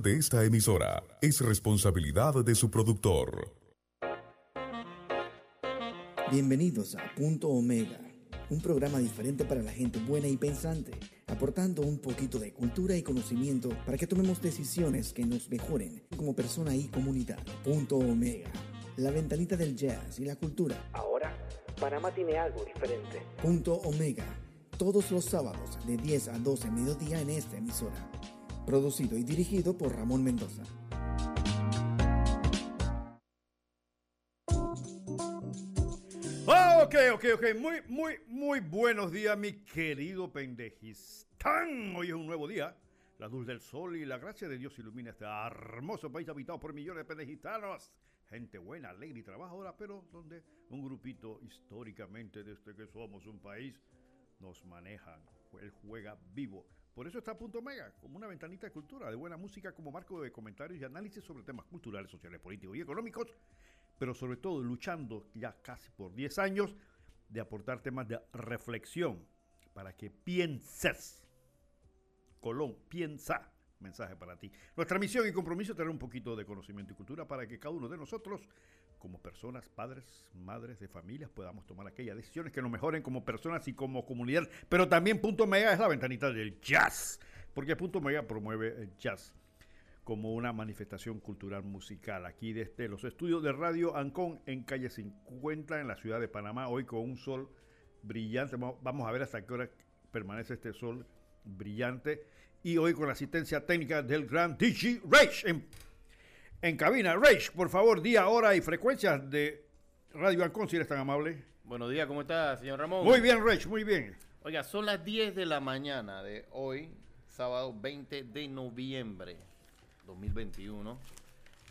de esta emisora es responsabilidad de su productor. Bienvenidos a Punto Omega, un programa diferente para la gente buena y pensante, aportando un poquito de cultura y conocimiento para que tomemos decisiones que nos mejoren como persona y comunidad. Punto Omega, la ventanita del jazz y la cultura. Ahora, Panamá tiene algo diferente. Punto Omega, todos los sábados de 10 a 12 mediodía en esta emisora. Producido y dirigido por Ramón Mendoza. Ah, ok, ok, ok. Muy, muy, muy buenos días, mi querido pendejistán. Hoy es un nuevo día. La luz del sol y la gracia de Dios ilumina este hermoso país habitado por millones de pendejistanos. Gente buena, alegre y trabajadora, pero donde un grupito históricamente, desde que somos un país, nos manejan. Él juega vivo. Por eso está Punto Mega, como una ventanita de cultura, de buena música como marco de comentarios y análisis sobre temas culturales, sociales, políticos y económicos, pero sobre todo luchando ya casi por 10 años de aportar temas de reflexión para que pienses. Colón, piensa. Mensaje para ti. Nuestra misión y compromiso es tener un poquito de conocimiento y cultura para que cada uno de nosotros, como personas, padres, madres de familias, podamos tomar aquellas decisiones que nos mejoren como personas y como comunidad. Pero también Punto Mega es la ventanita del jazz, porque Punto Mega promueve el jazz como una manifestación cultural musical. Aquí desde los estudios de Radio Ancón en calle 50 en la ciudad de Panamá, hoy con un sol brillante. Vamos a ver hasta qué hora permanece este sol brillante. Y hoy con la asistencia técnica del gran DJ Rage en, en cabina. Rage, por favor, día, hora y frecuencias de Radio Ancón, si eres tan amable. Buenos días, ¿cómo está, señor Ramón? Muy bien, Rage, muy bien. Oiga, son las 10 de la mañana de hoy, sábado 20 de noviembre 2021.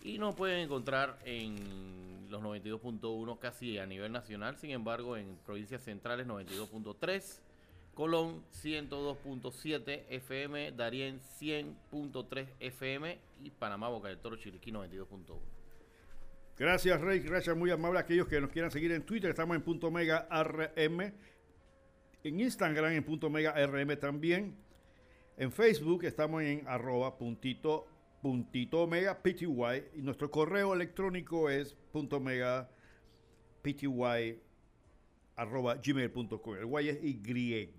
Y nos pueden encontrar en los 92.1 casi a nivel nacional, sin embargo en provincias centrales 92.3, Colón 102.7 FM, Darién 100.3 FM y Panamá Boca del Toro Chiriquí 92.1. Gracias, Rey. Gracias, muy amable a aquellos que nos quieran seguir en Twitter. Estamos en punto mega RM. En Instagram en punto mega RM también. En Facebook estamos en arroba puntito, puntito mega pty. Y nuestro correo electrónico es punto mega pty arroba gmail.com. El guay es Y.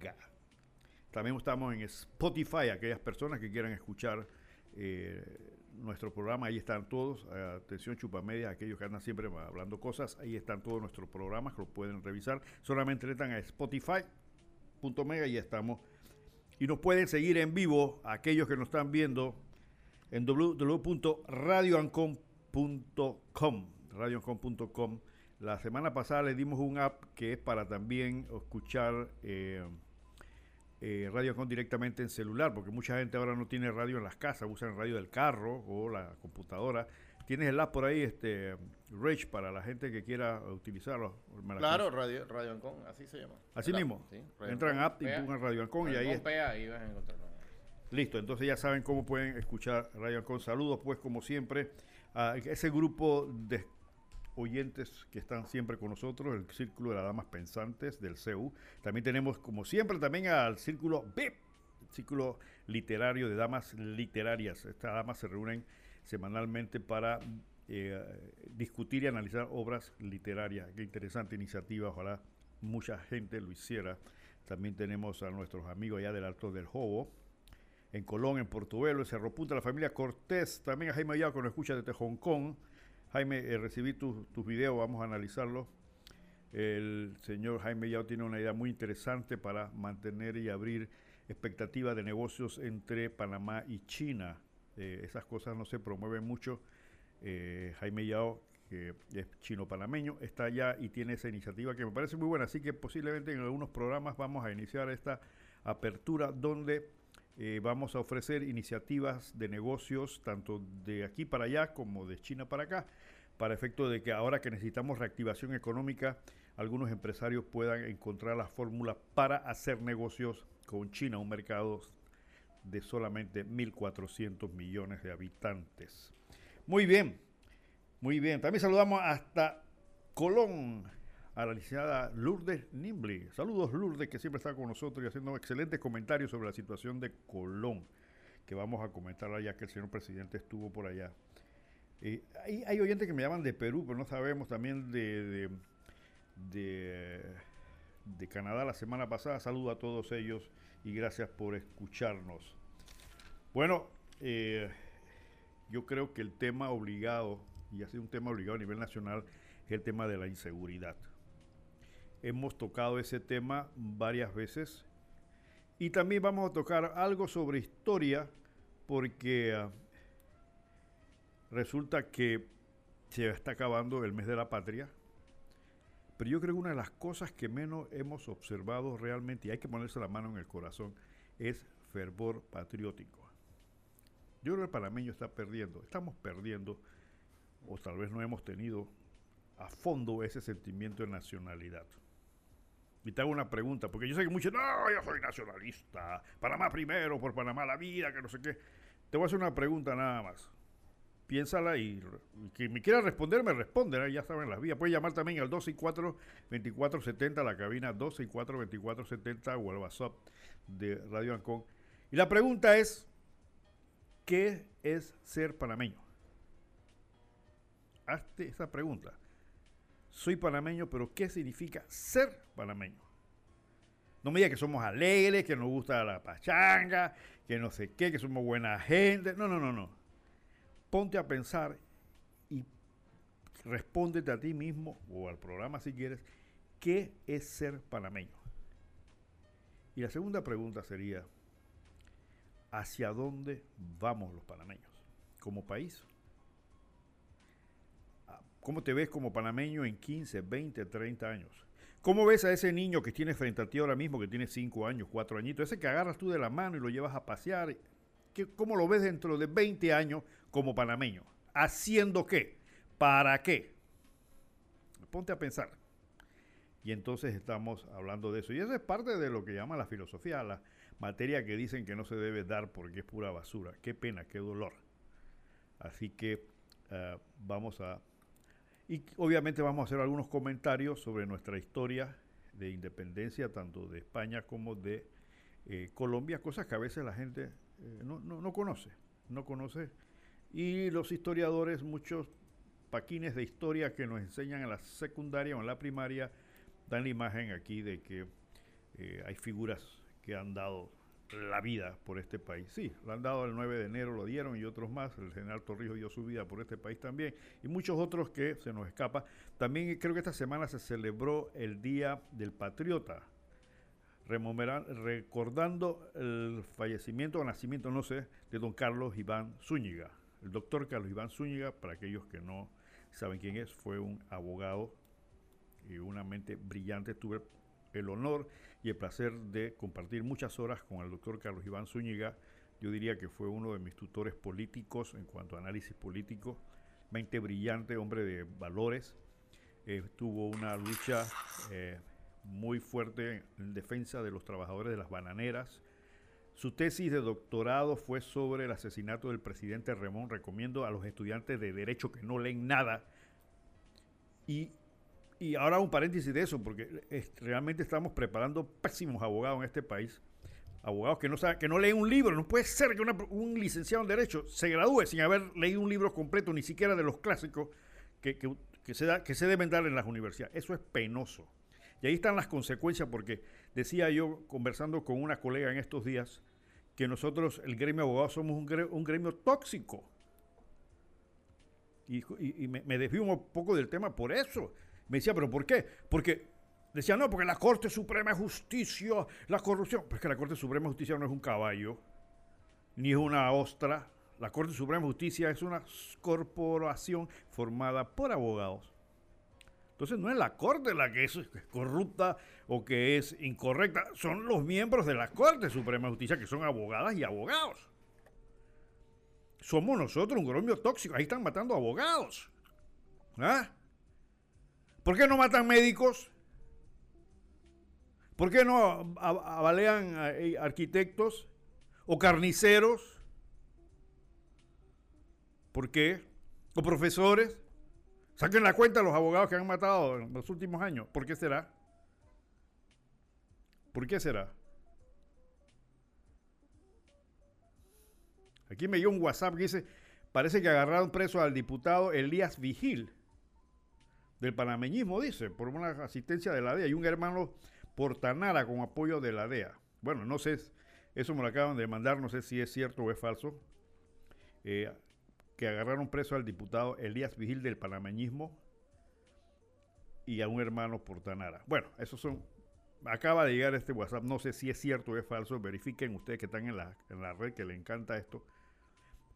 También estamos en Spotify, aquellas personas que quieran escuchar eh, nuestro programa, ahí están todos. Atención, chupamedia, aquellos que andan siempre hablando cosas, ahí están todos nuestros programas, que lo pueden revisar. Solamente entran a Spotify.mega y ya estamos. Y nos pueden seguir en vivo, aquellos que nos están viendo, en www.radioancom.com. Radioancom.com. La semana pasada le dimos un app que es para también escuchar eh, eh, Radio con directamente en celular, porque mucha gente ahora no tiene radio en las casas, usan radio del carro o la computadora. Tienes el app por ahí, este Rage, para la gente que quiera utilizarlo. Claro, Radio, radio Ancon, así se llama. Así mismo. Sí, Entran app y pongan Radio Ancon y ahí. es... ahí vas a encontrarlo. Listo, entonces ya saben cómo pueden escuchar Radio Ancon. Saludos, pues, como siempre, a ese grupo de oyentes que están siempre con nosotros, el Círculo de las Damas Pensantes del CEU. También tenemos, como siempre, también al Círculo BIP, Círculo Literario de Damas Literarias. Estas damas se reúnen semanalmente para eh, discutir y analizar obras literarias. Qué interesante iniciativa, ojalá mucha gente lo hiciera. También tenemos a nuestros amigos allá del Alto del Jobo, en Colón, en Portobelo, en Cerro Punta, la familia Cortés, también a Jaime Ayao, que nos escucha desde Hong Kong. Jaime, eh, recibí tus tu videos, vamos a analizarlos. El señor Jaime Yao tiene una idea muy interesante para mantener y abrir expectativas de negocios entre Panamá y China. Eh, esas cosas no se promueven mucho. Eh, Jaime Yao, que es chino-panameño, está allá y tiene esa iniciativa que me parece muy buena. Así que posiblemente en algunos programas vamos a iniciar esta apertura donde eh, vamos a ofrecer iniciativas de negocios tanto de aquí para allá como de China para acá, para efecto de que ahora que necesitamos reactivación económica, algunos empresarios puedan encontrar la fórmula para hacer negocios con China, un mercado de solamente 1.400 millones de habitantes. Muy bien, muy bien. También saludamos hasta Colón a la licenciada Lourdes Nimbley. Saludos Lourdes, que siempre está con nosotros y haciendo excelentes comentarios sobre la situación de Colón, que vamos a comentar ya que el señor presidente estuvo por allá. Eh, hay, oyentes que me llaman de Perú, pero no sabemos también de, de, de, Canadá la semana pasada. Saludo a todos ellos y gracias por escucharnos. Bueno, eh, yo creo que el tema obligado, y ha sido un tema obligado a nivel nacional, es el tema de la inseguridad. Hemos tocado ese tema varias veces y también vamos a tocar algo sobre historia porque uh, resulta que se está acabando el mes de la patria. Pero yo creo que una de las cosas que menos hemos observado realmente, y hay que ponerse la mano en el corazón, es fervor patriótico. Yo creo que el panameño está perdiendo, estamos perdiendo, o tal vez no hemos tenido a fondo ese sentimiento de nacionalidad. Y te hago una pregunta, porque yo sé que muchos, no, yo soy nacionalista, Panamá primero, por Panamá la vida, que no sé qué. Te voy a hacer una pregunta nada más. Piénsala y, quien me quiera responder, me responde, ya saben las vías. Puedes llamar también al 264-2470, la cabina 264-2470 o al WhatsApp de Radio Ancón. Y la pregunta es, ¿qué es ser panameño? Hazte esa pregunta soy panameño, pero ¿qué significa ser panameño? No me diga que somos alegres, que nos gusta la pachanga, que no sé qué, que somos buena gente. No, no, no, no. Ponte a pensar y respóndete a ti mismo o al programa si quieres, ¿qué es ser panameño? Y la segunda pregunta sería, ¿hacia dónde vamos los panameños como país? ¿Cómo te ves como panameño en 15, 20, 30 años? ¿Cómo ves a ese niño que tienes frente a ti ahora mismo, que tiene 5 años, 4 añitos, ese que agarras tú de la mano y lo llevas a pasear? ¿Cómo lo ves dentro de 20 años como panameño? ¿Haciendo qué? ¿Para qué? Ponte a pensar. Y entonces estamos hablando de eso. Y eso es parte de lo que llama la filosofía, la materia que dicen que no se debe dar porque es pura basura. Qué pena, qué dolor. Así que uh, vamos a y obviamente vamos a hacer algunos comentarios sobre nuestra historia de independencia, tanto de España como de eh, Colombia, cosas que a veces la gente eh, no, no, conoce, no conoce. Y los historiadores, muchos paquines de historia que nos enseñan en la secundaria o en la primaria, dan la imagen aquí de que eh, hay figuras que han dado la vida por este país. Sí, lo han dado el 9 de enero, lo dieron y otros más. El general Torrijos dio su vida por este país también. Y muchos otros que se nos escapa. También creo que esta semana se celebró el Día del Patriota. recordando el fallecimiento o nacimiento, no sé, de don Carlos Iván Zúñiga. El doctor Carlos Iván Zúñiga, para aquellos que no saben quién es, fue un abogado y una mente brillante. Tuve el honor y el placer de compartir muchas horas con el doctor Carlos Iván Zúñiga. Yo diría que fue uno de mis tutores políticos en cuanto a análisis político, mente brillante, hombre de valores. Tuvo una lucha eh, muy fuerte en defensa de los trabajadores de las bananeras. Su tesis de doctorado fue sobre el asesinato del presidente Ramón. Recomiendo a los estudiantes de derecho que no leen nada y y ahora un paréntesis de eso, porque realmente estamos preparando pésimos abogados en este país. Abogados que no saben, que no leen un libro. No puede ser que un licenciado en Derecho se gradúe sin haber leído un libro completo, ni siquiera de los clásicos que, se, da, que se deben dar en las universidades. Eso es penoso. Y ahí están las consecuencias, porque decía yo, conversando con una colega en estos días, que nosotros, el gremio de abogados, somos un gremio, tóxico. Y, me desvío un poco del tema por eso. Me decía, ¿pero por qué? Porque decía, no, porque la Corte Suprema de Justicia, la corrupción. Pues que la Corte Suprema de Justicia no es un caballo, ni es una ostra. La Corte Suprema de Justicia es una corporación formada por abogados. Entonces no es la Corte la que es corrupta o que es incorrecta, son los miembros de la Corte Suprema de Justicia que son abogadas y abogados. Somos nosotros un gremio tóxico, ahí están matando abogados. ¿Ah? ¿Por qué no matan médicos? ¿Por qué no avalean eh, arquitectos o carniceros? ¿Por qué? ¿O profesores? Saquen la cuenta los abogados que han matado en los últimos años. ¿Por qué será? ¿Por qué será? Aquí me dio un WhatsApp que dice, parece que agarraron preso al diputado Elías Vigil del panameñismo, dice, por una asistencia de la DEA y un hermano Portanara con apoyo de la DEA. Bueno, no sé, eso me lo acaban de mandar, no sé si es cierto o es falso, eh, que agarraron preso al diputado Elías Vigil del panameñismo y a un hermano Portanara. Bueno, esos son acaba de llegar este WhatsApp, no sé si es cierto o es falso, verifiquen ustedes que están en la, en la red, que le encanta esto,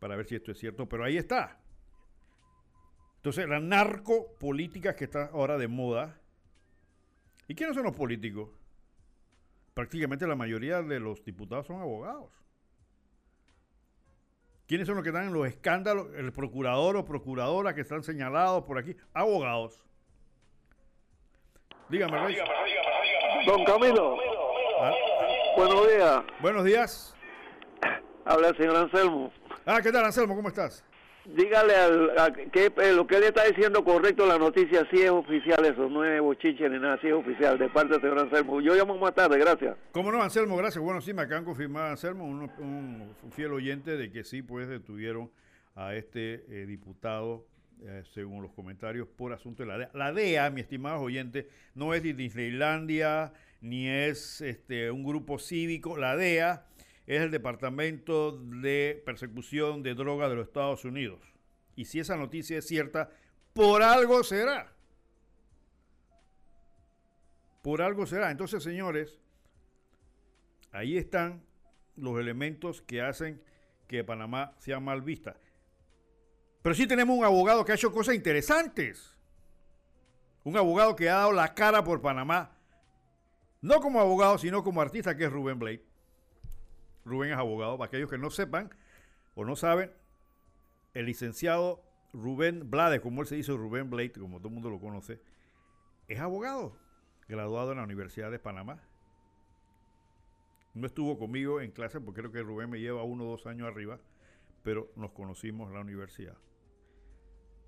para ver si esto es cierto, pero ahí está. Entonces, la narcopolítica que está ahora de moda. ¿Y quiénes son los políticos? Prácticamente la mayoría de los diputados son abogados. ¿Quiénes son los que están en los escándalos? El procurador o procuradora que están señalados por aquí. Abogados. Dígame, Rey. Don Camilo, Ah, buenos días. buenos días. Habla el señor Anselmo. Ah, ¿qué tal, Anselmo? ¿Cómo estás? Dígale al, a que eh, lo que él está diciendo correcto, la noticia sí es oficial, eso no es bochiche ni nada, sí es oficial, de parte del señor Anselmo. Yo llamo más tarde, gracias. ¿Cómo no, Anselmo? Gracias. Bueno, sí, me acaban de confirmar, Anselmo, un, un fiel oyente de que sí, pues detuvieron a este eh, diputado, eh, según los comentarios, por asunto de la DEA. La DEA, mi estimado oyente, no es Disneylandia, ni es este, un grupo cívico. La DEA es el Departamento de Persecución de Drogas de los Estados Unidos. Y si esa noticia es cierta, por algo será. Por algo será. Entonces, señores, ahí están los elementos que hacen que Panamá sea mal vista. Pero sí tenemos un abogado que ha hecho cosas interesantes. Un abogado que ha dado la cara por Panamá. No como abogado, sino como artista, que es Rubén Blade. Rubén es abogado. Para aquellos que no sepan o no saben, el licenciado Rubén Blade, como él se dice Rubén Blade, como todo el mundo lo conoce, es abogado, graduado en la Universidad de Panamá. No estuvo conmigo en clase porque creo que Rubén me lleva uno o dos años arriba, pero nos conocimos en la universidad.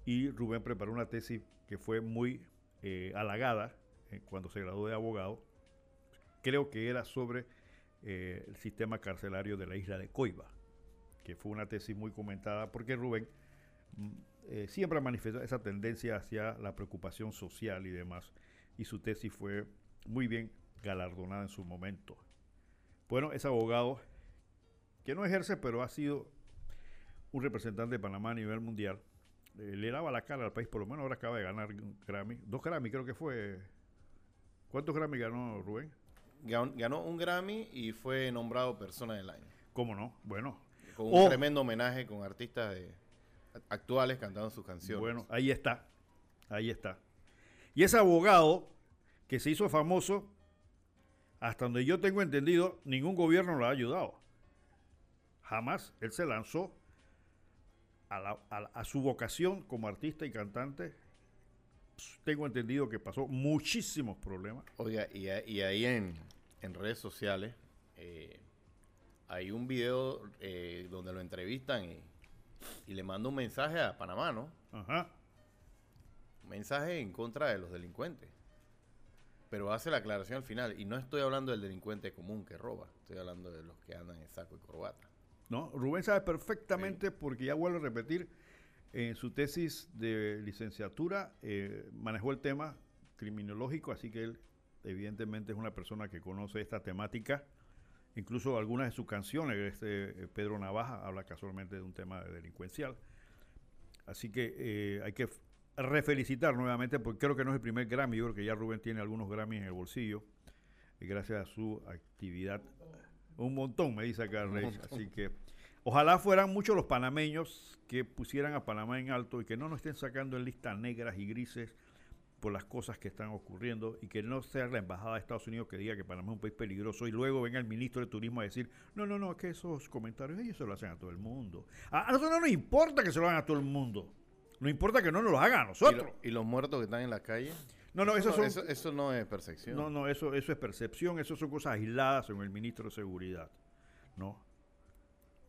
Y Rubén preparó una tesis que fue muy eh, halagada eh, cuando se graduó de abogado. Creo que era sobre eh, el sistema carcelario de la isla de Coiba, que fue una tesis muy comentada porque Rubén mm, eh, siempre ha manifestado esa tendencia hacia la preocupación social y demás. Y su tesis fue muy bien galardonada en su momento. Bueno, es abogado que no ejerce, pero ha sido un representante de Panamá a nivel mundial. Eh, le daba la cara al país, por lo menos ahora acaba de ganar un Grammy. Dos Grammy creo que fue. ¿Cuántos Grammy ganó Rubén? Gan- Ganó un Grammy y fue nombrado Persona del Año. ¿Cómo no? Bueno, Con un Oh. tremendo homenaje con artistas de- actuales cantando sus canciones. Bueno, ahí está. Ahí está. Y ese abogado que se hizo famoso, hasta donde yo tengo entendido, ningún gobierno lo ha ayudado. Jamás. Él se lanzó a, la- a la- a su vocación como artista y cantante. Tengo entendido que pasó muchísimos problemas. Oiga, y, ahí en, en redes sociales eh, hay un video eh, donde lo entrevistan y, y le manda un mensaje a Panamá, ¿no? Ajá. Un mensaje en contra de los delincuentes. Pero hace la aclaración al final. Y no estoy hablando del delincuente común que roba. Estoy hablando de los que andan en saco y corbata. ¿no? Rubén sabe perfectamente, porque ya vuelvo a repetir, en su tesis de licenciatura eh, manejó el tema criminológico, así que él evidentemente es una persona que conoce esta temática. Incluso algunas de sus canciones, este, eh, Pedro Navaja habla casualmente de un tema delincuencial. Así que eh, hay que refelicitar nuevamente, porque creo que no es el primer Grammy, yo creo que ya Rubén tiene algunos Grammys en el bolsillo, y gracias a su actividad. Un montón, me dice acá Rey. Así que ojalá fueran muchos los panameños que pusieran a Panamá en alto y que no nos estén sacando en listas negras y grises por las cosas que están ocurriendo y que no sea la embajada de Estados Unidos que diga que Panamá es un país peligroso y luego venga el ministro de Turismo a decir, no, no, no, es que esos comentarios ellos se lo hacen a todo el mundo. A, nosotros no nos importa que se lo hagan a todo el mundo. Nos importa que no nos lo hagan a ¿Y, nosotros. lo- y los muertos que están en la calle? no, no, esos no, son... eso, eso no es percepción. No, no, eso, eso es percepción, eso son cosas aisladas según el ministro de Seguridad. ¿No?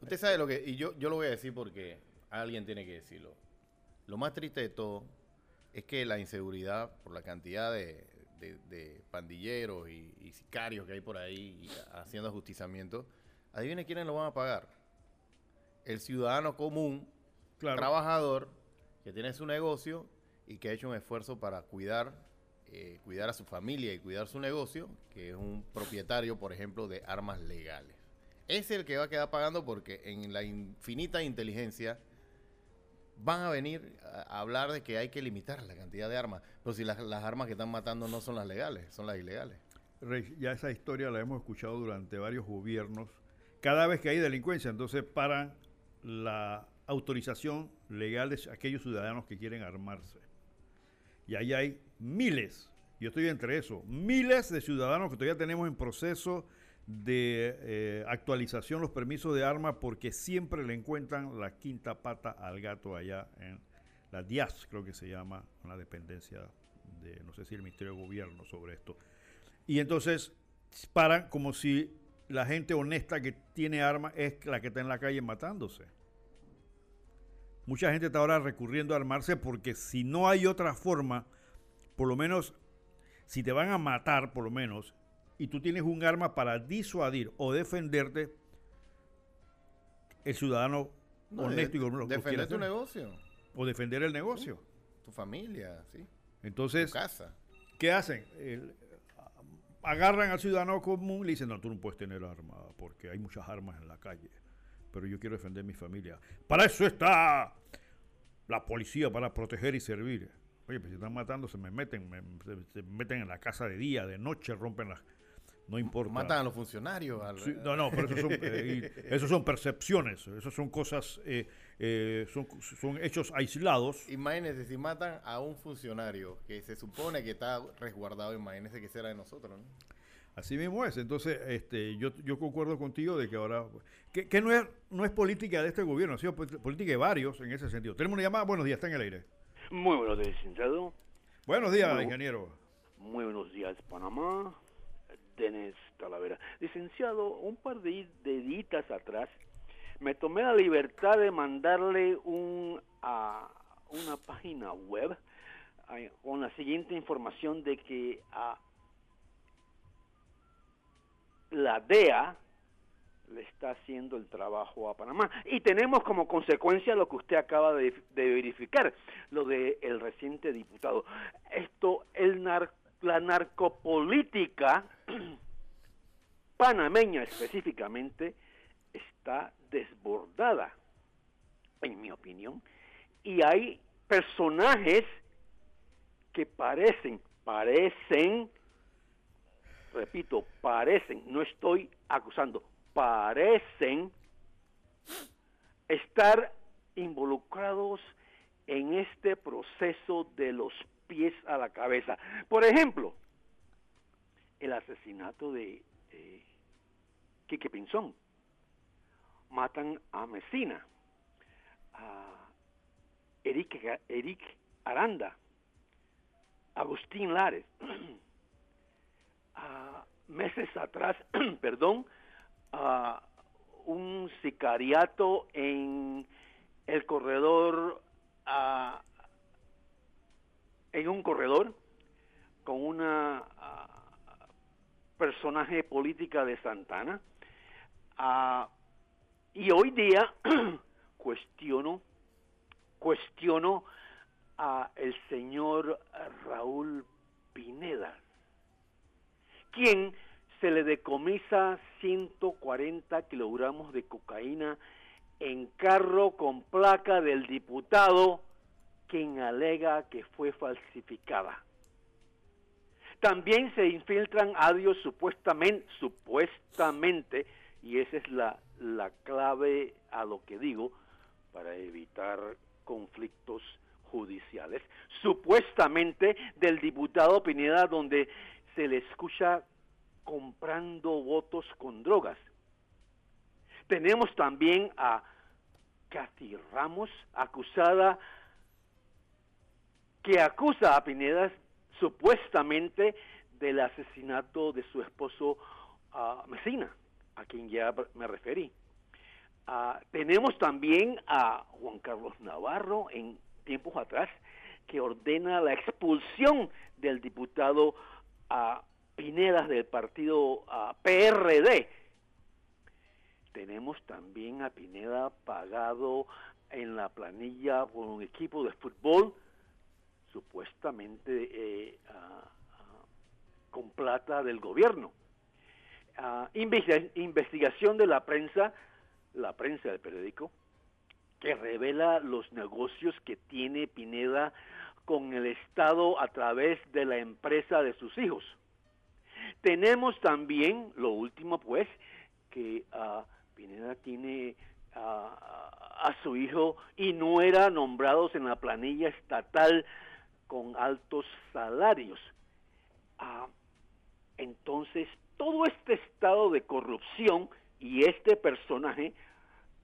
Usted sabe lo que... Y yo, yo lo voy a decir porque alguien tiene que decirlo. Lo más triste de todo es que la inseguridad por la cantidad de, de- de pandilleros y, y sicarios que hay por ahí y haciendo ajusticiamiento, adivine quiénes lo van a pagar. el ciudadano común, Claro. trabajador, que tiene su negocio y que ha hecho un esfuerzo para cuidar, eh, cuidar a su familia y cuidar su negocio, que es un propietario, por ejemplo, de armas legales. Es el que va a quedar pagando porque en la infinita inteligencia van a venir a hablar de que hay que limitar la cantidad de armas. Pero si las, las armas que están matando no son las legales, son las ilegales. Rey, ya esa historia la hemos escuchado durante varios gobiernos. Cada vez que hay delincuencia, entonces paran la autorización legal de aquellos ciudadanos que quieren armarse. Y ahí hay miles, yo estoy entre eso, miles de ciudadanos que todavía tenemos en proceso de eh, actualización los permisos de armas porque siempre le encuentran la quinta pata al gato allá en la DIAS, creo que se llama, una dependencia de, no sé si el Ministerio de Gobierno sobre esto. Y entonces paran como si la gente honesta que tiene armas es la que está en la calle matándose. Mucha gente está ahora recurriendo a armarse porque si no hay otra forma, por lo menos, si te van a matar, por lo menos, y tú tienes un arma para disuadir o defenderte, el ciudadano No, honesto y lo defender tu negocio, o defender el negocio. tu familia, ¿sí? tu Entonces, casa. ¿Qué hacen? El- agarran al ciudadano común y le dicen, no, tú no puedes tener arma porque hay muchas armas en la calle, pero yo quiero defender mi familia. Para eso está la policía, para proteger y servir. Oye, pues si están matando, se me meten, me- se, se meten en la casa de día, de noche, rompen las... No importa. Matan a los funcionarios. al- Sí, no, no, pero eso son, eh, y- eso son percepciones, eso son cosas, eh, eh, son, son hechos aislados. Imagínense si matan a un funcionario que se supone que está resguardado, imagínense que será de nosotros, ¿no? Así mismo es. Entonces, este, yo, yo concuerdo contigo de que ahora, que, que no, es, no es política de este gobierno, ha sido pol- política de varios en ese sentido. Tenemos una llamada, buenos días, está en el aire. Muy buenos días, licenciado. Buenos días, ingeniero. Muy buenos días, Panamá. Denis Talavera. Licenciado, un par de, de días atrás me tomé la libertad de mandarle un, a una página web con la siguiente información de que ah, la DEA le está haciendo el trabajo a Panamá. Y tenemos como consecuencia lo que usted acaba de, verificar, lo del el reciente diputado. Esto, el la narcopolítica panameña específicamente está desbordada, en mi opinión, y hay personajes que parecen, parecen, repito, parecen, no estoy acusando, parecen estar involucrados en este proceso de los pies a la cabeza. Por ejemplo, el asesinato de eh, Quique Pinzón. Matan a Mesina, a Eric, Eric Aranda, Agustín Lares. meses atrás, perdón, a un sicariato en el corredor, en un corredor con una personaje política de Santana. Ah, y hoy día cuestiono, cuestiono a el señor Raúl Pineda, quien se le decomisa 140 kilogramos de cocaína en carro con placa del diputado quien alega que fue falsificada. También se infiltran audios supuestamente, supuestamente, y esa es la, la clave a lo que digo, para evitar conflictos judiciales, supuestamente del diputado Pineda, donde se le escucha comprando votos con drogas. Tenemos también a Kathy Ramos, acusada, que acusa a Pineda supuestamente del asesinato de su esposo ah, Mesina, a quien ya me referí. Ah, tenemos también a Juan Carlos Navarro en tiempos atrás que ordena la expulsión del diputado ah, Pinedas del partido PRD. tenemos también a Pineda pagado en la planilla por un equipo de fútbol, supuestamente eh, con plata del gobierno. Ah, investiga- investigación de la prensa, la prensa del periódico, que revela los negocios que tiene Pineda con el Estado a través de la empresa de sus hijos. Tenemos también, lo último pues, que Pineda tiene a su hijo y no era nombrados en la planilla estatal con altos salarios. Ah, entonces, todo este estado de corrupción y este personaje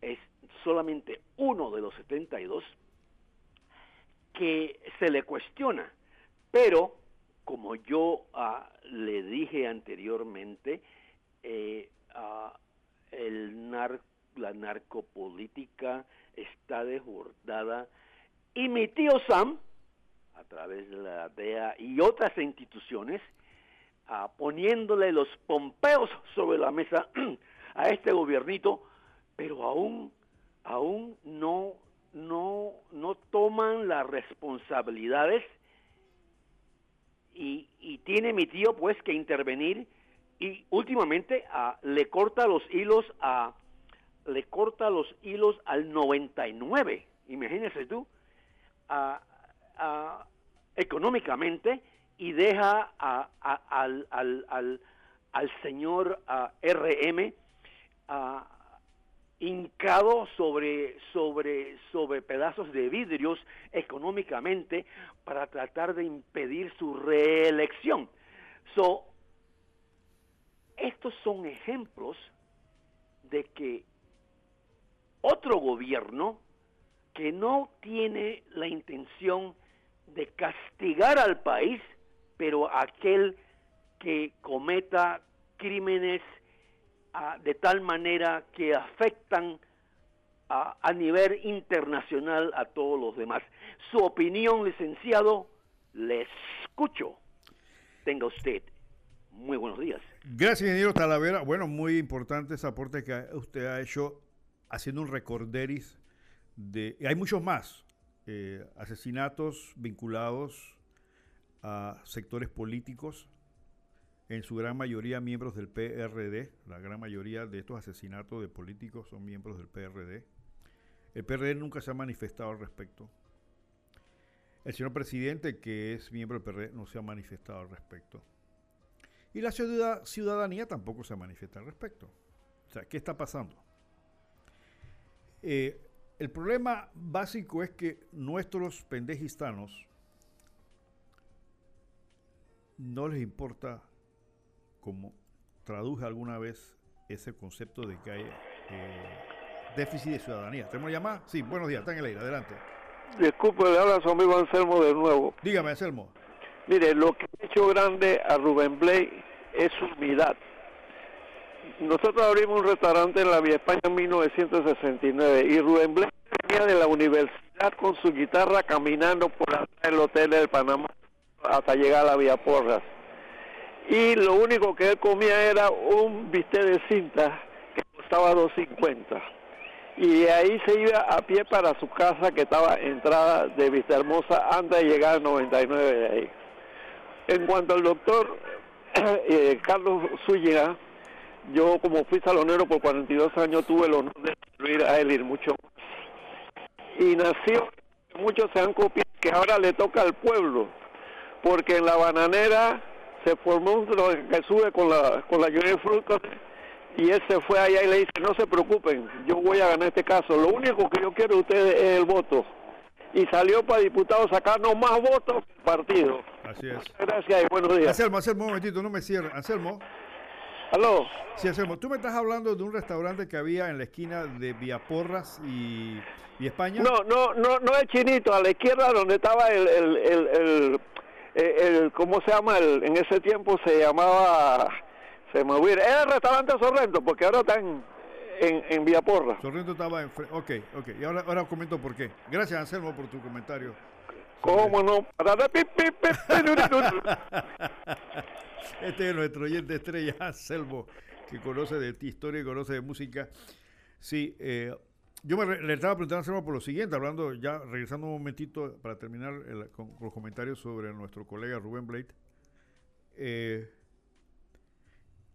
es solamente uno de los 72 que se le cuestiona. Pero, como yo ah, le dije anteriormente, eh, ah, la narcopolítica está desbordada y mi tío Sam, a través de la DEA y otras instituciones, ah, poniéndole los pompeos sobre la mesa a este gobiernito, pero aún, aún no, no, no toman las responsabilidades y, y tiene mi tío pues que intervenir y últimamente ah, le corta los hilos a le corta los hilos al 99 imagínese tú a- a- económicamente y deja a- al señor ah, RM ah, hincado sobre, sobre, sobre pedazos de vidrios económicamente para tratar de impedir su reelección. So, estos son ejemplos de que otro gobierno que no tiene la intención de castigar al país, pero aquel que cometa crímenes ah, de tal manera que afectan a, a nivel internacional a todos los demás. Su opinión, licenciado, le escucho. Tenga usted muy buenos días. Gracias, ingeniero Talavera. Bueno, muy importante ese aporte que usted ha hecho haciendo un recorderis de... y Hay muchos más eh, asesinatos vinculados a sectores políticos, en su gran mayoría miembros del PRD. La gran mayoría de estos asesinatos de políticos son miembros del PRD. El PRD nunca se ha manifestado al respecto. El señor presidente, que es miembro del PRD, no se ha manifestado al respecto. Y la ciudad- ciudadanía tampoco se manifiesta al respecto. O sea, ¿qué está pasando? Eh, el problema básico es que nuestros pendejistanos no les importa, como traduje alguna vez ese concepto de que hay eh, déficit de ciudadanía. ¿Tenemos llamada? Sí, buenos días, está en el aire, adelante. Disculpe, le habla su amigo Anselmo de nuevo. Dígame, Anselmo. Mire, lo que ha hecho grande a Rubén Blake es su humildad. Nosotros abrimos un restaurante en la Vía España en 1969 y Rubén Blake venía de la universidad con su guitarra caminando por del hotel del Panamá hasta llegar a la Vía Porras. Y lo único que él comía era un bistec de cinta que costaba 2.50 y de ahí se iba a pie para su casa que estaba entrada de Vista Hermosa antes de llegar al 99 de ahí. En cuanto al doctor eh, Carlos Zúñiga, yo como fui salonero por 42 años tuve el honor de servir a él y mucho más. Y nació, muchos se han copiado, que ahora le toca al pueblo, porque en la bananera se formó un que sube con la, con la lluvia de frutos y él se fue allá y le dice, no se preocupen, yo voy a ganar este caso, lo único que yo quiero de ustedes es el voto. Y salió para diputado sacarnos más votos que el partido. Así es. Gracias y buenos días. Anselmo, Anselmo, un momentito, no me cierre. Anselmo. Aló. Sí, Anselmo, tú me estás hablando de un restaurante que había en la esquina de Villaporras y, y España. No, no, no, no es chinito, a la izquierda donde estaba el, el, el, el, el- ¿cómo se llama? El, en ese tiempo se llamaba, se me olvida, era el restaurante Sorrento, porque ahora está en, en, Villaporra. Sorrento estaba en... Ok, ok. Y ahora, ahora comento por qué. Gracias, Anselmo, por tu comentario. ¿Cómo no? Este es nuestro oyente estrella, Anselmo, que conoce de ti- historia y conoce de música. Sí, eh, yo me re- le estaba preguntando a Anselmo por lo siguiente, hablando ya, regresando un momentito para terminar el- con, con los comentarios sobre nuestro colega Rubén Blade, eh,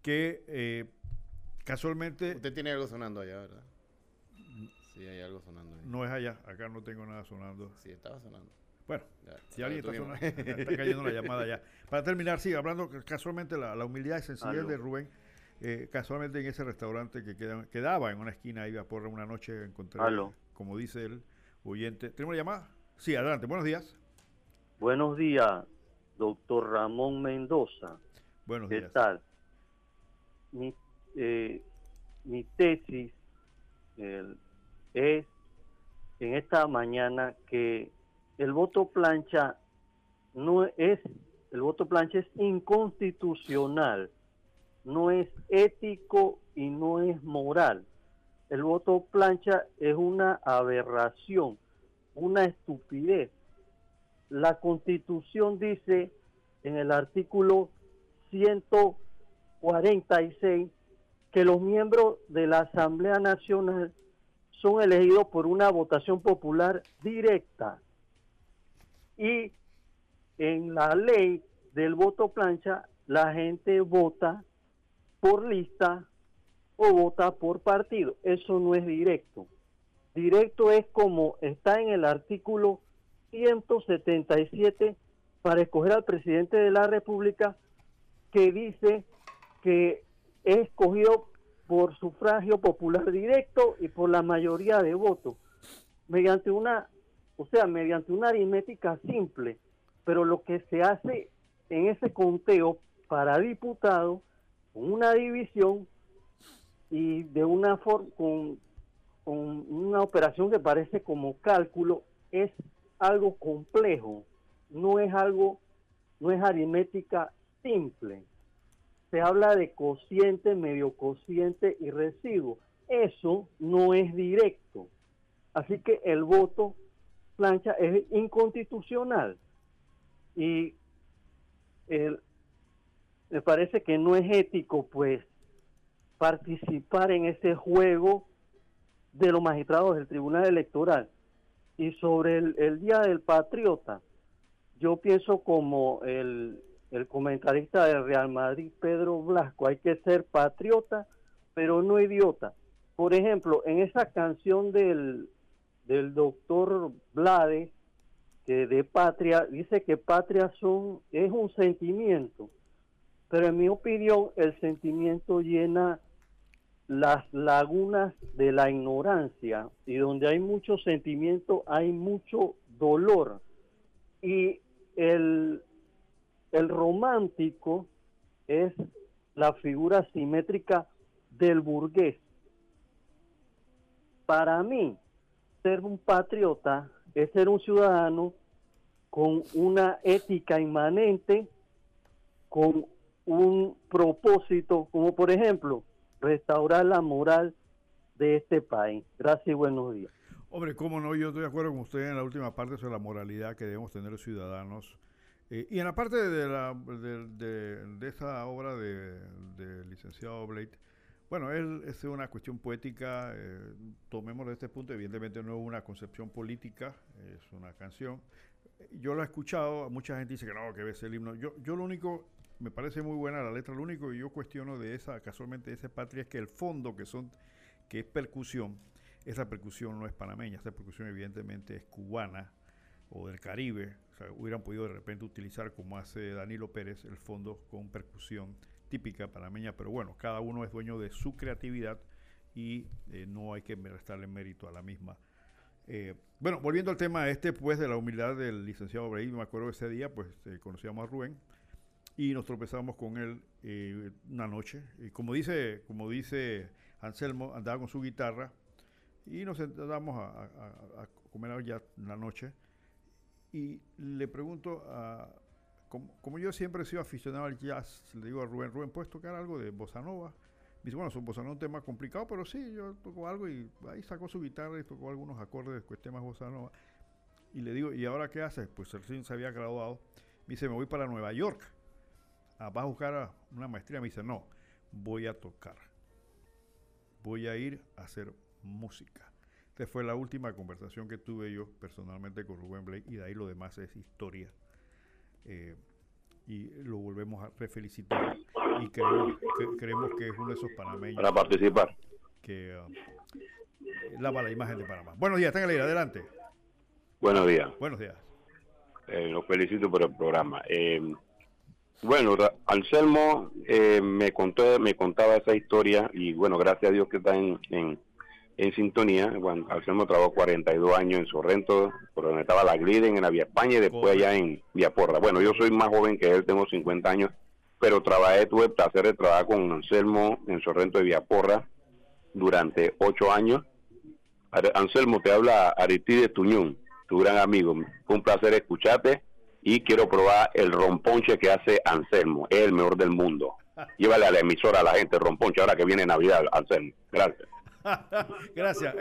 que eh, casualmente Usted tiene algo sonando allá, ¿verdad? Sí, hay algo sonando ahí. no es allá, acá no tengo nada sonando. Sí, estaba sonando. Bueno, Ya, si alguien está, tuvimos. sonando, está cayendo la llamada ya. Para terminar, sí, hablando casualmente la, la humildad y sencillez de Rubén, eh, casualmente en ese restaurante que queda- quedaba en una esquina ahí a por una noche encontré, Aló. como dice el oyente. ¿Tenemos una llamada? Sí, adelante, buenos días. Buenos días, doctor Ramón Mendoza. Buenos ¿Qué días. tal? Mi, eh, mi tesis el- es en esta mañana que el voto plancha no es, el voto plancha es inconstitucional, no es ético y no es moral. El voto plancha es una aberración, una estupidez. La constitución dice en el artículo 146 que los miembros de la Asamblea Nacional son elegidos por una votación popular directa. Y en la ley del voto plancha, la gente vota por lista o vota por partido. Eso no es directo. Directo es como está en el artículo 177 para escoger al presidente de la República que dice que es escogido por sufragio popular directo y por la mayoría de votos mediante una o sea mediante una aritmética simple pero lo que se hace en ese conteo para diputado una división y de una forma con, con una operación que parece como cálculo es algo complejo no es algo no es aritmética simple se habla de cociente, medio cociente y residuo. Eso no es directo. Así que el voto plancha es inconstitucional. Y el- me parece que no es ético, pues, participar en ese juego de los magistrados del Tribunal Electoral. Y sobre el, el Día del Patriota, yo pienso como el, el comentarista del Real Madrid, Pedro Blasco, hay que ser patriota, pero no idiota. Por ejemplo, en esa canción del, del doctor Blades, que de patria, dice que patria son, es un sentimiento, pero en mi opinión el sentimiento llena las lagunas de la ignorancia. Y donde hay mucho sentimiento hay mucho dolor. Y el, el romántico es la figura simétrica del burgués. Para mí, ser un patriota es ser un ciudadano con una ética inmanente, con un propósito, como por ejemplo, restaurar la moral de este país. Gracias y buenos días. Hombre, cómo no, yo estoy de acuerdo con usted en la última parte sobre la moralidad que debemos tener los ciudadanos. Eh, y en la parte de, la, de, de- de obra de- del licenciado Blake, bueno, él es una cuestión poética, eh, tomémoslo de este punto, evidentemente no es una concepción política, es una canción. Yo lo he escuchado, mucha gente dice que no, que ves el himno. Yo, yo lo único, me parece muy buena la letra, lo único que yo cuestiono de esa, casualmente de esa patria, es que el fondo que son, que es percusión, esa percusión no es panameña, esa percusión evidentemente es cubana o del Caribe. O sea, hubieran podido de repente utilizar, como hace Danilo Pérez, el fondo con percusión típica panameña, pero bueno, cada uno es dueño de su creatividad y eh, no hay que restarle mérito a la misma. Eh, bueno, volviendo al tema este, pues, de la humildad del licenciado Brahim, me acuerdo ese día, pues, eh, conocíamos a Rubén y nos tropezamos con él eh, una noche. Y como dice, como dice Anselmo, andaba con su guitarra y nos sentamos a, a- a- comer ya en la noche. Y le pregunto, a, como, yo siempre he sido aficionado al jazz, le digo a Rubén, Rubén, ¿puedes tocar algo de bossa nova? Me dice, bueno, su bossa nova es un tema complicado, pero sí, yo toco algo y ahí sacó su guitarra y tocó algunos acordes de temas bossa nova. Y le digo, ¿y ahora qué haces? Pues recién se había graduado. Me dice, me voy para Nueva York. Ah, ¿Vas a buscar una maestría? Me dice, no, voy a tocar. Voy a ir a hacer música. Esta fue la última conversación que tuve yo personalmente con Rubén Blake y de ahí lo demás es historia. Eh, y lo volvemos a refelicitar y creemos que, creemos que es uno de esos panameños para participar. que uh, lava la imagen de Panamá. Buenos días, están adelante. Buenos días. Buenos días. Eh, los felicito por el programa. Eh, bueno, Anselmo eh, me contó, me contaba esa historia y bueno, gracias a Dios que está en, en, en sintonía. Bueno, Anselmo trabajó 42 años en Sorrento, por donde estaba la Gliden en la Vía España y después allá en Vía Porra. Bueno, yo soy más joven que él, tengo 50 años, pero trabajé, tuve el placer de trabajar con Anselmo en Sorrento de Vía Porra durante ocho años. Ar- Anselmo, te habla Aristide Tuñón, tu gran amigo. Fue un placer escucharte y quiero probar el romponche que hace Anselmo. Es el mejor del mundo. Llévale a la emisora a la gente romponche ahora que viene Navidad, Anselmo. Gracias. Gracias.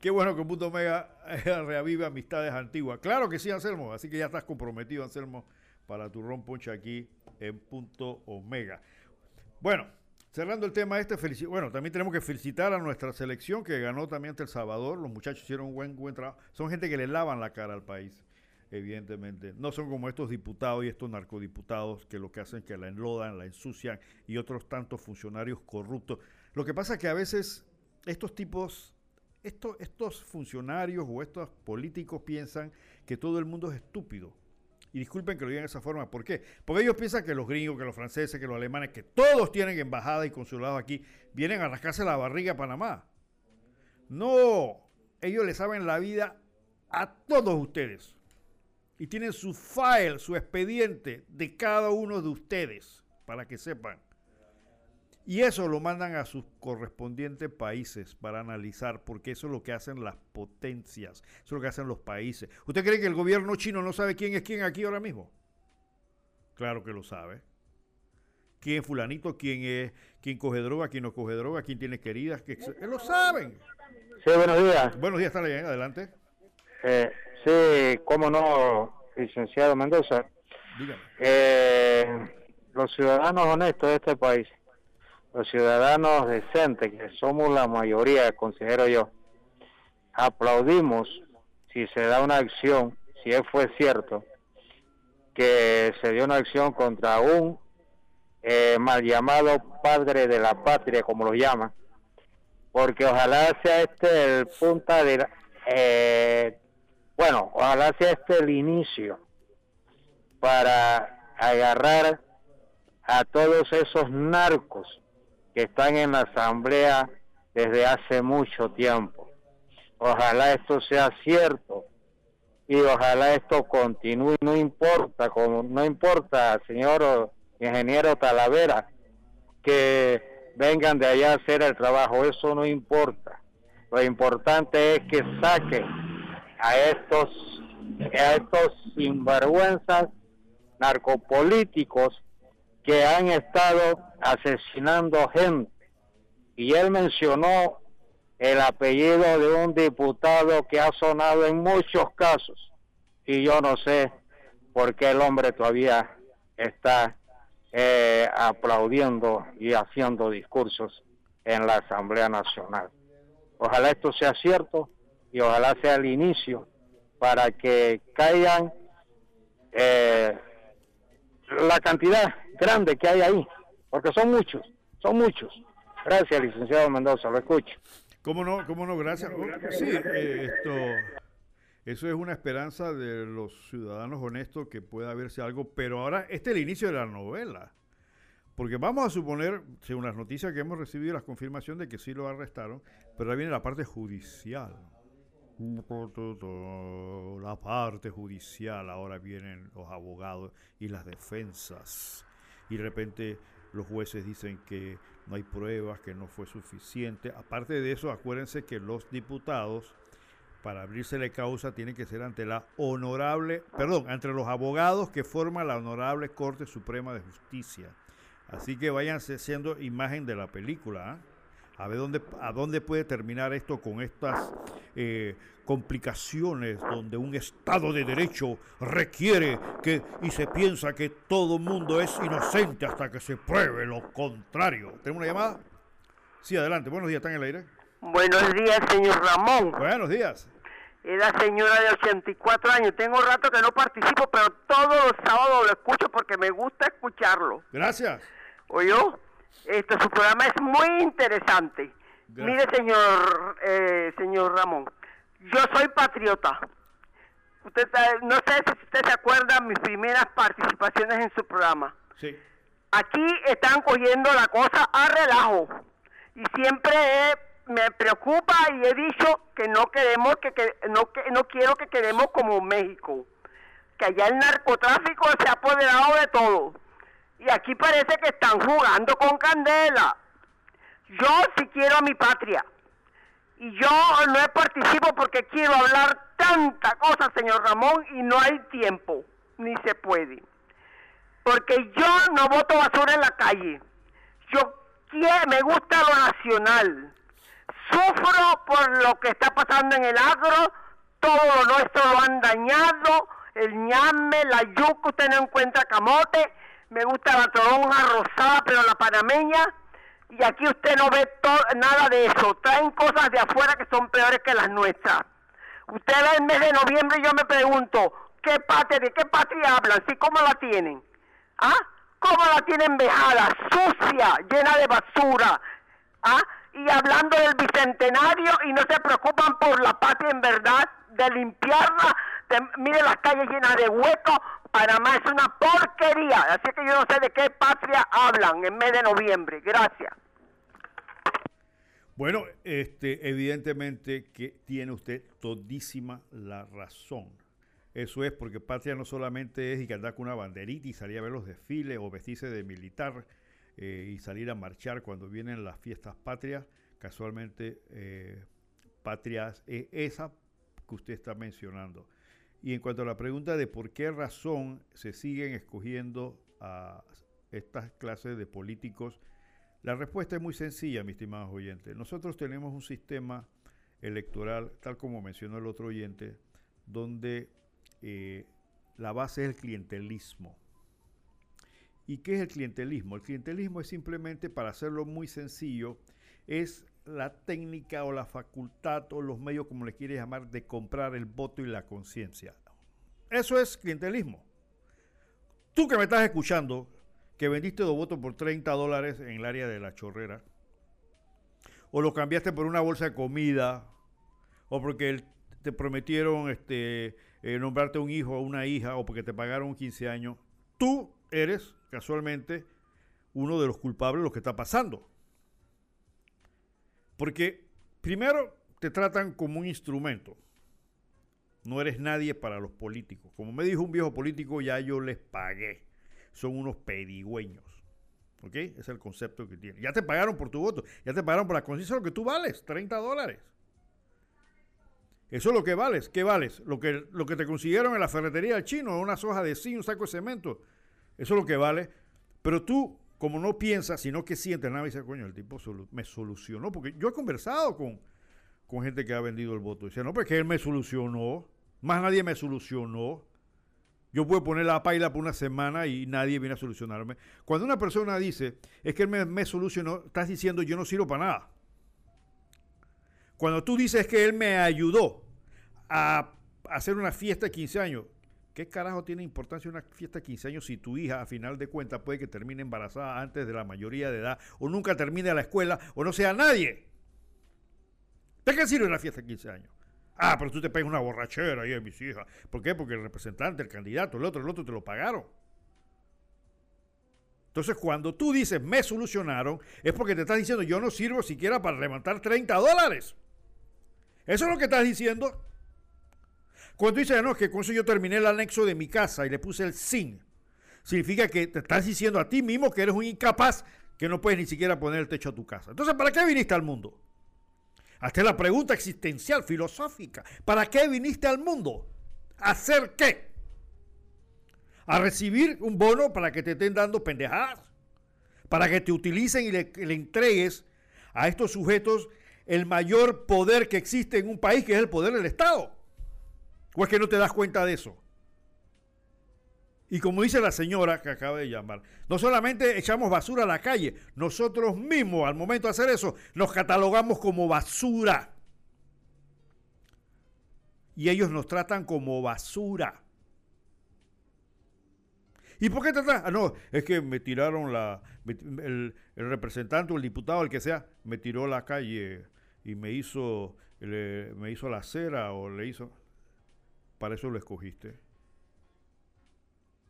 qué, bueno que Punto Omega reavive amistades antiguas. Claro que sí, Anselmo. Así que ya estás comprometido, Anselmo, para tu ron ponche aquí en Punto Omega. Bueno, cerrando el tema este, bueno, también tenemos que felicitar a nuestra selección que ganó también ante El Salvador. Los muchachos hicieron un buen, buen trabajo. Son gente que le lavan la cara al país, evidentemente. No son como estos diputados y estos narcodiputados que lo que hacen es que la enlodan, la ensucian y otros tantos funcionarios corruptos. Lo que pasa es que a veces estos tipos, estos, funcionarios o estos políticos piensan que todo el mundo es estúpido. Y disculpen que lo digan de esa forma. ¿Por qué? Porque ellos piensan que los gringos, que los franceses, que los alemanes, que todos tienen embajada y consulado aquí, vienen a rascarse la barriga a Panamá. No, ellos le saben la vida a todos ustedes. Y tienen su file, su expediente de cada uno de ustedes, para que sepan. Y eso lo mandan a sus correspondientes países para analizar, porque eso es lo que hacen las potencias, eso es lo que hacen los países. ¿Usted cree que el gobierno chino no sabe quién es quién aquí ahora mismo? Claro que lo sabe. ¿Quién es fulanito? ¿Quién es quién coge droga? ¿Quién no coge droga? ¿Quién tiene queridas? ¿Qué- eh, lo saben. Sí, buenos días. Buenos días, está bien, adelante. Eh, sí, cómo no, licenciado Mendoza. Dígame. Eh, los ciudadanos honestos de este país, los ciudadanos decentes, que somos la mayoría, considero yo, aplaudimos si se da una acción, si fue cierto, que se dio una acción contra un eh, mal llamado padre de la patria, como lo llaman, porque ojalá sea este el punta de eh, bueno, ojalá sea este el inicio para agarrar a todos esos narcos que están en la asamblea desde hace mucho tiempo. Ojalá esto sea cierto y ojalá esto continúe, no importa, como no importa, señor ingeniero Talavera, que vengan de allá a hacer el trabajo, eso no importa. Lo importante es que saquen a estos a estos sinvergüenzas narcopolíticos que han estado asesinando gente. Y él mencionó el apellido de un diputado que ha sonado en muchos casos. Y yo no sé por qué el hombre todavía está eh, aplaudiendo y haciendo discursos en la Asamblea Nacional. Ojalá esto sea cierto y ojalá sea el inicio para que caigan eh, la cantidad grande que hay ahí, porque son muchos, son muchos. Gracias, licenciado Mendoza, lo escucho. ¿Cómo no? ¿Cómo no? Gracias. Sí, eh, esto, eso es una esperanza de los ciudadanos honestos que pueda verse algo, pero ahora este es el inicio de la novela. Porque vamos a suponer, según las noticias que hemos recibido, la confirmación de que sí lo arrestaron, pero ahí viene la parte judicial. La parte judicial, ahora vienen los abogados y las defensas. Y de repente los jueces dicen que no hay pruebas, que no fue suficiente. Aparte de eso, acuérdense que los diputados, para abrírsele causa, tienen que ser ante la honorable, perdón, entre los abogados que forman la honorable Corte Suprema de Justicia. Así que váyanse siendo imagen de la película. ¿ah? A ver dónde, a dónde puede terminar esto con estas eh, complicaciones donde un Estado de Derecho requiere que y se piensa que todo mundo es inocente hasta que se pruebe lo contrario. ¿Tenemos una llamada? Sí, adelante. Buenos días, ¿están en el aire? Buenos días, señor Ramón. Buenos días. Es la señora de 84 años. Tengo rato que no participo, pero todos los sábados lo escucho porque me gusta escucharlo. Gracias. ¿Oyó? Este, su programa es muy interesante. Mire, señor, eh, señor Ramón, yo soy patriota. Usted no sé si usted se acuerda de mis primeras participaciones en su programa. Sí. Aquí están cogiendo la cosa a relajo. Y siempre he- me preocupa y he dicho que no queremos que, que- no que no quiero que quedemos como México. Que allá el narcotráfico se ha apoderado de todo. Y aquí parece que están jugando con candela. Yo sí quiero a mi patria. Y yo no participo porque quiero hablar tanta cosa, señor Ramón, y no hay tiempo, ni se puede. Porque yo no voto basura en la calle. Yo me gusta lo nacional. Sufro por lo que está pasando en el agro, todo lo nuestro lo han dañado, el ñame, la yuca, usted no encuentra camote, me gusta la toronja rosada, pero la panameña, y aquí usted no ve nada de eso. Traen cosas de afuera que son peores que las nuestras. Usted ve el mes de noviembre y yo me pregunto, ¿qué patria, de qué patria hablan? ¿Sí, cómo la tienen? ¿Ah? ¿Cómo la tienen vejada, sucia, llena de basura? ¿Ah? Y hablando del bicentenario y no se preocupan por la patria en verdad, de limpiarla. de- mire las calles llenas de huecos. Panamá es una porquería. Así que yo no sé de qué patria hablan en mes de noviembre. Gracias. Bueno, este, evidentemente que tiene usted todísima la razón. Eso es porque patria no solamente es y que andar con una banderita y salir a ver los desfiles o vestirse de militar eh, y salir a marchar cuando vienen las fiestas patrias. Casualmente, eh, patrias es esa que usted está mencionando. Y en cuanto a la pregunta de por qué razón se siguen escogiendo a estas clases de políticos, la respuesta es muy sencilla, mis estimados oyentes. Nosotros tenemos un sistema electoral, tal como mencionó el otro oyente, donde eh, la base es el clientelismo. ¿Y qué es el clientelismo? El clientelismo es simplemente, para hacerlo muy sencillo, es la técnica o la facultad o los medios, como le quieres llamar, de comprar el voto y la conciencia. Eso es clientelismo. Tú que me estás escuchando, que vendiste dos votos por 30 dólares en el área de la chorrera, o lo cambiaste por una bolsa de comida, o porque te prometieron este, eh, nombrarte un hijo o una hija, o porque te pagaron 15 años, tú eres casualmente uno de los culpables de lo que está pasando. Porque primero te tratan como un instrumento. No eres nadie para los políticos. Como me dijo un viejo político, ya yo les pagué. Son unos pedigüeños. ¿Ok? Es el concepto que tiene. Ya te pagaron por tu voto. Ya te pagaron por la conciencia lo que tú vales. 30 dólares. Eso es lo que vales. ¿Qué vales? Lo que, lo que te consiguieron en la ferretería del chino, una soja de zinc, un saco de cemento. Eso es lo que vale. Pero tú, como no piensas, sino que sientes, nada, dice, coño, el tipo me solucionó. Porque yo he conversado con, con gente que ha vendido el voto. Dice, no, porque él me solucionó. Más nadie me solucionó. Yo puedo poner la paila por una semana y nadie viene a solucionarme. Cuando una persona dice, es que él me, me solucionó, estás diciendo, yo no sirvo para nada. Cuando tú dices que él me ayudó a hacer una fiesta de 15 años, ¿qué carajo tiene importancia una fiesta de 15 años si tu hija, a final de cuentas, puede que termine embarazada antes de la mayoría de edad, o nunca termine la escuela, o no sea nadie? ¿De qué sirve una fiesta de 15 años? Ah, pero tú te pegas una borrachera ahí a mis hijas. ¿Por qué? Porque el representante, el candidato, el otro, el otro te lo pagaron. Entonces, cuando tú dices me solucionaron, es porque te estás diciendo yo no sirvo siquiera para levantar 30 dólares. Eso es lo que estás diciendo. Cuando tú dices, no, que con eso yo terminé el anexo de mi casa y le puse el sin, significa que te estás diciendo a ti mismo que eres un incapaz que no puedes ni siquiera poner el techo a tu casa. Entonces, ¿para qué viniste al mundo? Hasta la pregunta existencial, filosófica. ¿Para qué viniste al mundo? ¿A hacer qué? ¿A recibir un bono para que te estén dando pendejadas? ¿Para que te utilicen y le entregues a estos sujetos el mayor poder que existe en un país, que es el poder del Estado? ¿O es que no te das cuenta de eso? Y como dice la señora que acaba de llamar, no solamente echamos basura a la calle, nosotros mismos al momento de hacer eso nos catalogamos como basura. Y ellos nos tratan como basura. ¿Y por qué tratan? Ah, no, es que me tiraron la. el, representante o el diputado, el que sea, me tiró la calle y me hizo, me hizo la acera o le hizo. Para eso lo escogiste.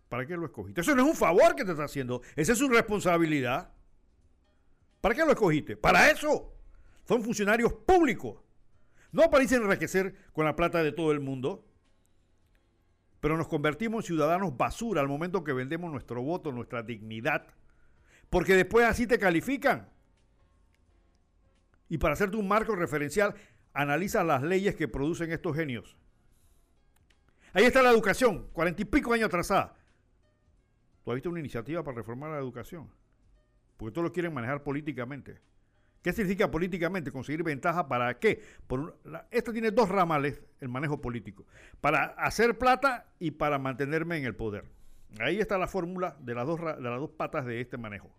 ¿Para qué lo escogiste? Eso no es un favor que te está haciendo. Esa es su responsabilidad. ¿Para qué lo escogiste? Para eso. Son funcionarios públicos. No para enriquecer con la plata de todo el mundo. Pero nos convertimos en ciudadanos basura al momento que vendemos nuestro voto, nuestra dignidad. Porque después así te califican. Y para hacerte un marco referencial, analiza las leyes que producen estos genios. Ahí está la educación, cuarenta y pico años atrasada. ¿Tú has visto una iniciativa para reformar la educación? Porque todos lo quieren manejar políticamente. ¿Qué significa políticamente? Conseguir ventaja para qué? Por esta tiene dos ramales, el manejo político. Para hacer plata y para mantenerme en el poder. Ahí está la fórmula de las dos, de las dos patas de este manejo.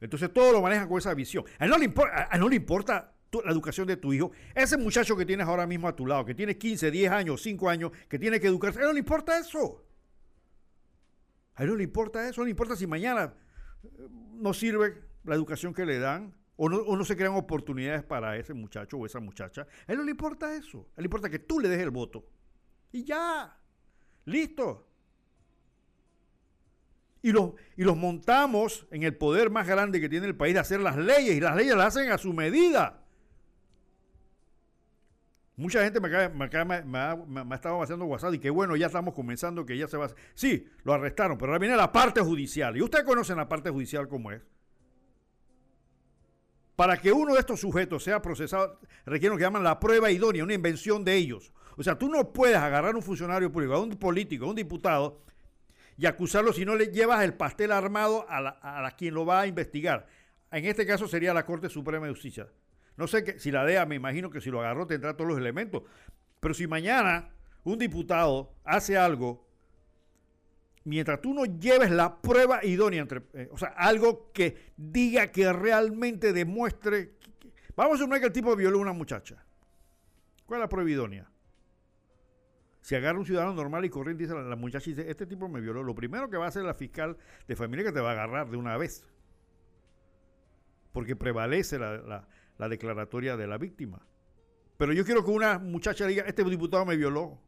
Entonces todo lo manejan con esa visión. A él no le importa, no le importa la educación de tu hijo. Ese muchacho que tienes ahora mismo a tu lado, que tiene 15, 10 años, 5 años, que tiene que educarse, a él no le importa eso. A él no le importa eso, no le importa si mañana eh, no sirve la educación que le dan o no, se crean oportunidades para ese muchacho o esa muchacha. A él no le importa eso. A él le importa que tú le des el voto. Y ya. Listo. Y los, y los montamos en el poder más grande que tiene el país de hacer las leyes. Y las leyes las hacen a su medida. Mucha gente me, ha, estado haciendo WhatsApp y que bueno, ya estamos comenzando, que ya se va a... Sí, lo arrestaron, pero ahora viene la parte judicial. Y ustedes conocen la parte judicial como es. Para que uno de estos sujetos sea procesado, requiere lo que llaman la prueba idónea, una invención de ellos. O sea, tú no puedes agarrar a un funcionario público, a un político, a un diputado, y acusarlo si no le llevas el pastel armado a, la, a quien lo va a investigar. En este caso sería la Corte Suprema de Justicia. No sé que, si la DEA, me imagino que si lo agarró tendrá todos los elementos. Pero si mañana un diputado hace algo, mientras tú no lleves la prueba idónea, entre, eh, o sea, algo que diga que realmente demuestre. vamos a suponer que el tipo violó a una muchacha. ¿Cuál es la prueba idónea? Si agarra un ciudadano normal y corriente y dice la, muchacha dice, este tipo me violó, lo primero que va a hacer la fiscal de familia que te va a agarrar de una vez. Porque prevalece la declaratoria de la víctima. Pero yo quiero que una muchacha diga, este diputado me violó,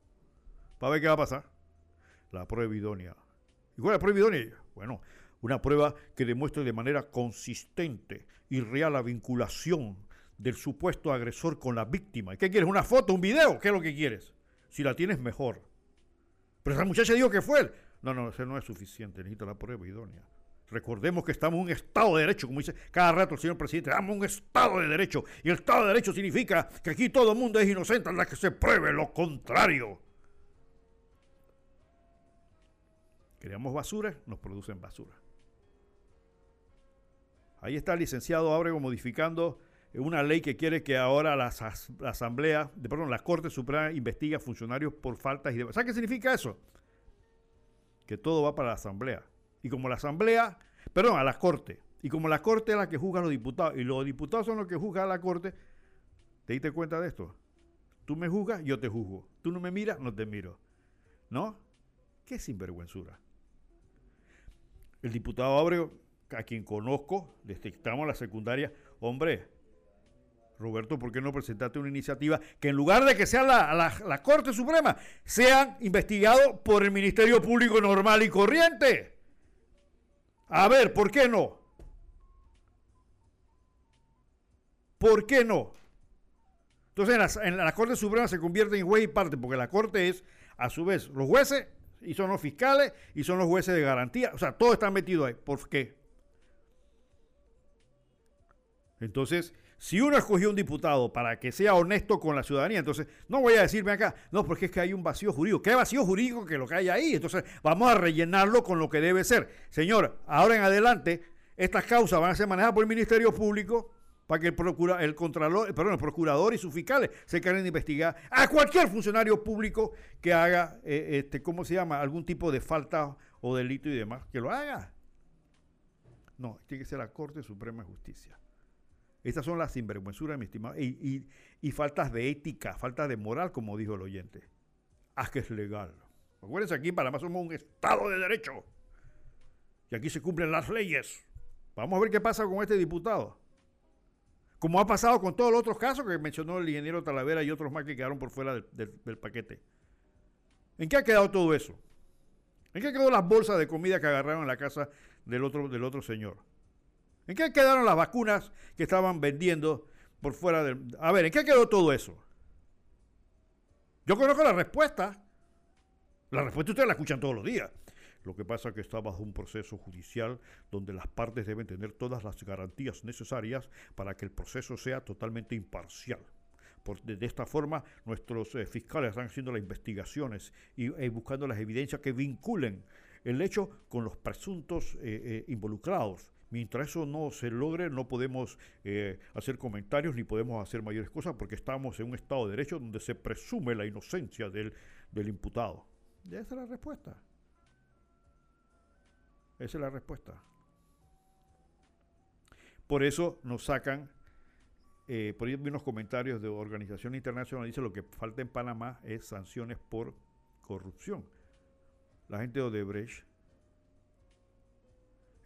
para ver qué va a pasar. La prueba idónea. ¿Y cuál es la prueba idónea? Bueno, una prueba que demuestre de manera consistente y real la vinculación del supuesto agresor con la víctima. ¿Qué quieres? ¿Una foto, un video? ¿Qué es lo que quieres? Si la tienes, mejor. Pero esa muchacha dijo que fue él. No, no, eso no es suficiente. Necesita la prueba idónea. Recordemos que estamos en un Estado de Derecho, como dice cada rato el señor presidente, estamos en un Estado de Derecho. Y el Estado de Derecho significa que aquí todo el mundo es inocente hasta que se pruebe lo contrario. Creamos basura, nos producen basura. Ahí está el licenciado Ábrego modificando una ley que quiere que ahora la, Asamblea, de, perdón, la Corte Suprema investigue a funcionarios por faltas y demás. ¿Sabes qué significa eso? Que todo va para la Asamblea. Y como la Asamblea, perdón, a la Corte. Y como la Corte es la que juzga a los diputados y los diputados son los que juzgan a la Corte, ¿te diste cuenta de esto? Tú me juzgas, yo te juzgo. Tú no me miras, no te miro. ¿No? Qué sinvergüenzura. El diputado Abreu, a quien conozco, en la secundaria, hombre, Roberto, ¿por qué no presentaste una iniciativa que en lugar de que sea la, la Corte Suprema, sean investigados por el Ministerio Público normal y corriente? A ver, ¿por qué no? ¿Por qué no? Entonces en la, Corte Suprema se convierte en juez y parte, porque la Corte es, a su vez, los jueces y son los fiscales y son los jueces de garantía. O sea, todo está metido ahí. ¿Por qué? Entonces, si uno escogió un diputado para que sea honesto con la ciudadanía, entonces no voy a decirme acá, no, porque es que hay un vacío jurídico. ¿Qué vacío jurídico que lo que hay ahí? Entonces vamos a rellenarlo con lo que debe ser. Señor, ahora en adelante, estas causas van a ser manejadas por el Ministerio Público para que el, procura, el, contralor, perdón, el procurador y sus fiscales se queden de investigar a cualquier funcionario público que haga, eh, este, ¿cómo se llama?, algún tipo de falta o delito y demás, que lo haga. No, tiene que ser la Corte Suprema de Justicia. Estas son las sinvergüenzuras, mi estimado, y, y, faltas de ética, faltas de moral, como dijo el oyente. Ah, que es legal. Acuérdense, aquí en Panamá somos un Estado de Derecho. Y aquí se cumplen las leyes. Vamos a ver qué pasa con este diputado. Como ha pasado con todos los otros casos que mencionó el ingeniero Talavera y otros más que quedaron por fuera del, paquete. ¿En qué ha quedado todo eso? ¿En qué quedó las bolsas de comida que agarraron en la casa del otro, del otro señor? ¿En qué quedaron las vacunas que estaban vendiendo por fuera del... A ver, ¿en qué quedó todo eso? Yo conozco la respuesta. La respuesta ustedes la escuchan todos los días. Lo que pasa es que está bajo un proceso judicial donde las partes deben tener todas las garantías necesarias para que el proceso sea totalmente imparcial. de, esta forma, nuestros eh, fiscales están haciendo las investigaciones y eh, buscando las evidencias que vinculen el hecho con los presuntos eh, involucrados. Mientras eso no se logre, no podemos hacer comentarios ni podemos hacer mayores cosas porque estamos en un Estado de Derecho donde se presume la inocencia del, del imputado. Esa es la respuesta. Esa es la respuesta. Por eso nos sacan, eh, por ahí unos comentarios de organización internacional, dice lo que falta en Panamá es sanciones por corrupción. La gente de Odebrecht.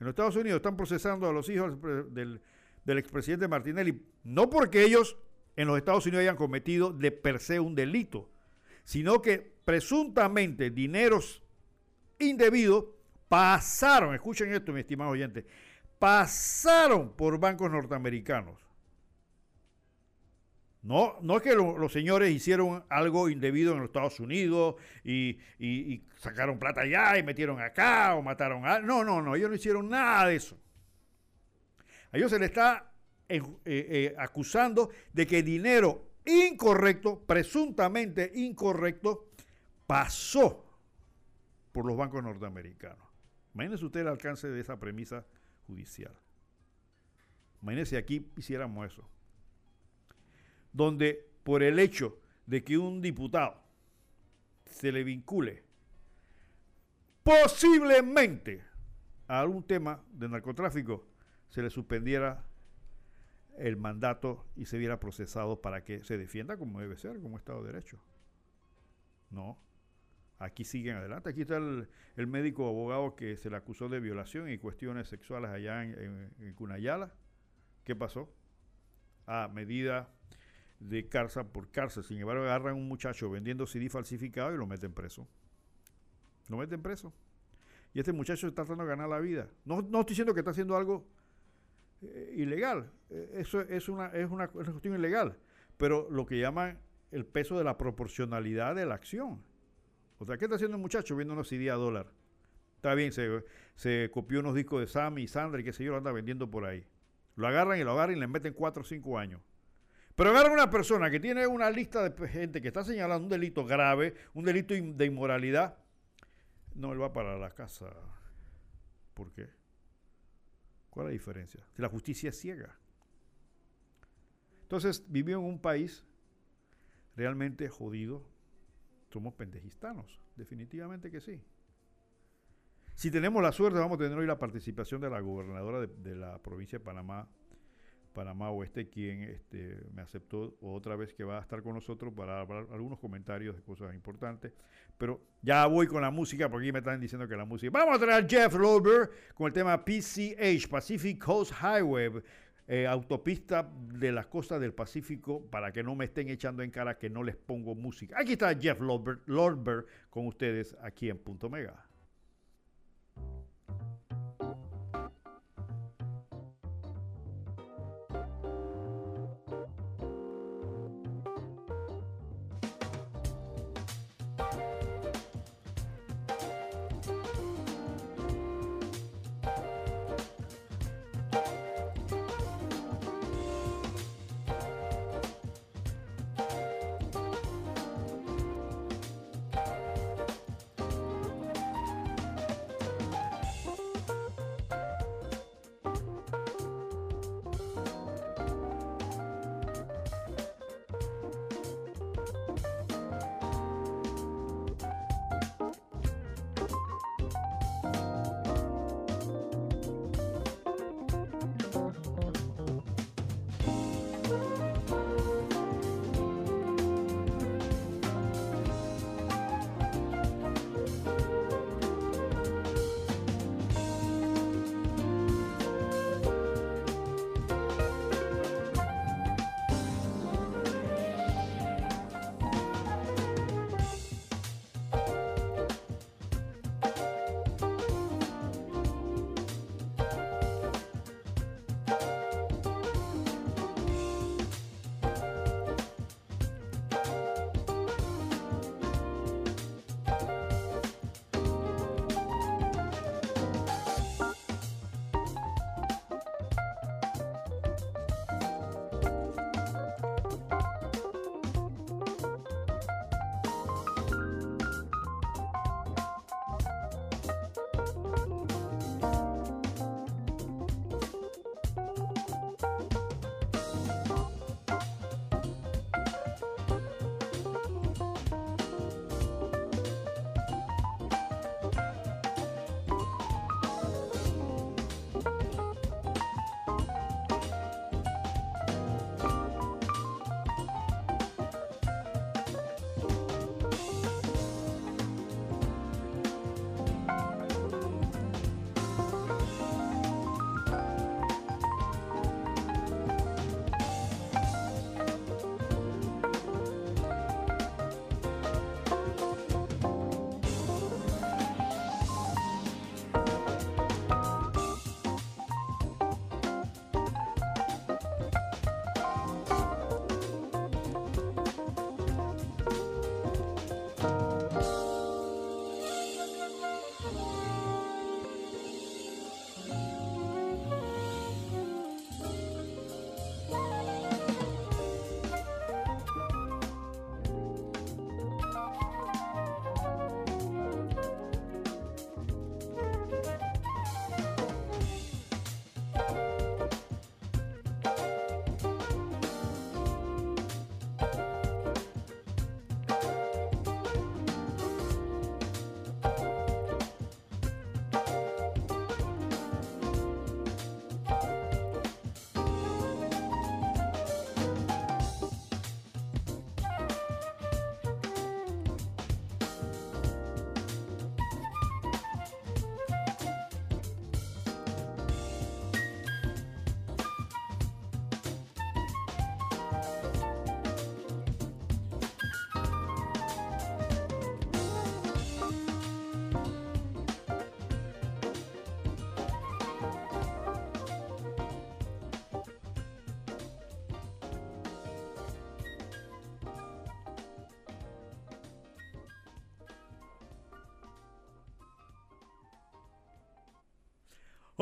En los Estados Unidos están procesando a los hijos del, del expresidente Martinelli, no porque ellos en los Estados Unidos hayan cometido de per se un delito, sino que presuntamente dineros indebidos pasaron, escuchen esto, mi estimado oyente, pasaron por bancos norteamericanos. No, no es que los señores hicieron algo indebido en los Estados Unidos y, sacaron plata allá y metieron acá o mataron a... No, no, no, ellos no hicieron nada de eso. A ellos se les está eh, eh, acusando de que dinero incorrecto, presuntamente incorrecto, pasó por los bancos norteamericanos. Imagínese usted el alcance de esa premisa judicial. Imagínese aquí hiciéramos eso. Donde por el hecho de que un diputado se le vincule posiblemente a algún tema de narcotráfico, se le suspendiera el mandato y se viera procesado para que se defienda como debe ser, como Estado de Derecho. No. Aquí siguen adelante. Aquí está el, médico abogado que se le acusó de violación y cuestiones sexuales allá en, Cunayala. ¿Qué pasó? Ah, medida de cárcel por cárcel. Sin embargo, agarran a un muchacho vendiendo CD falsificado y lo meten preso. Lo meten preso. Y este muchacho está tratando de ganar la vida. No, no estoy diciendo que está haciendo algo eh, ilegal. Eh, eso es una, es una cuestión ilegal. Pero lo que llaman el peso de la proporcionalidad de la acción. O sea, ¿qué está haciendo el muchacho viendo unos CD a dólar? Está bien, se, copió unos discos de Sammy y Sandra y qué sé yo, lo anda vendiendo por ahí. Lo agarran y lo agarran y le meten 4 o 5 años. Pero agarran una persona que tiene una lista de gente que está señalando un delito grave, un delito de inmoralidad. No, él va para la casa. ¿Por qué? ¿Cuál es la diferencia? Si la justicia es ciega. Entonces vivió en un país realmente jodido, somos pendejistanos, definitivamente que sí. Si tenemos la suerte, vamos a tener hoy la participación de la gobernadora de, la provincia de Panamá, Panamá Oeste, quien este, me aceptó otra vez que va a estar con nosotros para hablar algunos comentarios de cosas importantes. Pero ya voy con la música, porque aquí me están diciendo que la música. Vamos a traer a Jeff Lober con el tema PCH, Pacific Coast Highway. Eh, autopista de las costas del Pacífico para que no me estén echando en cara que no les pongo música. Aquí está Jeff Lordberg con ustedes aquí en Punto Mega.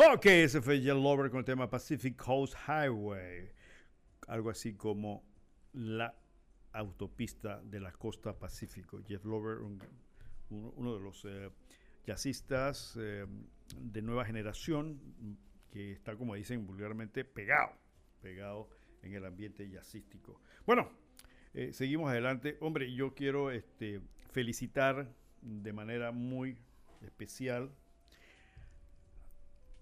Ok, ese fue Jeff Lover con el tema Pacific Coast Highway. Algo así como la autopista de la costa pacífico. Jeff Lover, un- uno, uno de los eh, jazzistas eh, de nueva generación que está, como dicen vulgarmente, pegado, pegado en el ambiente jazzístico. Bueno, eh, seguimos adelante. Hombre, yo quiero este, felicitar de manera muy especial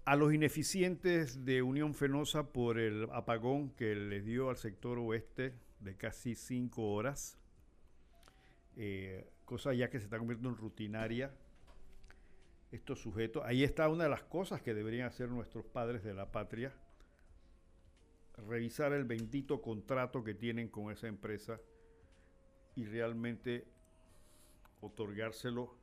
a los ineficientes de Unión Fenosa por el apagón que les dio al sector oeste de casi cinco horas, eh, cosa ya que se está convirtiendo en rutinaria estos sujetos. Ahí está una de las cosas que deberían hacer nuestros padres de la patria, revisar el bendito contrato que tienen con esa empresa y realmente otorgárselo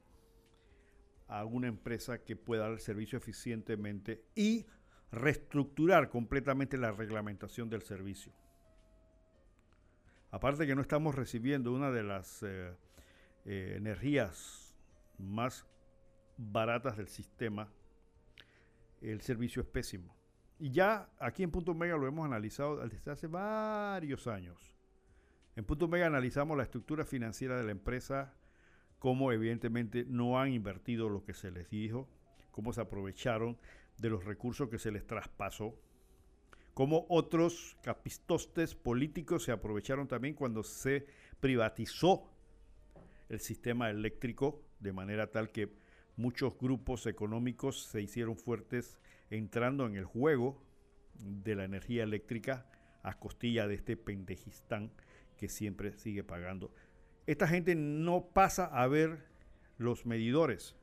a una empresa que pueda dar servicio eficientemente y reestructurar completamente la reglamentación del servicio. Aparte que no estamos recibiendo una de las eh, eh, energías más baratas del sistema, el servicio es pésimo. Y ya aquí en Punto Mega lo hemos analizado desde hace varios años. En Punto Mega analizamos la estructura financiera de la empresa, cómo evidentemente no han invertido lo que se les dijo, cómo se aprovecharon de los recursos que se les traspasó, cómo otros capistostes políticos se aprovecharon también cuando se privatizó el sistema eléctrico de manera tal que muchos grupos económicos se hicieron fuertes entrando en el juego de la energía eléctrica a costilla de este pendejistán que siempre sigue pagando. Esta gente no pasa a ver los medidores.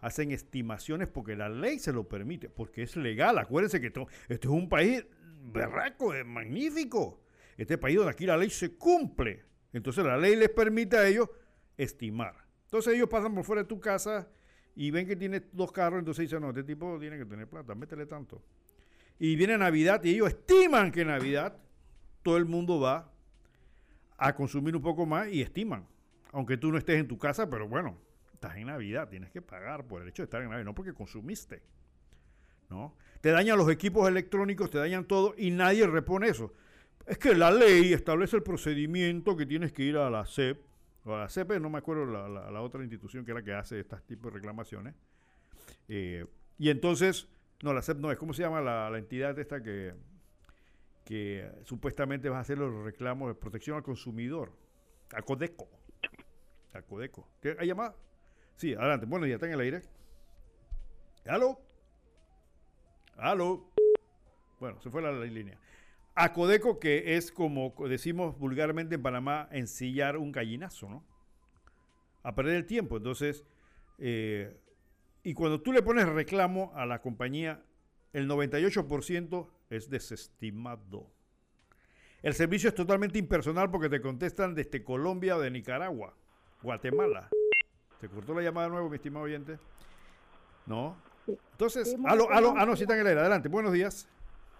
Hacen estimaciones porque la ley se lo permite, porque es legal. Acuérdense que esto, es un país berraco, es magnífico. Este país donde aquí la ley se cumple. Entonces la ley les permite a ellos estimar. Entonces ellos pasan por fuera de tu casa y ven que tienes dos carros, entonces dicen, no, este tipo tiene que tener plata, métele tanto. Y viene Navidad y ellos estiman que en Navidad todo el mundo va a consumir un poco más y estiman. Aunque tú no estés en tu casa, pero bueno, estás en Navidad, tienes que pagar por el hecho de estar en Navidad, no porque consumiste. ¿No? Te dañan los equipos electrónicos, te dañan todo y nadie repone eso. Es que la ley establece el procedimiento que tienes que ir a la CEP, o a la CEP, no me acuerdo la, la- otra institución que es la que hace estos tipos de reclamaciones. Eh, y entonces, no, la CEP no es, ¿cómo se llama la, la entidad esta que, que supuestamente va a hacer los reclamos de protección al consumidor? Acodeco. Acodeco. ¿Qué- ¿Hay llamada? Sí, adelante. Buenos días, está en el aire. ¿Aló? ¿Aló? Bueno, se fue la, línea. Acodeco, que es como decimos vulgarmente en Panamá, ensillar un gallinazo, ¿no? A perder el tiempo. Entonces, eh, y cuando tú le pones reclamo a la compañía, el 98% es desestimado. El servicio es totalmente impersonal porque te contestan desde Colombia o de Nicaragua, Guatemala. ¿Se cortó la llamada de nuevo, mi estimado oyente? ¿No? Entonces, aló, aló, ah, no, sí están en el aire. Adelante, buenos días.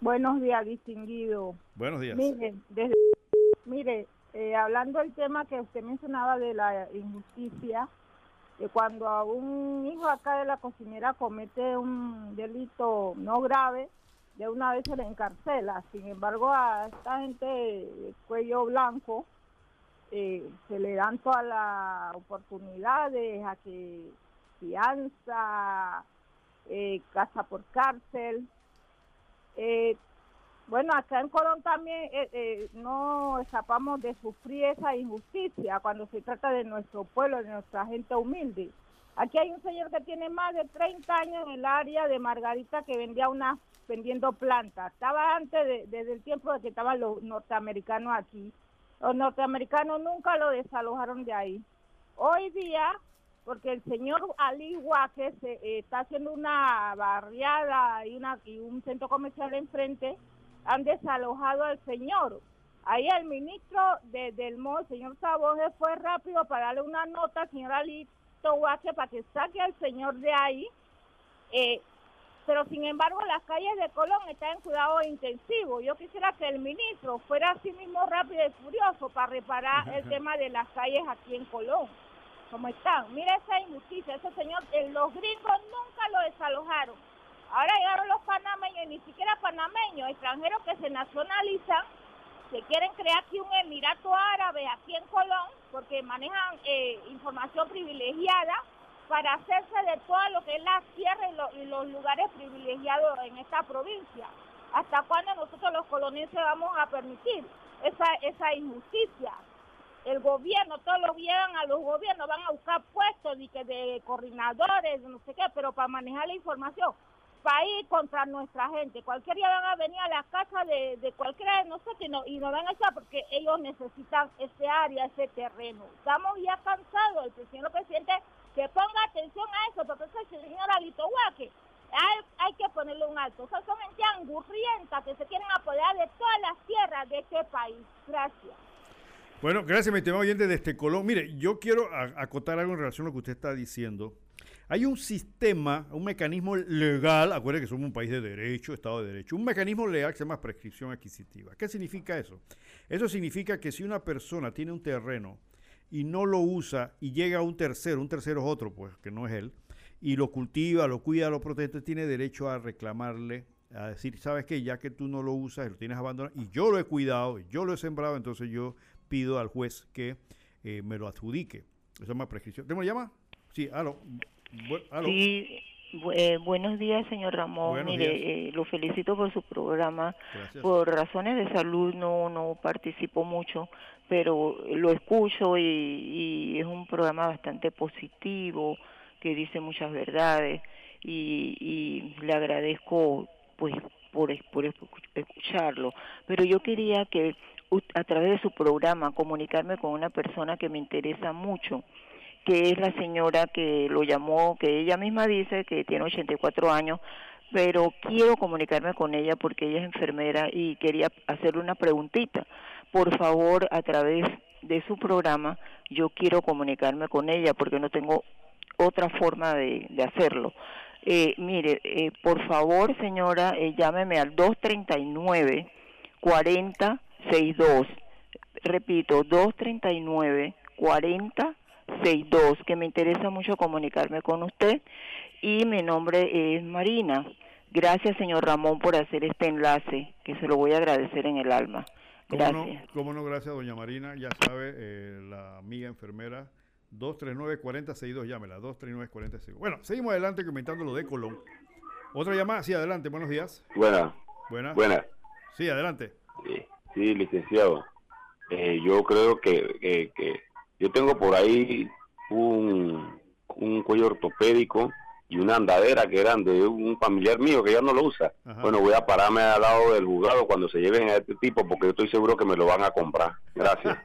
Buenos días, distinguido. Buenos días. Mire, desde- mire eh, hablando del tema que usted mencionaba de la injusticia, que cuando a un hijo acá de la cocinera comete un delito no grave, de una vez se le encarcela. Sin embargo, a esta gente de cuello blanco eh, se le dan todas las oportunidades a que fianza, eh, casa por cárcel. Eh, bueno, acá en Colón también eh, no escapamos de sufrir esa injusticia cuando se trata de nuestro pueblo, de nuestra gente humilde. Aquí hay un señor que tiene más de 30 años en el área de Margarita que vendía una vendiendo plantas. Estaba antes de- desde el tiempo de que estaban los norteamericanos aquí. Los norteamericanos nunca lo desalojaron de ahí. Hoy día, porque el señor Ali Huaque se, eh, está haciendo una barriada y, una, y un centro comercial enfrente, han desalojado al señor. Ahí el ministro de- del MO, el señor Saboge, fue rápido para darle una nota al señor Ali Huaque para que saque al señor de ahí. Eh, pero sin embargo las calles de Colón están en cuidado intensivo. Yo quisiera que el ministro fuera así mismo rápido y furioso para reparar el tema de las calles aquí en Colón. como están. Mira esa injusticia, ese señor, eh, los gringos nunca lo desalojaron. Ahora llegaron los panameños, y ni siquiera panameños, extranjeros que se nacionalizan, se quieren crear aquí un Emirato Árabe aquí en Colón, porque manejan eh, información privilegiada para hacerse de todo lo que es la tierra y, lo- y los lugares privilegiados en esta provincia. ¿Hasta cuándo nosotros los colonienses vamos a permitir esa, esa injusticia? El gobierno, todos los llevan a los gobiernos, van a buscar puestos de, de coordinadores, no sé qué, pero para manejar la información, para ir contra nuestra gente. Cualquier día van a venir a la casa de, de cualquiera de nosotros y, no, y nos van a echar porque ellos necesitan ese área, ese terreno. Estamos ya cansados, el presidente, que ponga atención a eso, porque ese señor Alito Huaque, hay, hay que ponerle un alto. O sea, son gente angurrienta que se quieren apoderar de todas las tierras de este país. Gracias. Bueno, gracias, mi estimado oyente de este Colón. Mire, yo quiero acotar algo en relación a lo que usted está diciendo. Hay un sistema, un mecanismo legal, acuérdense que somos un país de derecho, Estado de Derecho, un mecanismo legal que se llama prescripción adquisitiva. ¿Qué significa eso? Eso significa que si una persona tiene un terreno y no lo usa y llega un tercero, un tercero es otro, pues, que no es él, y lo cultiva, lo cuida, lo protege, tiene derecho a reclamarle, a decir, sabes que ya que tú no lo usas, lo tienes abandonado, y yo lo he cuidado, yo lo he sembrado, entonces yo pido al juez que eh, me lo adjudique. Eso se llama prescripción. ¿Tengo llama? Sí, aló. Bu- aló. Sí, eh, buenos días, señor Ramón. Buenos Mire, eh, lo felicito por su programa. Gracias. Por razones de salud no no participo mucho, pero lo escucho y, y es un programa bastante positivo que dice muchas verdades y, le agradezco pues por, por escu- escucharlo. Pero yo quería que a través de su programa comunicarme con una persona que me interesa mucho que es la señora que lo llamó, que ella misma dice que tiene 84 años, pero quiero comunicarme con ella porque ella es enfermera y quería hacerle una preguntita. Por favor, a través de su programa, yo quiero comunicarme con ella porque no tengo otra forma de, hacerlo. Eh, mire, eh, por favor, señora, eh, llámeme al 239 4062. Repito, 239 4062, que me interesa mucho comunicarme con usted. Y mi nombre es Marina. Gracias, señor Ramón, por hacer este enlace, que se lo voy a agradecer en el alma. ¿Cómo no, Gracias. cómo no? Gracias, doña Marina. Ya sabe, eh, la amiga enfermera 239-4062, llámela, 239-4062. Bueno, seguimos adelante comentando lo de Colón. Otra llamada, sí, adelante, buenos días. Buena. Buenas. Buenas. Sí, adelante. Sí, sí, licenciado. Eh, yo creo que, que, que yo tengo por ahí un, un cuello ortopédico y una andadera que eran de un familiar mío que ya no lo usa. Ajá. Bueno, voy a pararme al lado del juzgado cuando se lleven a este tipo porque yo estoy seguro que me lo van a comprar. Gracias.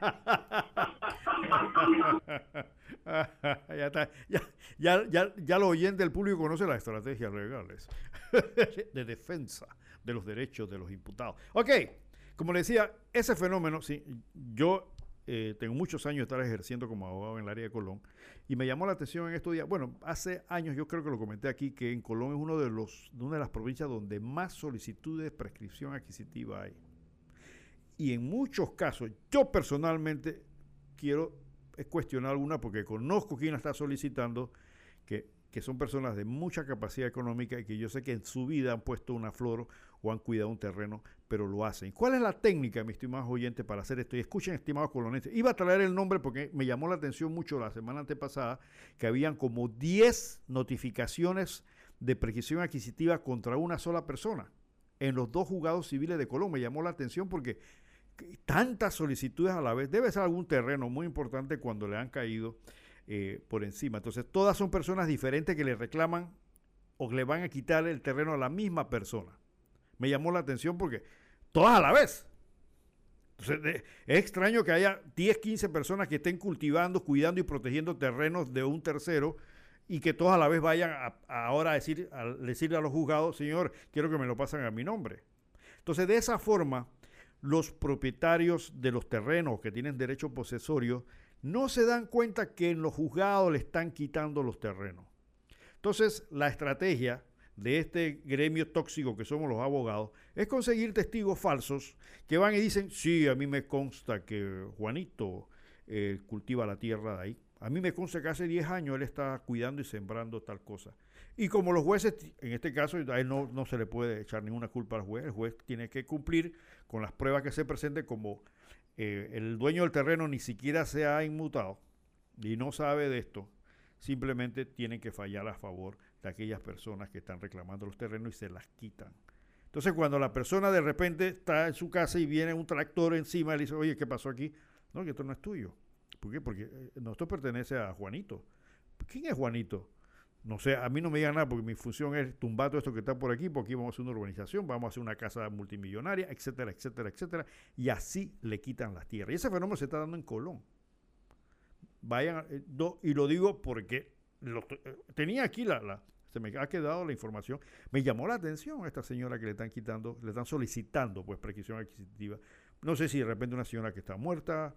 ya, está. Ya, ya, ya, ya los oyentes del público conocen las estrategias legales de defensa de los derechos de los imputados. Ok, como le decía, ese fenómeno, sí, yo eh, tengo muchos años de estar ejerciendo como abogado en el área de Colón y me llamó la atención en estos días, bueno, hace años yo creo que lo comenté aquí, que en Colón es uno de los, una de las provincias donde más solicitudes de prescripción adquisitiva hay. Y en muchos casos, yo personalmente quiero es cuestionar alguna porque conozco quién la está solicitando, que, que son personas de mucha capacidad económica y que yo sé que en su vida han puesto una flor o han cuidado un terreno, pero lo hacen. ¿Cuál es la técnica, mis estimados oyentes, para hacer esto? Y escuchen, estimados colonenses. Iba a traer el nombre porque me llamó la atención mucho la semana antepasada que habían como 10 notificaciones de prescripción adquisitiva contra una sola persona en los dos juzgados civiles de Colón. Me llamó la atención porque tantas solicitudes a la vez, debe ser algún terreno muy importante cuando le han caído eh, por encima. Entonces, todas son personas diferentes que le reclaman o le van a quitar el terreno a la misma persona. Me llamó la atención porque todas a la vez. Entonces, es extraño que haya 10, 15 personas que estén cultivando, cuidando y protegiendo terrenos de un tercero y que todas a la vez vayan a ahora a, decir, a decirle a los juzgados, señor, quiero que me lo pasen a mi nombre. Entonces, de esa forma, los propietarios de los terrenos que tienen derecho posesorio no se dan cuenta que en los juzgados le están quitando los terrenos. Entonces, la estrategia de este gremio tóxico que somos los abogados es conseguir testigos falsos que van y dicen, sí, a mí me consta que Juanito eh, cultiva la tierra de ahí. A mí me consta que hace 10 años él está cuidando y sembrando tal cosa. Y como los jueces, en este caso, a él no, no se le puede echar ninguna culpa al juez, el juez tiene que cumplir con las pruebas que se presenten como eh, el dueño del terreno ni siquiera se ha inmutado y no sabe de esto, simplemente tiene que fallar a favor de aquellas personas que están reclamando los terrenos y se las quitan. Entonces cuando la persona de repente está en su casa y viene un tractor encima y le dice, oye, ¿qué pasó aquí? No, que esto no es tuyo. ¿Por qué? Porque eh, esto pertenece a Juanito. ¿Quién es Juanito? No sé, a mí no me digan nada porque mi función es tumbar todo esto que está por aquí, porque aquí vamos a hacer una urbanización, vamos a hacer una casa multimillonaria, etcétera, etcétera, etcétera. Y así le quitan las tierras. Y ese fenómeno se está dando en Colón. Vayan, eh, y lo digo porque eh, tenía aquí la, la, se me ha quedado la información. Me llamó la atención a esta señora que le están quitando, le están solicitando pues prescripción adquisitiva. No sé si de repente una señora que está muerta,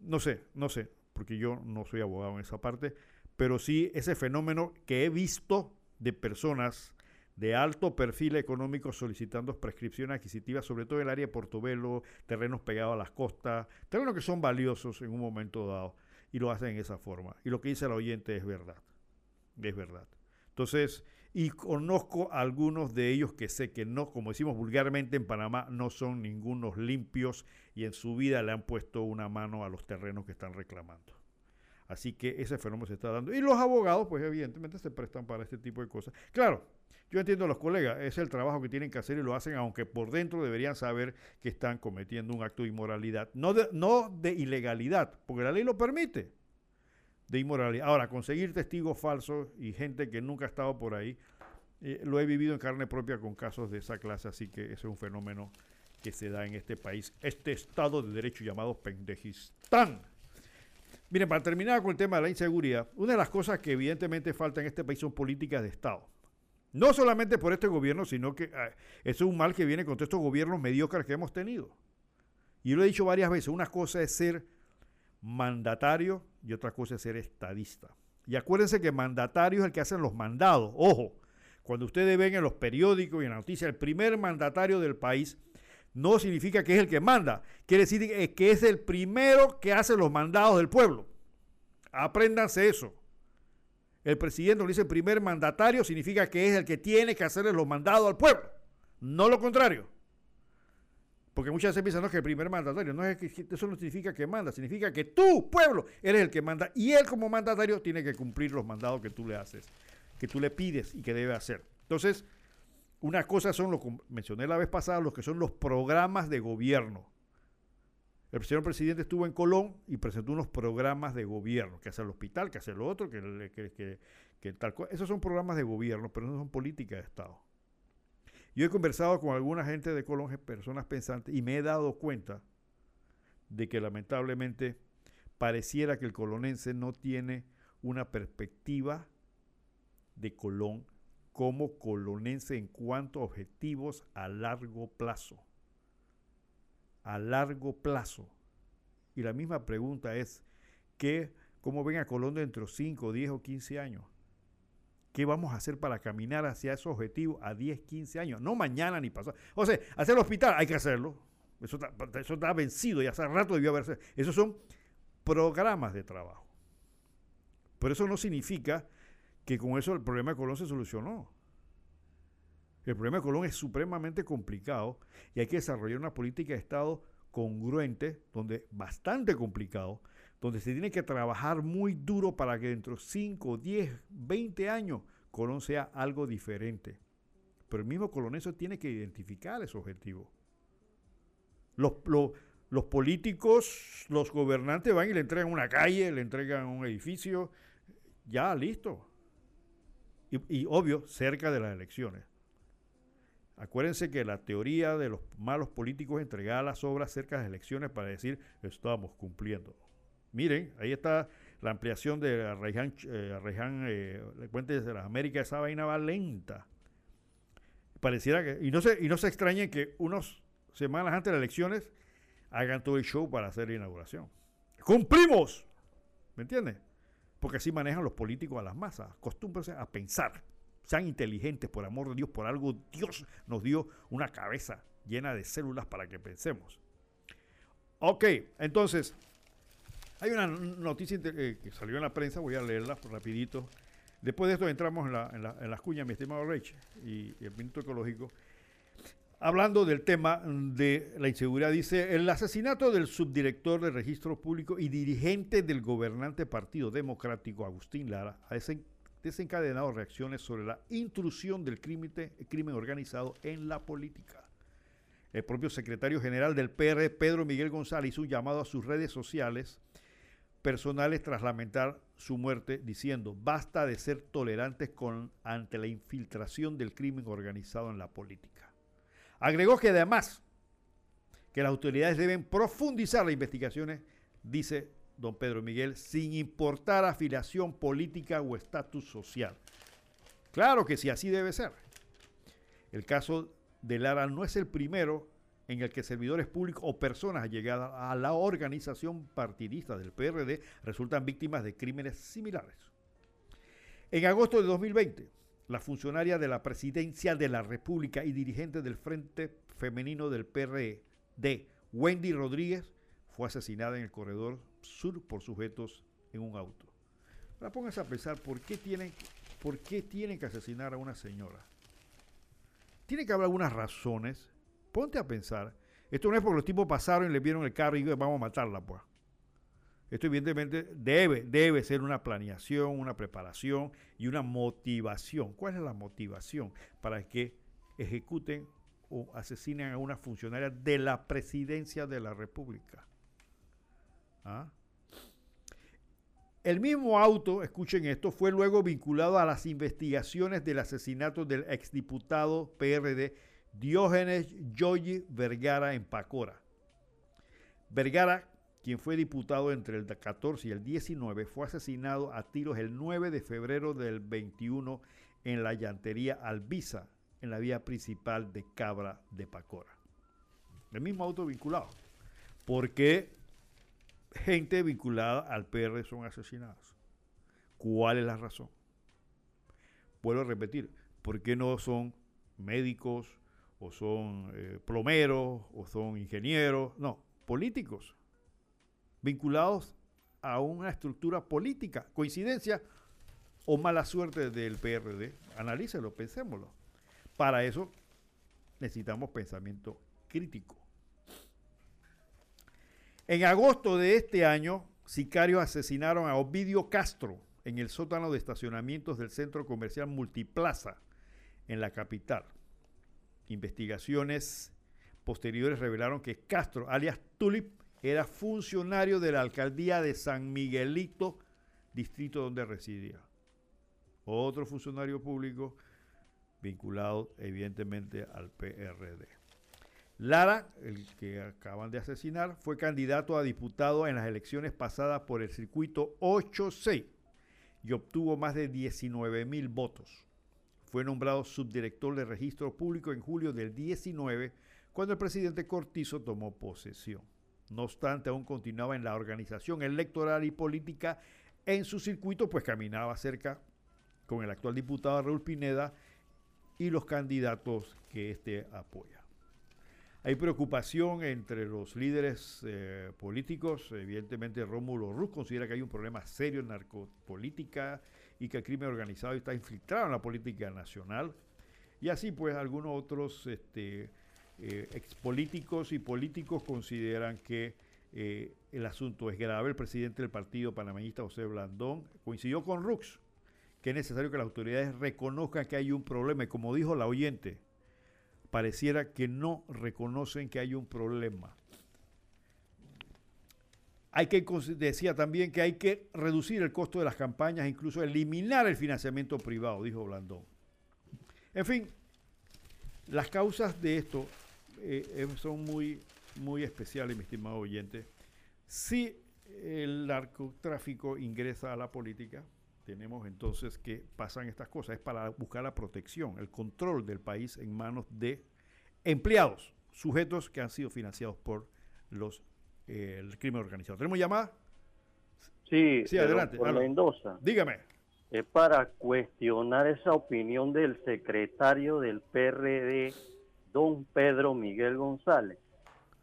no sé, no sé, porque yo no soy abogado en esa parte, pero sí ese fenómeno que he visto de personas de alto perfil económico solicitando prescripción adquisitiva, sobre todo en el área de Portobelo, terrenos pegados a las costas, terrenos que son valiosos en un momento dado, y lo hacen en esa forma. Y lo que dice el oyente es verdad, es verdad. Entonces, y conozco algunos de ellos que sé que no, como decimos vulgarmente en Panamá, no son ningunos limpios y en su vida le han puesto una mano a los terrenos que están reclamando. Así que ese fenómeno se está dando. Y los abogados, pues evidentemente se prestan para este tipo de cosas. Claro, yo entiendo a los colegas, es el trabajo que tienen que hacer y lo hacen, aunque por dentro deberían saber que están cometiendo un acto de inmoralidad. No de, no de ilegalidad, porque la ley lo permite de inmoralidad. Ahora, conseguir testigos falsos y gente que nunca ha estado por ahí, eh, lo he vivido en carne propia con casos de esa clase, así que ese es un fenómeno que se da en este país, este Estado de Derecho llamado Pendejistán. Miren, para terminar con el tema de la inseguridad, una de las cosas que evidentemente falta en este país son políticas de Estado. No solamente por este gobierno, sino que ah, eso es un mal que viene con estos gobiernos mediocres que hemos tenido. Y lo he dicho varias veces, una cosa es ser mandatario y otra cosa es ser estadista. Y acuérdense que mandatario es el que hacen los mandados. Ojo, cuando ustedes ven en los periódicos y en la noticia el primer mandatario del país, no significa que es el que manda. Quiere decir que es el primero que hace los mandados del pueblo. Apréndanse eso. El presidente lo dice primer mandatario, significa que es el que tiene que hacerle los mandados al pueblo. No lo contrario. Porque muchas veces piensan no, que el primer mandatario, no es que eso no significa que manda, significa que tú, pueblo, eres el que manda. Y él como mandatario tiene que cumplir los mandados que tú le haces, que tú le pides y que debe hacer. Entonces, una cosa son, lo que mencioné la vez pasada, los que son los programas de gobierno. El señor presidente estuvo en Colón y presentó unos programas de gobierno, que hace el hospital, que hace lo otro, que, que, tal Esos son programas de gobierno, pero no son políticas de Estado. Yo he conversado con alguna gente de Colón, personas pensantes, y me he dado cuenta de que lamentablemente pareciera que el colonense no tiene una perspectiva de Colón como colonense en cuanto a objetivos a largo plazo. A largo plazo. Y la misma pregunta es, ¿qué, ¿cómo ven a Colón dentro de 5, 10 o 15 años? ¿Qué vamos a hacer para caminar hacia esos objetivos a 10, 15 años? No mañana ni pasado. O sea, hacer el hospital hay que hacerlo. Eso está, eso está vencido y hace rato debió haberse. Esos son programas de trabajo. Pero eso no significa que con eso el problema de Colón se solucionó. El problema de Colón es supremamente complicado y hay que desarrollar una política de Estado congruente, donde bastante complicado, donde se tiene que trabajar muy duro para que dentro de 5, 10, 20 años Colón sea algo diferente. Pero el mismo colonense tiene que identificar ese objetivo. Los, los, políticos, los gobernantes van y le entregan una calle, le entregan un edificio, ya listo. Y, y obvio, cerca de las elecciones. Acuérdense que la teoría de los malos políticos es entregar las obras cerca de las elecciones para decir estamos cumpliendo. Miren, ahí está la ampliación de la región, eh, eh, de las Américas, esa vaina va lenta. Pareciera que, y no se, y no se extrañe que unas semanas antes de las elecciones hagan todo el show para hacer la inauguración. ¡Cumplimos! ¿Me entiendes? Porque así manejan los políticos a las masas. Acostúmbrense a pensar. Sean inteligentes, por amor de Dios, por algo Dios nos dio una cabeza llena de células para que pensemos. Ok, entonces, Hay una noticia eh, que salió en la prensa, voy a leerla rapidito. Después de esto entramos en, la, en, la, en las cuñas, mi estimado Rich, y, y el minuto ecológico. Hablando del tema de la inseguridad, dice, el asesinato del subdirector de registro público y dirigente del gobernante Partido Democrático, Agustín Lara, ha desencadenado reacciones sobre la intrusión del crimen, crimen organizado en la política. El propio secretario general del PR, Pedro Miguel González, hizo un llamado a sus redes sociales personales tras lamentar su muerte, diciendo, basta de ser tolerantes con, ante la infiltración del crimen organizado en la política. Agregó que además que las autoridades deben profundizar las investigaciones, dice don Pedro Miguel, sin importar afiliación política o estatus social. Claro que sí, así debe ser. El caso de Lara no es el primero en el que servidores públicos o personas allegadas a la organización partidista del PRD resultan víctimas de crímenes similares. En agosto de 2020, la funcionaria de la presidencia de la República y dirigente del Frente Femenino del PRD, Wendy Rodríguez, fue asesinada en el corredor sur por sujetos en un auto. Ahora pónganse a pensar por qué tienen, por qué tienen que asesinar a una señora. Tiene que haber algunas razones. Ponte a pensar. Esto no es porque los tipos pasaron y le vieron el carro y vamos a matarla, pues. Esto evidentemente debe, debe ser una planeación, una preparación y una motivación. ¿Cuál es la motivación para que ejecuten o asesinen a una funcionaria de la presidencia de la República? ¿Ah? El mismo auto, escuchen esto, fue luego vinculado a las investigaciones del asesinato del exdiputado PRD Diógenes Yoyi Vergara en Pacora. Vergara, quien fue diputado entre el 14 y el 19, fue asesinado a tiros el 9 de febrero del 21 en la llantería Albiza, en la vía principal de Cabra de Pacora. El mismo auto vinculado. ¿Por qué gente vinculada al PR son asesinados. ¿Cuál es la razón? Vuelvo a repetir, ¿por qué no son médicos o son eh, plomeros o son ingenieros? No, políticos vinculados a una estructura política. ¿Coincidencia o mala suerte del PRD? Analícelo, pensémoslo. Para eso necesitamos pensamiento crítico. En agosto de este año, sicarios asesinaron a Ovidio Castro en el sótano de estacionamientos del centro comercial Multiplaza en la capital. Investigaciones posteriores revelaron que Castro, alias Tulip, era funcionario de la alcaldía de San Miguelito, distrito donde residía. Otro funcionario público vinculado evidentemente al PRD. Lara, el que acaban de asesinar, fue candidato a diputado en las elecciones pasadas por el circuito 8C y obtuvo más de 19 mil votos. Fue nombrado subdirector de registro público en julio del 19, cuando el presidente Cortizo tomó posesión. No obstante, aún continuaba en la organización electoral y política en su circuito, pues caminaba cerca con el actual diputado Raúl Pineda y los candidatos que éste apoya. Hay preocupación entre los líderes eh, políticos. Evidentemente, Rómulo Ruz considera que hay un problema serio en narcopolítica y que el crimen organizado está infiltrado en la política nacional. Y así, pues, algunos otros este, eh, expolíticos y políticos consideran que eh, el asunto es grave. El presidente del partido panameñista, José Blandón, coincidió con Rux que es necesario que las autoridades reconozcan que hay un problema. Y como dijo la oyente, pareciera que no reconocen que hay un problema. Hay que, decía también que hay que reducir el costo de las campañas, incluso eliminar el financiamiento privado, dijo Blandón. En fin, las causas de esto eh, eh, son muy, muy especiales, mi estimado oyente. Si el narcotráfico ingresa a la política, tenemos entonces que pasan estas cosas. Es para buscar la protección, el control del país en manos de empleados, sujetos que han sido financiados por los eh, el crimen organizado. ¿Tenemos llamada? Sí, sí adelante. Por Mendoza. Dígame. Es para cuestionar esa opinión del secretario del PRD, don Pedro Miguel González.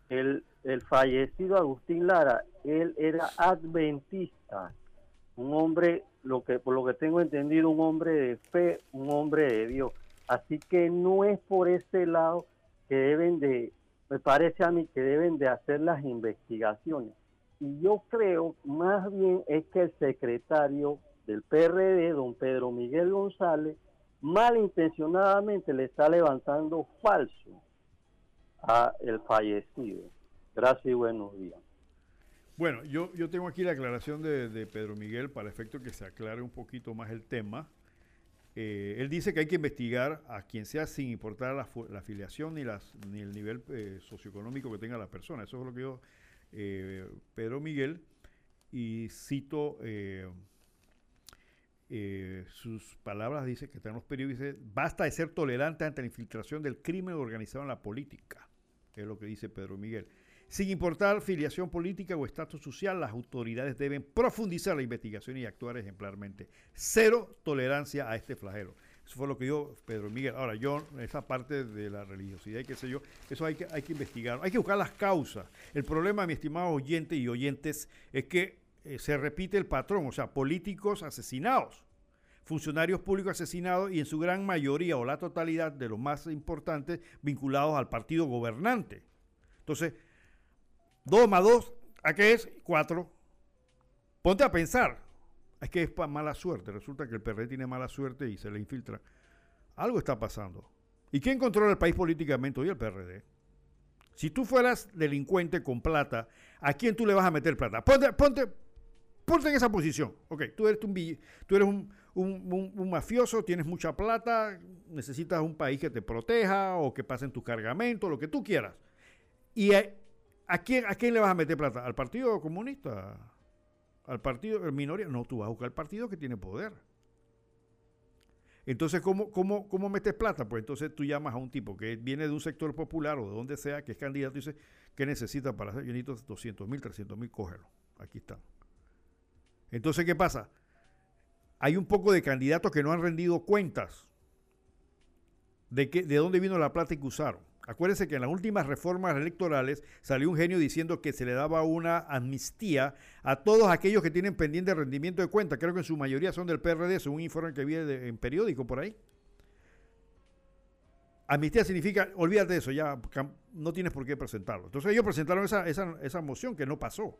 El, el fallecido Agustín Lara él era adventista, un hombre, lo que por lo que tengo entendido, un hombre de fe, un hombre de Dios. Así que no es por ese lado que deben de, me parece a mí que deben de hacer las investigaciones. Y yo creo más bien es que el secretario del PRD, don Pedro Miguel González, malintencionadamente le está levantando falso a el fallecido. Gracias y buenos días. Bueno, yo, yo tengo aquí la aclaración de, Pedro Miguel para efecto que se aclare un poquito más el tema. Eh, él dice que hay que investigar a quien sea sin importar la, afiliación ni, el nivel eh, socioeconómico que tenga la persona. Eso es lo que yo, eh, Pedro Miguel, y cito sus palabras, dice que están los periodistas, basta de ser tolerante ante la infiltración del crimen organizado en la política, es lo que dice Pedro Miguel. Sin importar filiación política o estatus social, las autoridades deben profundizar la investigación y actuar ejemplarmente. Cero tolerancia a este flagelo. Eso fue lo que dijo Pedro Miguel. Ahora, yo, esa parte de la religiosidad y qué sé yo, eso hay que, hay que investigar. Hay que buscar las causas. El problema, mi estimado oyente y oyentes, es que eh, se repite el patrón, o sea, políticos asesinados, funcionarios públicos asesinados y en su gran mayoría o la totalidad de los más importantes vinculados al partido gobernante. Entonces, 2 más 2, ¿a qué es? 4. Ponte a pensar. Es que es para mala suerte. Resulta que el PRD tiene mala suerte y se le infiltra. Algo está pasando. ¿Y quién controla el país políticamente hoy? El PRD. Si tú fueras delincuente con plata, ¿a quién tú le vas a meter plata? Ponte, ponte, ponte en esa posición. Ok, tú eres, un, tú eres un, un, mafioso, tienes mucha plata, necesitas un país que te proteja o que pasen tus cargamentos, lo que tú quieras. Y ¿A quién, ¿A quién le vas a meter plata? ¿Al Partido Comunista? ¿Al Partido Minoría? No, tú vas a buscar el partido que tiene poder. Entonces, ¿cómo, cómo, cómo metes plata? Pues entonces tú llamas a un tipo que viene de un sector popular o de donde sea, que es candidato, y dice, ¿qué necesita para hacer? Yo necesito 200 mil, 300 mil, cógelo. Aquí están. Entonces, ¿qué pasa? Hay un poco de candidatos que no han rendido cuentas de, que, de dónde vino la plata que usaron. Acuérdense que en las últimas reformas electorales salió un genio diciendo que se le daba una amnistía a todos aquellos que tienen pendiente rendimiento de cuenta. Creo que en su mayoría son del PRD, según un informe que viene en periódico por ahí. Amnistía significa, olvídate de eso, ya no tienes por qué presentarlo. Entonces ellos presentaron esa, esa moción que no pasó.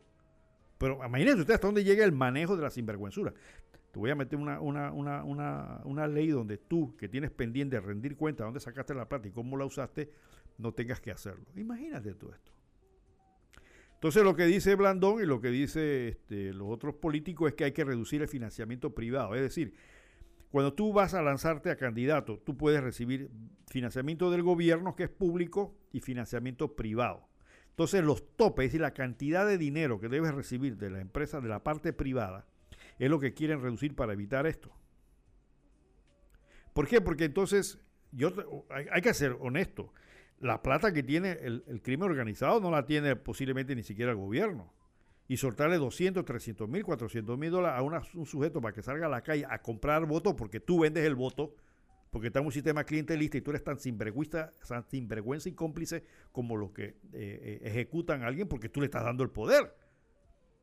Pero imagínense ustedes hasta dónde llega el manejo de la sinvergüenzura. Voy a meter una, una, una, una, ley donde tú, que tienes pendiente rendir cuenta de dónde sacaste la plata y cómo la usaste, no tengas que hacerlo. Imagínate todo esto. Entonces lo que dice Blandón y lo que dice este, los otros políticos es que hay que reducir el financiamiento privado. Es decir, cuando tú vas a lanzarte a candidato, tú puedes recibir financiamiento del gobierno, que es público, y financiamiento privado. Entonces los topes, es decir, la cantidad de dinero que debes recibir de la empresa, de la parte privada, es lo que quieren reducir para evitar esto. ¿Por qué? Porque entonces yo, hay, que ser honesto. La plata que tiene el, crimen organizado no la tiene posiblemente ni siquiera el gobierno. Y soltarle 200, 300 mil, 400 mil dólares a un sujeto para que salga a la calle a comprar votos porque tú vendes el voto, porque está en un sistema clientelista y tú eres tan sinvergüenza, tan sinvergüenza y cómplice como los que eh, eh, ejecutan a alguien porque tú le estás dando el poder.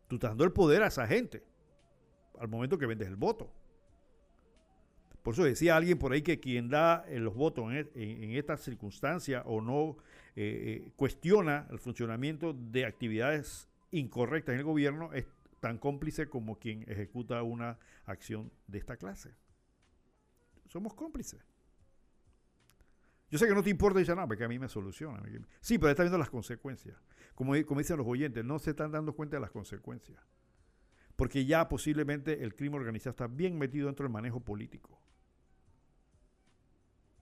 Tú estás dando el poder a esa gente al momento que vendes el voto. Por eso decía alguien por ahí que quien da eh, los votos en, e, esta circunstancia o no eh, eh, cuestiona el funcionamiento de actividades incorrectas en el gobierno es tan cómplice como quien ejecuta una acción de esta clase. Somos cómplices. Yo sé que no te importa, dice, no, porque a mí me soluciona. Sí, pero está viendo las consecuencias. Como dicen los oyentes, no se están dando cuenta de las consecuencias porque ya posiblemente el crimen organizado está bien metido dentro del manejo político.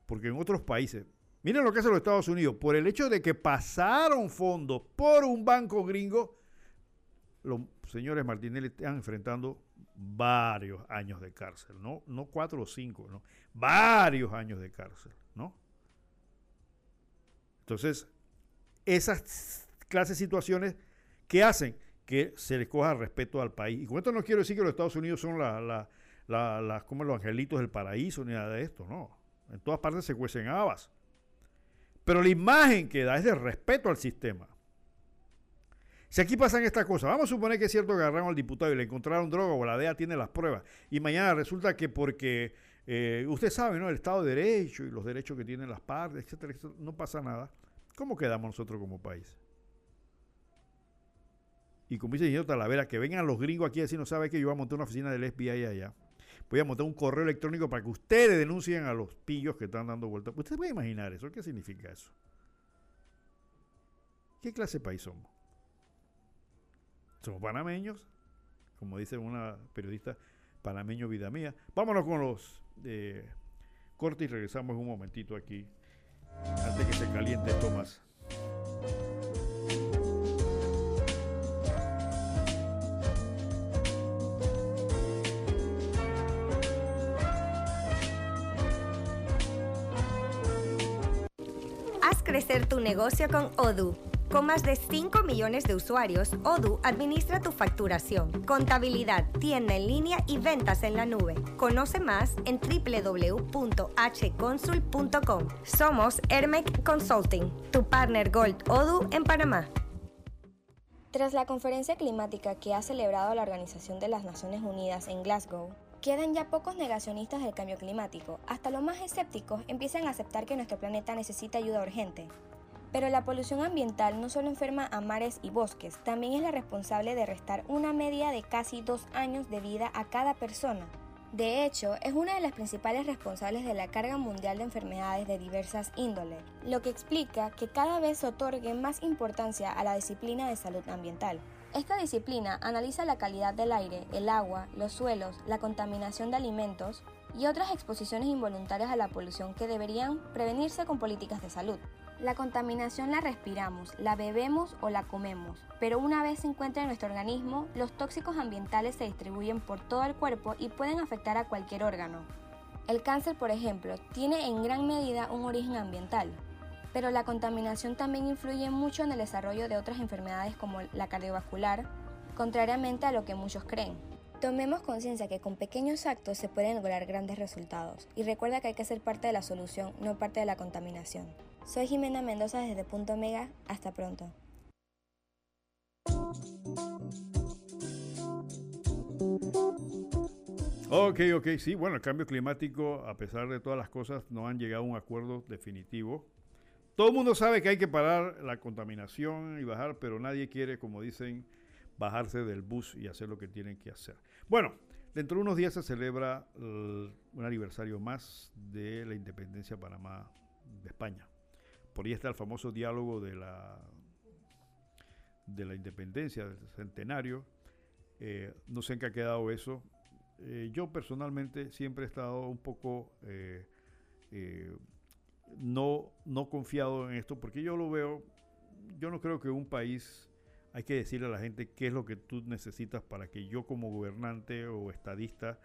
Porque en otros países, miren lo que hacen los Estados Unidos, por el hecho de que pasaron fondos por un banco gringo, los señores Martinelli están enfrentando varios años de cárcel, no, no cuatro o cinco, no, varios años de cárcel, ¿no? Entonces, esas clases de situaciones, ¿qué hacen? Que se les coja respeto al país. Y con esto no quiero decir que los Estados Unidos son la, como los angelitos del paraíso ni nada de esto, no. En todas partes se cuecen habas. Pero la imagen que da es de respeto al sistema. Si aquí pasan estas cosas, vamos a suponer que es cierto que agarraron al diputado y le encontraron droga o la DEA tiene las pruebas y mañana resulta que porque eh, usted sabe, ¿no? El Estado de Derecho y los derechos que tienen las partes, etcétera, etcétera, no pasa nada. ¿Cómo quedamos nosotros como país? Y como dice señor Talavera, que vengan los gringos aquí a decir, no sabe que yo voy a montar una oficina del FBI allá. Voy a montar un correo electrónico para que ustedes denuncien a los pillos que están dando vueltas. ¿Usted puede imaginar eso? ¿Qué significa eso? ¿Qué clase de país somos? Somos panameños, como dice una periodista, panameño vida mía. Vámonos con los eh, cortes y regresamos un momentito aquí, antes que se caliente Tomás. Crecer tu negocio con Odoo. Con más de 5 millones de usuarios, Odoo administra tu facturación, contabilidad, tienda en línea y ventas en la nube. Conoce más en www.hconsul.com. Somos Hermec Consulting, tu partner Gold Odoo en Panamá. Tras la conferencia climática que ha celebrado la Organización de las Naciones Unidas en Glasgow, quedan ya pocos negacionistas del cambio climático. Hasta los más escépticos empiezan a aceptar que nuestro planeta necesita ayuda urgente. Pero la polución ambiental no solo enferma a mares y bosques, también es la responsable de restar una media de casi dos años de vida a cada persona. De hecho, es una de las principales responsables de la carga mundial de enfermedades de diversas índoles, lo que explica que cada vez se otorgue más importancia a la disciplina de salud ambiental. Esta disciplina analiza la calidad del aire, el agua, los suelos, la contaminación de alimentos y otras exposiciones involuntarias a la polución que deberían prevenirse con políticas de salud. La contaminación la respiramos, la bebemos o la comemos, pero una vez se encuentra en nuestro organismo, los tóxicos ambientales se distribuyen por todo el cuerpo y pueden afectar a cualquier órgano. El cáncer, por ejemplo, tiene en gran medida un origen ambiental, pero la contaminación también influye mucho en el desarrollo de otras enfermedades como la cardiovascular, contrariamente a lo que muchos creen. Tomemos conciencia que con pequeños actos se pueden lograr grandes resultados y recuerda que hay que ser parte de la solución, no parte de la contaminación. Soy Jimena Mendoza desde Punto Omega. Hasta pronto. Ok, ok, sí, bueno, el cambio climático, a pesar de todas las cosas, no han llegado a un acuerdo definitivo. Todo el mundo sabe que hay que parar la contaminación y bajar, pero nadie quiere, como dicen, bajarse del bus y hacer lo que tienen que hacer. Bueno, dentro de unos días se celebra uh, un aniversario más de la independencia de Panamá de España. Por ahí está el famoso diálogo de la, de la independencia, del centenario. Eh, no sé en qué ha quedado eso. Eh, yo personalmente siempre he estado un poco eh, no, no confiado en esto, porque yo lo veo, yo no creo que un país hay que decirle a la gente qué es lo que tú necesitas para que yo como gobernante o estadista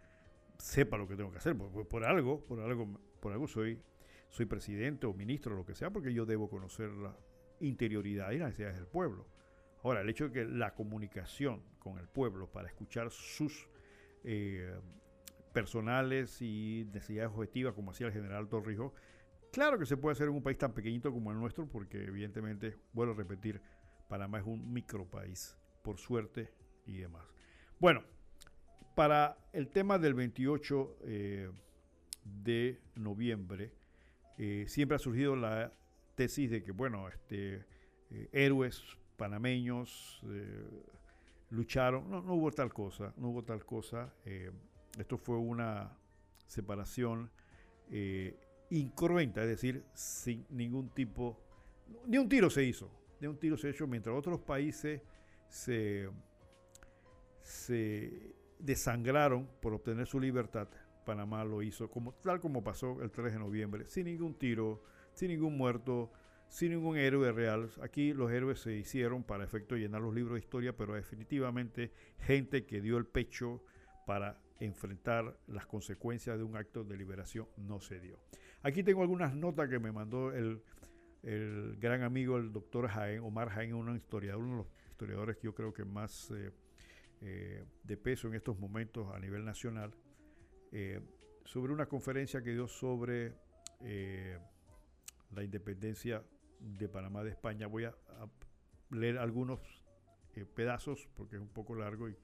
sepa lo que tengo que hacer. Por, por algo, por algo, por algo soy, soy presidente o ministro o lo que sea, porque yo debo conocer la interioridad y las necesidades del pueblo. Ahora, el hecho de que la comunicación con el pueblo para escuchar sus eh, personales y necesidades objetivas, como hacía el general Torrijos, claro que se puede hacer en un país tan pequeñito como el nuestro, porque evidentemente, vuelvo a repetir, Panamá es un micropaís, por suerte y demás. Bueno, para el tema del 28 eh, de noviembre, eh, siempre ha surgido la tesis de que, bueno, este, eh, héroes panameños lucharon, no, no, hubo tal cosa, no hubo tal cosa, esto fue una separación incruenta, es decir, sin ningún tipo, ni un tiro se hizo, de un tiro se hecho mientras otros países se, se desangraron por obtener su libertad. Panamá lo hizo como, tal como pasó el 3 de noviembre, sin ningún tiro, sin ningún muerto, sin ningún héroe real. Aquí los héroes se hicieron para efecto llenar los libros de historia, pero definitivamente gente que dio el pecho para enfrentar las consecuencias de un acto de liberación no se dio. Aquí tengo algunas notas que me mandó el, el gran amigo, el doctor Jaén, Omar Jaén, un historiador, uno de los historiadores que yo creo que más eh, eh, de peso en estos momentos a nivel nacional, eh, sobre una conferencia que dio sobre la independencia de Panamá de España. Voy a, leer algunos pedazos, porque es un poco largo y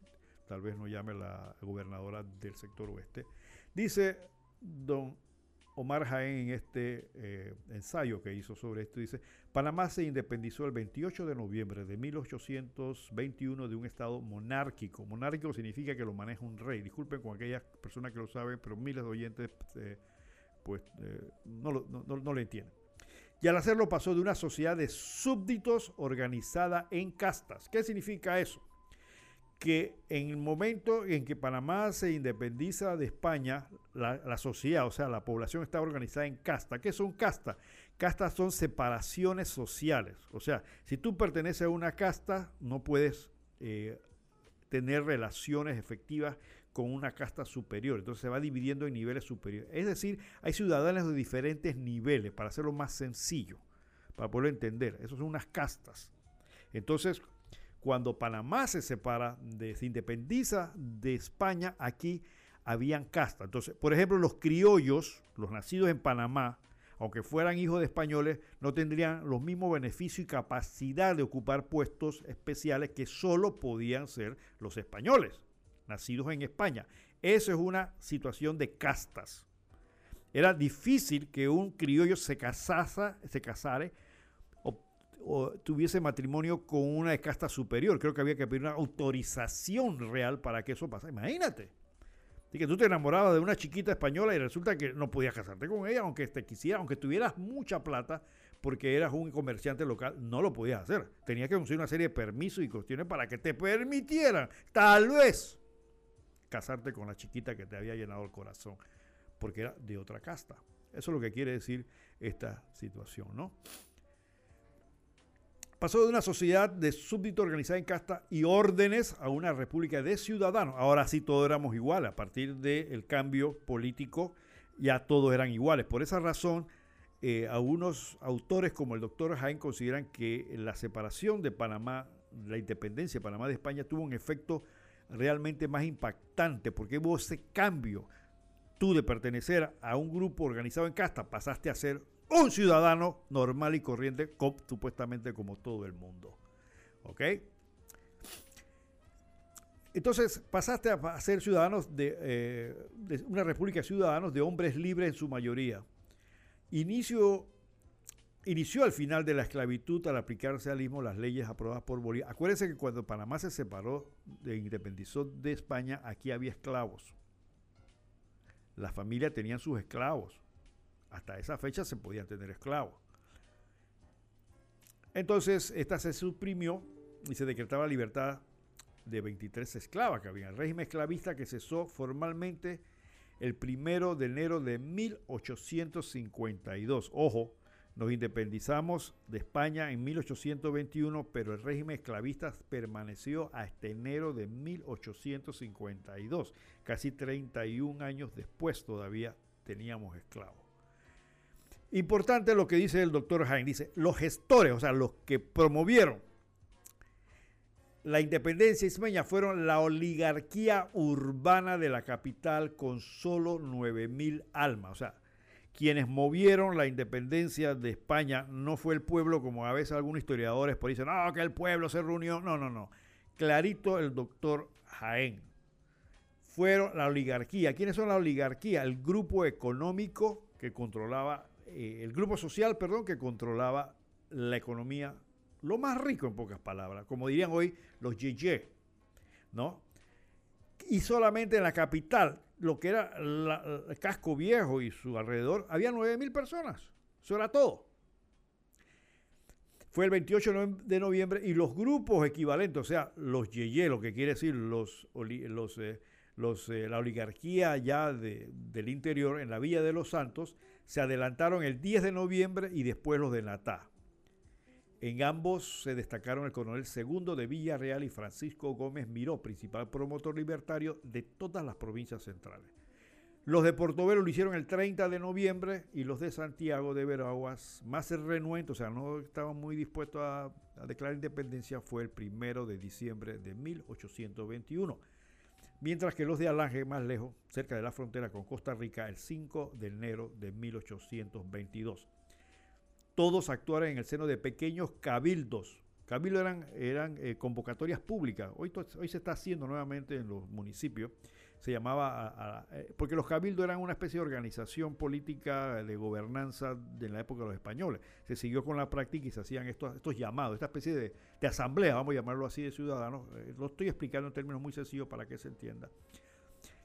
tal vez no llame la gobernadora del sector oeste. Dice don Omar Jaén en este eh, ensayo que hizo sobre esto, dice, Panamá se independizó el 28 de noviembre de 1821 de un estado monárquico. Monárquico significa que lo maneja un rey. Disculpen con aquellas personas que lo saben, pero miles de oyentes eh, pues eh, no, lo, no, no lo entienden. Y al hacerlo pasó de una sociedad de súbditos organizada en castas. ¿Qué significa eso? Que en el momento en que Panamá se independiza de España, la, sociedad, o sea, la población está organizada en casta. ¿Qué son castas? Castas son separaciones sociales. O sea, si tú perteneces a una casta, no puedes eh, tener relaciones efectivas con una casta superior. Entonces se va dividiendo en niveles superiores. Es decir, hay ciudadanos de diferentes niveles, para hacerlo más sencillo, para poderlo entender. Esas son unas castas. Entonces, cuando Panamá se separa, de, se independiza de España, aquí habían castas. Entonces, por ejemplo, los criollos, los nacidos en Panamá, aunque fueran hijos de españoles, no tendrían los mismos beneficios y capacidad de ocupar puestos especiales que solo podían ser los españoles, nacidos en España. Eso es una situación de castas. Era difícil que un criollo se casase, se casare o tuviese matrimonio con una casta superior. Creo que había que pedir una autorización real para que eso pasara. Imagínate. Y que tú te enamorabas de una chiquita española y resulta que no podías casarte con ella, aunque te quisiera, aunque tuvieras mucha plata, porque eras un comerciante local, no lo podías hacer. Tenías que conseguir una serie de permisos y cuestiones para que te permitieran, tal vez, casarte con la chiquita que te había llenado el corazón, porque era de otra casta. Eso es lo que quiere decir esta situación, ¿no? Pasó de una sociedad de súbdito organizada en casta y órdenes a una república de ciudadanos. Ahora sí todos éramos iguales. A partir del cambio político ya todos eran iguales. Por esa razón, eh, algunos autores como el doctor Jaén consideran que la separación de Panamá, la independencia de Panamá de España tuvo un efecto realmente más impactante porque hubo ese cambio. Tú de pertenecer a un grupo organizado en casta pasaste a ser un ciudadano normal y corriente, supuestamente como todo el mundo. ¿Ok? Entonces pasaste a ser ciudadanos eh, de, una república de ciudadanos de hombres libres en su mayoría. Inicio, inició al final de la esclavitud al aplicarse al mismo las leyes aprobadas por Bolívar. Acuérdense que cuando Panamá se separó, de independizó de España, aquí había esclavos. Las familias tenían sus esclavos. Hasta esa fecha se podían tener esclavos. Entonces, esta se suprimió y se decretaba libertad de 23 esclavas que había. El régimen esclavista que cesó formalmente el primero de enero de 1852. Ojo, nos independizamos de España en 1821, pero el régimen esclavista permaneció hasta enero de 1852. Casi 31 años después todavía teníamos esclavos. Importante lo que dice el doctor Jaime. Dice, los gestores, o sea, los que promovieron la independencia ismeña fueron la oligarquía urbana de la capital con solo 9.000 almas. O sea, quienes movieron la independencia de España no fue el pueblo, como a veces algunos historiadores por dicen, no, que el pueblo se reunió. No, no, no. Clarito el doctor Jaén. Fueron la oligarquía. ¿Quiénes son la oligarquía? El grupo económico que controlaba eh, el grupo social, perdón, que controlaba la economía, lo más rico en pocas palabras, como dirían hoy los Yeye, ¿no? Y solamente en la capital, lo que era el casco viejo y su alrededor, había 9.000 personas. Eso era todo. Fue el 28 de noviembre y los grupos equivalentes, o sea, los Yeye, lo que quiere decir los, los, eh, los eh, la oligarquía ya del interior en la Villa de los Santos, se adelantaron el 10 de noviembre y después los de Natá. En ambos se destacaron el coronel segundo de Villarreal y Francisco Gómez Miró, principal promotor libertario de todas las provincias centrales. Los de Portobelo lo hicieron el 30 de noviembre y los de Santiago de Veraguas, más renuentes, o sea, no estaban muy dispuestos a, a declarar independencia, fue el primero de diciembre de 1821 mientras que los de Alange, más lejos, cerca de la frontera con Costa Rica, el 5 de enero de 1822. Todos actuaron en el seno de pequeños cabildos Cabildo eran, eh, convocatorias públicas. Hoy se está haciendo nuevamente en los municipios. Se llamaba, a- eh, porque los cabildos eran una especie de organización política de gobernanza de la época de los españoles. Se siguió con la práctica y se hacían estos, estos llamados, esta especie de, de asamblea, vamos a llamarlo así, de ciudadanos. Eh, lo estoy explicando en términos muy sencillos para que se entienda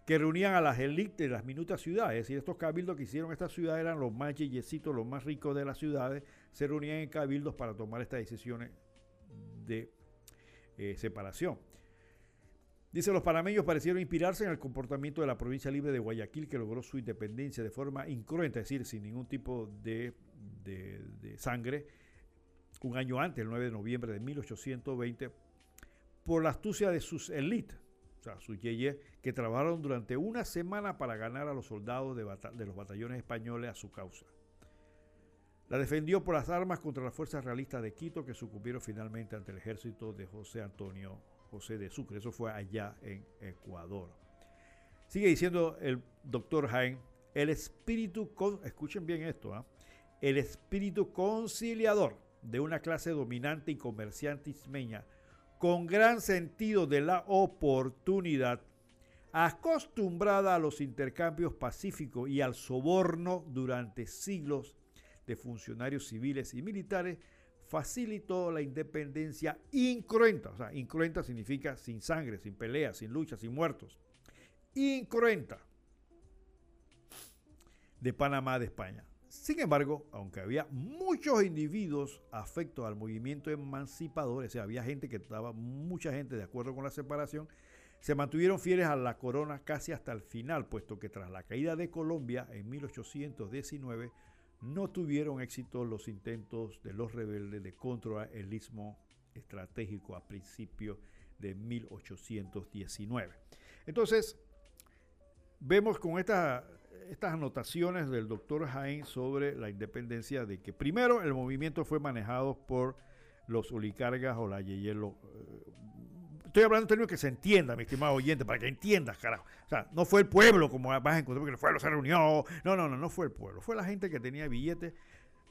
que reunían a las élites de las minutas ciudades. Es decir, estos cabildos que hicieron esta ciudad eran los más yeyecitos, los más ricos de las ciudades, se reunían en cabildos para tomar estas decisiones de eh, separación. Dice, los panameños parecieron inspirarse en el comportamiento de la provincia libre de Guayaquil, que logró su independencia de forma incruenta, es decir, sin ningún tipo de, sangre, un año antes, el 9 de noviembre de 1820, por la astucia de sus élites, o sea, sus yeyes, que trabajaron durante una semana para ganar a los soldados de, de los batallones españoles a su causa. La defendió por las armas contra las fuerzas realistas de Quito que sucumbieron finalmente ante el ejército de José Antonio José de Sucre. Eso fue allá en Ecuador. Sigue diciendo el doctor Jaén, el espíritu, con- escuchen bien esto, ¿ah? el espíritu conciliador de una clase dominante y comerciante ismeña con gran sentido de la oportunidad, acostumbrada a los intercambios pacíficos y al soborno durante siglos de funcionarios civiles y militares, facilitó la independencia incruenta. O sea, incruenta significa sin sangre, sin pelea, sin lucha, sin muertos. Incruenta de Panamá de España. Sin embargo, aunque había muchos individuos afectos al movimiento emancipador, o sea, había gente que estaba, mucha gente de acuerdo con la separación, se mantuvieron fieles a la corona casi hasta el final, puesto que tras la caída de Colombia en 1819 no tuvieron éxito los intentos de los rebeldes de controlar el istmo estratégico a principios de 1819. Entonces, vemos con estas anotaciones del doctor Jaén sobre la independencia de que primero el movimiento fue manejado por los oligarcas o la Yeyelo. Estoy hablando en términos que se entienda, mi estimado oyente, para que entiendas, carajo. O sea, no fue el pueblo como vas a encontrar, porque el pueblo se reunió. No, no, no, no fue el pueblo. Fue la gente que tenía billetes,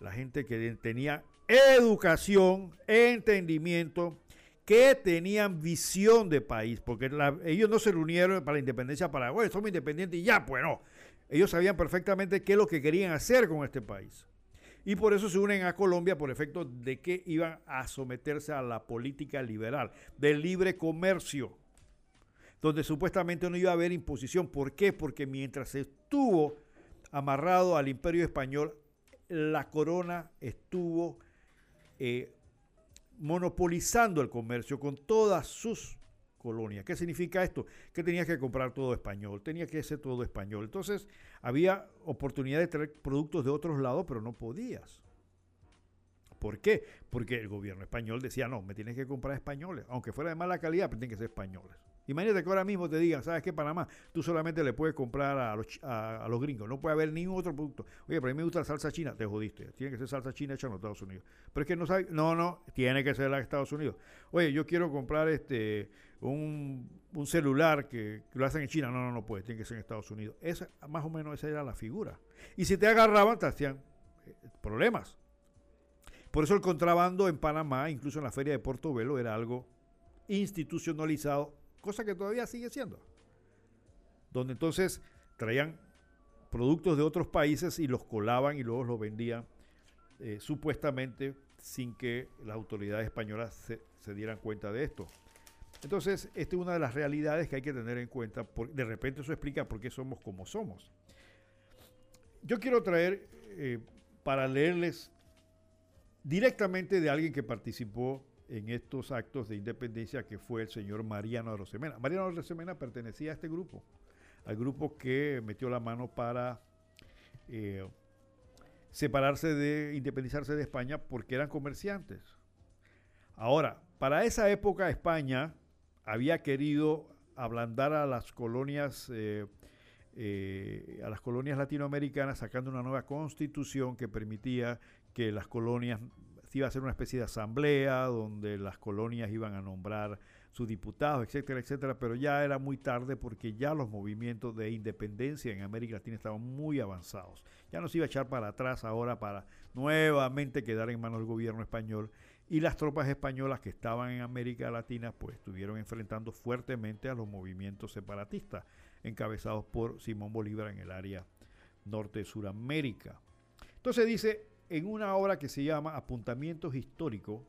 la gente que tenía educación, entendimiento, que tenían visión de país, porque ellos no se reunieron para la independencia para, bueno, somos independientes y ya, pues no. Ellos sabían perfectamente qué es lo que querían hacer con este país. Y por eso se unen a Colombia por efecto de que iban a someterse a la política liberal, del libre comercio, donde supuestamente no iba a haber imposición. ¿Por qué? Porque mientras estuvo amarrado al imperio español, la corona estuvo eh, monopolizando el comercio con todas sus colonias. ¿Qué significa esto? Que tenías que comprar todo español, tenía que ser todo español. Entonces había oportunidad de traer productos de otros lados, pero no podías. ¿Por qué? Porque el gobierno español decía, no, me tienes que comprar españoles, aunque fuera de mala calidad, pero tienen que ser españoles. Imagínate que ahora mismo te digan, ¿sabes qué, Panamá? Tú solamente le puedes comprar a los, a, los gringos, no puede haber ningún otro producto. Oye, pero a mí me gusta la salsa china, te jodiste. Tiene que ser salsa china hecha en los Estados Unidos. Pero es que no sabe, no, no, tiene que ser la de Estados Unidos. Oye, yo quiero comprar este un, un celular que, que lo hacen en China, no, no, no puede, tiene que ser en Estados Unidos. Esa, más o menos esa era la figura. Y si te agarraban, te hacían eh, problemas. Por eso el contrabando en Panamá, incluso en la feria de Portobelo, era algo institucionalizado, cosa que todavía sigue siendo. Donde entonces traían productos de otros países y los colaban y luego los vendían eh, supuestamente sin que las autoridades españolas se, dieran cuenta de esto. Entonces, esta es una de las realidades que hay que tener en cuenta. por- de repente eso explica por qué somos como somos. Yo quiero traer eh, para leerles directamente de alguien que participó en estos actos de independencia, que fue el señor Mariano Arosemena. Mariano Arosemena pertenecía a este grupo, al grupo que metió la mano para eh, separarse de, independizarse de España porque eran comerciantes. Ahora, para esa época España había querido ablandar a las colonias eh, eh, a las colonias latinoamericanas sacando una nueva constitución que permitía que las colonias iba a hacer una especie de asamblea donde las colonias iban a nombrar sus diputados, etcétera, etcétera, pero ya era muy tarde porque ya los movimientos de independencia en América Latina estaban muy avanzados. Ya no se iba a echar para atrás ahora para nuevamente quedar en manos del gobierno español y las tropas españolas que estaban en América Latina pues estuvieron enfrentando fuertemente a los movimientos separatistas encabezados por Simón Bolívar en el área norte de. Entonces dice en una obra que se llama Apuntamientos Históricos,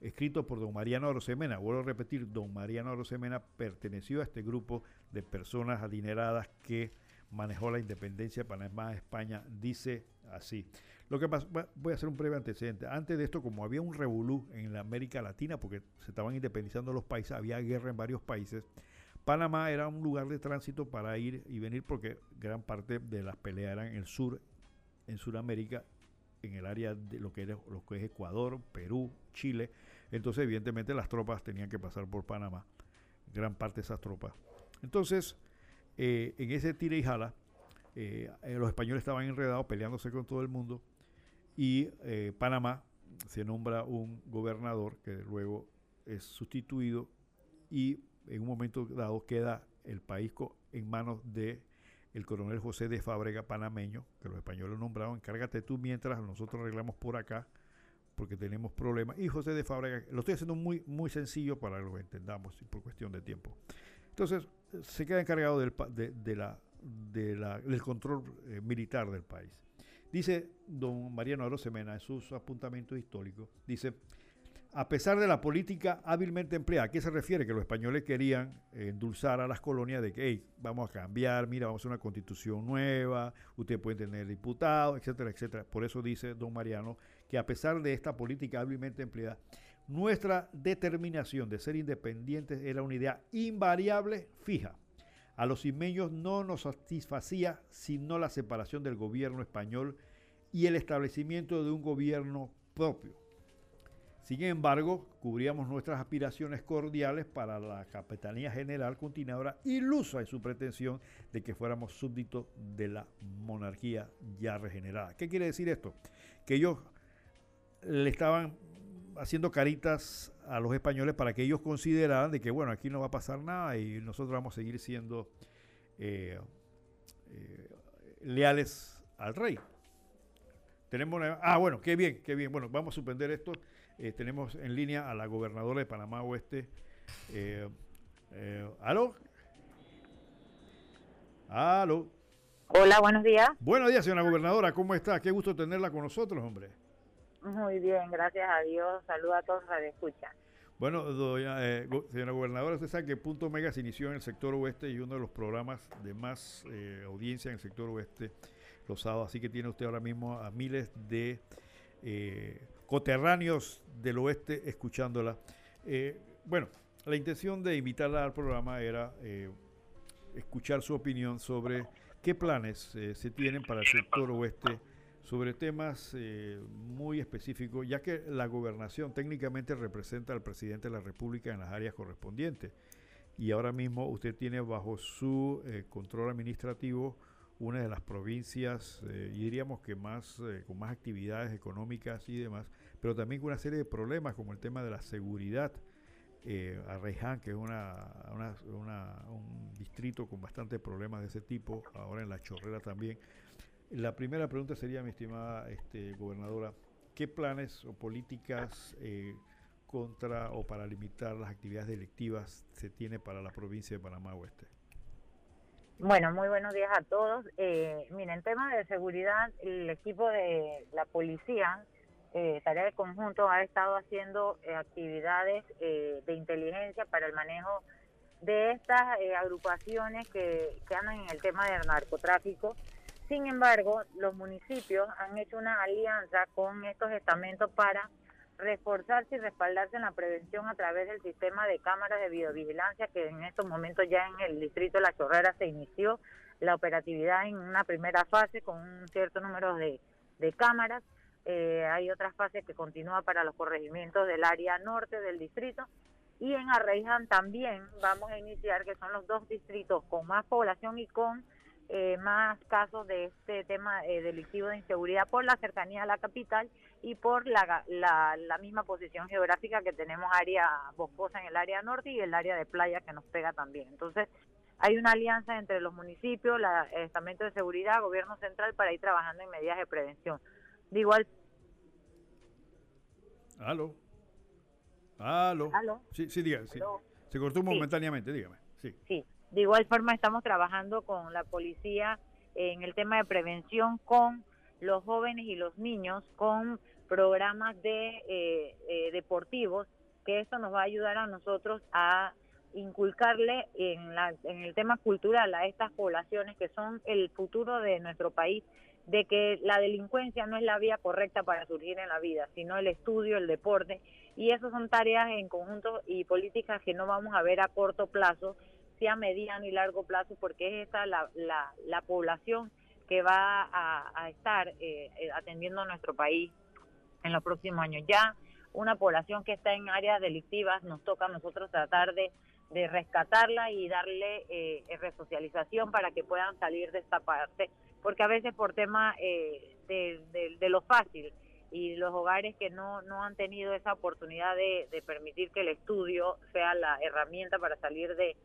escrito por don Mariano Arosemena, vuelvo a repetir, don Mariano Arosemena perteneció a este grupo de personas adineradas que manejó la independencia de Panamá España, dice así. Lo que pasa, voy a hacer un breve antecedente. Antes de esto, como había un revolú en la América Latina, porque se estaban independizando los países, había guerra en varios países, Panamá era un lugar de tránsito para ir y venir porque gran parte de las peleas eran en el sur, en Sudamérica, en el área de lo que, era, lo que es Ecuador, Perú, Chile. Entonces, evidentemente, las tropas tenían que pasar por Panamá, gran parte de esas tropas. Entonces, eh, en ese tira y jala, eh, eh, los españoles estaban enredados peleándose con todo el mundo y Panamá se nombra un gobernador que luego es sustituido y en un momento dado queda el país en manos de el coronel José de Fábrega panameño, que los españoles nombraron, encárgate tú mientras nosotros arreglamos por acá, porque tenemos problemas. Y José de Fábrega, lo estoy haciendo muy, muy sencillo para que lo entendamos por cuestión de tiempo. Entonces, se queda encargado del, de, de la, del control eh, militar del país. Dice don Mariano Arosemena en sus apuntamientos históricos, dice, a pesar de la política hábilmente empleada. ¿A qué se refiere? Que los españoles querían endulzar a las colonias de que, vamos a cambiar, mira, vamos a hacer una constitución nueva, ustedes pueden tener diputados, etcétera, etcétera. Por eso dice don Mariano que a pesar de esta política hábilmente empleada, nuestra determinación de ser independientes era una idea invariable, fija. A los ismeños no nos satisfacía sino la separación del gobierno español y el establecimiento de un gobierno propio sin embargo, cubríamos nuestras aspiraciones cordiales para la Capitanía General continuadora, ilusa en su pretensión de que fuéramos súbditos de la monarquía ya regenerada. ¿Qué quiere decir esto? Que ellos le estaban haciendo caritas a los españoles para que ellos consideraran de que, bueno, aquí no va a pasar nada y nosotros vamos a seguir siendo eh, eh, leales al rey. Tenemos ah, bueno, qué bien, qué bien. Bueno, vamos a suspender esto. Eh, tenemos en línea a la gobernadora de Panamá Oeste. Eh, eh, ¿Aló? ¿Aló? Hola, buenos días. Buenos días, señora gobernadora. ¿Cómo está? Qué gusto tenerla con nosotros, hombre. Muy bien, gracias a Dios. Saludos a todos los que escuchan. Bueno, eh, señora gobernadora, usted sabe que Punto Omega se inició en el sector oeste y uno de los programas de más audiencia en el sector oeste los sábados. Así que tiene usted ahora mismo a miles de coterráneos del oeste escuchándola. Eh, bueno, la intención de invitarla al programa era eh, escuchar su opinión sobre qué planes eh, se tienen para el sector oeste sobre temas muy específicos, ya que la gobernación técnicamente representa al presidente de la República en las áreas correspondientes. Y ahora mismo usted tiene bajo su control administrativo una de las provincias, y diríamos que más, con más actividades económicas y demás, pero también con una serie de problemas como el tema de la seguridad. Eh, que es una, un distrito con bastantes problemas de ese tipo, ahora en La Chorrera también. La primera pregunta sería, mi estimada este, gobernadora, ¿qué planes o políticas eh, contra o para limitar las actividades delictivas se tiene para la provincia de Panamá Oeste? Bueno, muy buenos días a todos. Eh, en tema de seguridad, el equipo de la policía eh, tarea de conjunto ha estado haciendo eh, actividades eh, de inteligencia para el manejo de estas eh, agrupaciones que, que andan en el tema del narcotráfico. Sin embargo, los municipios han hecho una alianza con estos estamentos para reforzarse y respaldarse en la prevención a través del sistema de cámaras de videovigilancia que en estos momentos ya en el distrito de La Chorrera se inició la operatividad en una primera fase con un cierto número de, de cámaras. Eh, hay otras fases que continúan para los corregimientos del área norte del distrito y en Arreján también vamos a iniciar que son los dos distritos con más población y con eh, más casos de este tema eh, delictivo de inseguridad por la cercanía a la capital y por la, la, la, misma posición geográfica que tenemos área boscosa en el área norte y el área de playa que nos pega también. Entonces, hay una alianza entre los municipios, el estamento de seguridad, gobierno central para ir trabajando en medidas de prevención. De igual. ¿Aló? Aló. Aló. Sí, sí, dígame. sí. Se cortó momentáneamente, dígame. Sí. Sí, de igual forma estamos trabajando con la policía en el tema de prevención con los jóvenes y los niños con programas de eh, eh, deportivos que esto nos va a ayudar a nosotros a inculcarle en, la, en el tema cultural a estas poblaciones que son el futuro de nuestro país de que la delincuencia no es la vía correcta para surgir en la vida, sino el estudio, el deporte, y eso son tareas en conjunto y políticas que no vamos a ver a corto plazo, sí a mediano y largo plazo, porque es esta la, la, la población que va a, estar eh, eh, atendiendo nuestro país en los próximos años. Ya una población que está en áreas delictivas, nos toca a nosotros tratar de, de rescatarla y darle eh, resocialización para que puedan salir de esta parte, porque a veces por tema eh, de, de, de lo fácil y los hogares que no, no han tenido esa oportunidad de, de permitir que el estudio sea la herramienta para salir de,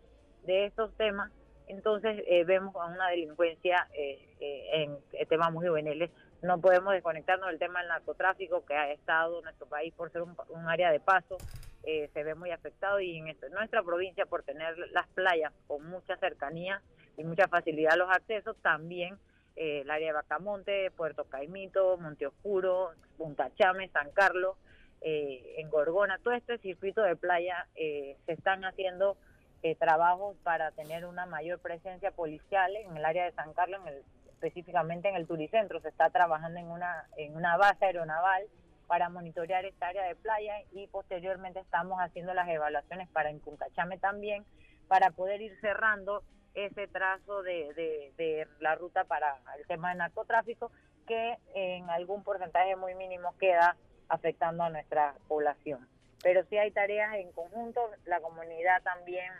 de estos temas, entonces eh, vemos a una delincuencia eh, eh, en temas muy juveniles. No podemos desconectarnos del tema del narcotráfico que ha estado nuestro país por ser un, un área de paso, eh, se ve muy afectado y en este- nuestra provincia por tener las playas con mucha cercanía y mucha facilidad a los accesos, también eh, el área de Bacamonte, Puerto Caimito, Monte Oscuro, Punta Chame, San Carlos, eh, en Gorgona, todo este circuito de playa se están haciendo eh, trabajos para tener una mayor presencia policial en el área de San Carlos, en el- específicamente en el Turicentro. Se está trabajando en una, en una base aeronaval para monitorear esta área de playa y posteriormente estamos haciendo las evaluaciones para en Punta Chame también, para poder ir cerrando ese trazo de, de, de la ruta para el tema del narcotráfico que en algún porcentaje muy mínimo queda afectando a nuestra población. Pero sí hay tareas en conjunto, la comunidad también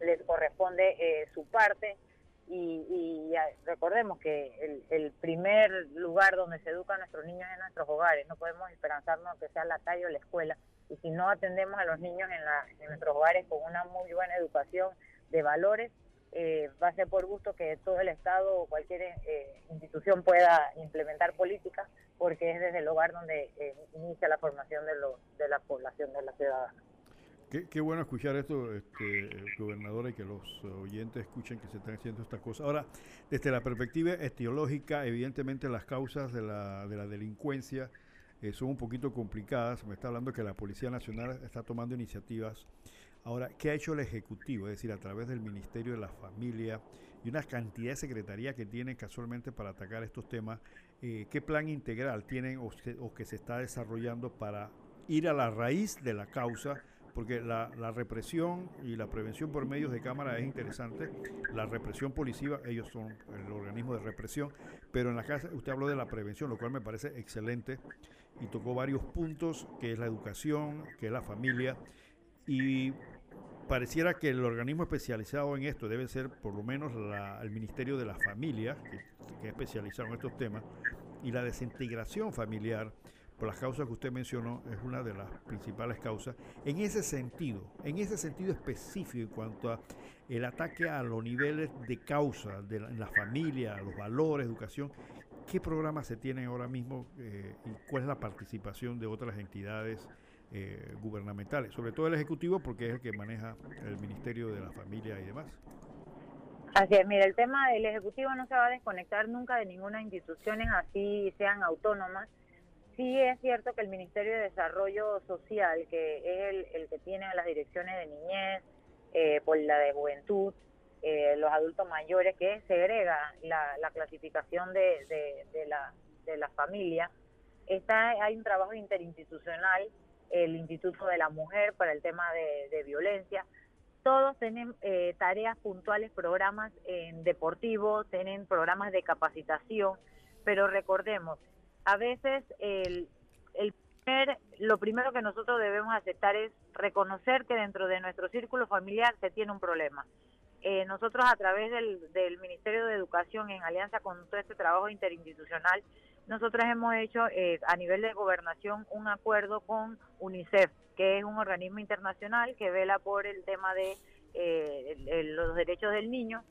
les corresponde eh, su parte y, y recordemos que el, el primer lugar donde se educan nuestros niños es en nuestros hogares, no podemos esperanzarnos que sea la calle o la escuela y si no atendemos a los niños en, la, en nuestros hogares con una muy buena educación de valores, eh, va a ser por gusto que todo el Estado o cualquier eh, institución pueda implementar políticas, porque es desde el hogar donde eh, inicia la formación de, lo- de la población, de la ciudadana. Qué, bueno escuchar esto, este, gobernadora, y que los eh, oyentes escuchen que se están haciendo estas cosas. Ahora, desde la perspectiva etiológica, evidentemente las causas de la, de la delincuencia eh, son un poquito complicadas. Me está hablando que la Policía Nacional está tomando iniciativas. Ahora, ¿qué ha hecho el Ejecutivo? Es decir, a través del Ministerio de la Familia y una cantidad de secretarías que tienen casualmente para atacar estos temas, eh, ¿qué plan integral tienen o, que se está desarrollando para ir a la raíz de la causa? Porque la, la represión y la prevención por medios de cámara es interesante. La represión policiva, ellos son el organismo de represión, pero en la casa usted habló de la prevención, lo cual me parece excelente y tocó varios puntos, que es la educación, que es la familia, y pareciera que el organismo especializado en esto debe ser por lo menos la- el Ministerio de la Familia, que, que es especializado en estos temas, y la desintegración familiar, por las causas que usted mencionó, es una de las principales causas. En ese sentido, en ese sentido específico en cuanto a el ataque a los niveles de causa de la, en la familia, los valores, educación, ¿qué programas se tienen ahora mismo eh, y cuál es la participación de otras entidades eh, gubernamentales? Sobre todo el Ejecutivo, porque es el que maneja el Ministerio de la Familia y demás. Así es, mira, el tema del Ejecutivo no se va a desconectar nunca de ninguna institución, así sean autónomas. Sí es cierto que el Ministerio de Desarrollo Social, que es el, el que tiene las direcciones de niñez, eh, por la de juventud, eh, los adultos mayores, que segrega la, la clasificación de la, de la familia, está, hay un trabajo interinstitucional, el Instituto de la Mujer para el tema de, violencia, todos tienen eh, tareas puntuales, programas en deportivos, tienen programas de capacitación, pero recordemos, a veces el, el lo primero que nosotros debemos aceptar es reconocer que dentro de nuestro círculo familiar se tiene un problema. Eh, nosotros a través del, del Ministerio de Educación, en alianza con todo este trabajo interinstitucional, nosotros hemos hecho eh, a nivel de gobernación un acuerdo con UNICEF, que es un organismo internacional que vela por el tema de eh, los derechos del niño.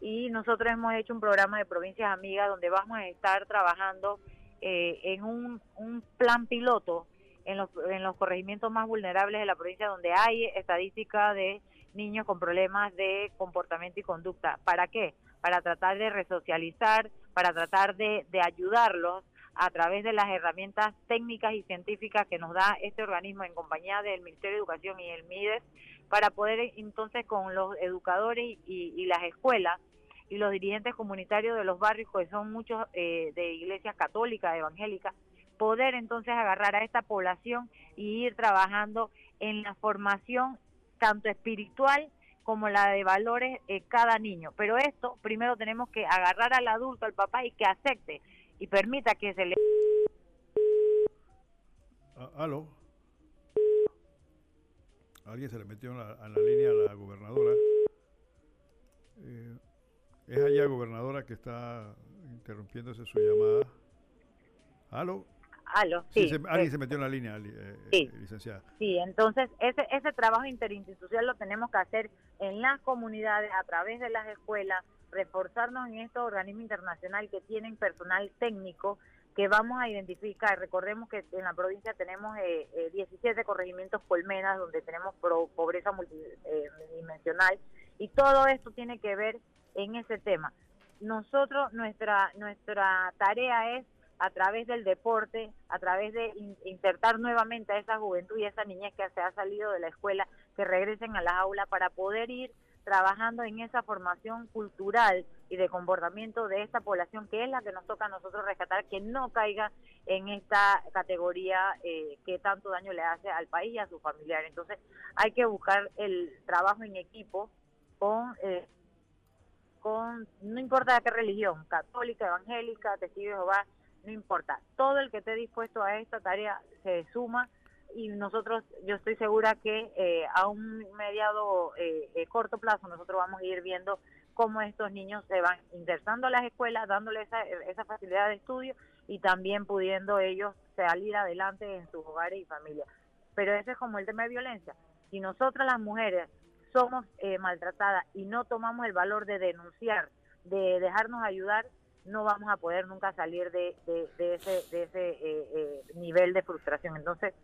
Y nosotros hemos hecho un programa de provincias amigas donde vamos a estar trabajando eh, en un, un plan piloto en los, en los corregimientos más vulnerables de la provincia donde hay estadística de niños con problemas de comportamiento y conducta. ¿Para qué? Para tratar de resocializar, para tratar de, de ayudarlos a través de las herramientas técnicas y científicas que nos da este organismo en compañía del Ministerio de Educación y el MIDES, para poder entonces con los educadores y, las escuelas y los dirigentes comunitarios de los barrios, que son muchos eh, de iglesias católicas, evangélicas, poder entonces agarrar a esta población y ir trabajando en la formación tanto espiritual como la de valores eh, cada niño. Pero esto primero tenemos que agarrar al adulto, al papá, y que acepte y permita que se le... Ah, aló. Alguien se le metió en la, línea a la gobernadora. Eh, es allá, gobernadora, que está interrumpiéndose su llamada. ¿Aló? Aló, sí. se- alguien se metió en la línea, eh, Sí. eh, licenciada. Sí, entonces ese, ese trabajo interinstitucional lo tenemos que hacer en las comunidades, a través de las escuelas, reforzarnos en estos organismos internacionales que tienen personal técnico que vamos a identificar. Recordemos que en la provincia tenemos eh, eh, 17 corregimientos colmenas donde tenemos pro- pobreza multidimensional y todo esto tiene que ver en ese tema. Nosotros, nuestra, nuestra tarea es a través del deporte, a través de in- insertar nuevamente a esa juventud y a esa niñez que se ha salido de la escuela, que regresen a las aulas para poder ir trabajando en esa formación cultural y de comportamiento de esta población, que es la que nos toca a nosotros rescatar, que no caiga en esta categoría eh, que tanto daño le hace al país y a sus familiares. Entonces hay que buscar el trabajo en equipo con... eh, con no importa de qué religión, católica, evangélica, testigo de Jehová, no importa. Todo el que esté dispuesto a esta tarea se suma y nosotros, yo estoy segura que eh, a un mediado eh, eh, corto plazo nosotros vamos a ir viendo cómo estos niños se van insertando a las escuelas, dándoles esa, esa facilidad de estudio y también pudiendo ellos salir adelante en sus hogares y familias. Pero ese es como el tema de violencia. Si nosotras las mujeres somos eh, maltratadas y no tomamos el valor de denunciar, de dejarnos ayudar, no vamos a poder nunca salir de, de, ese, de ese eh, eh, nivel de frustración. Entonces,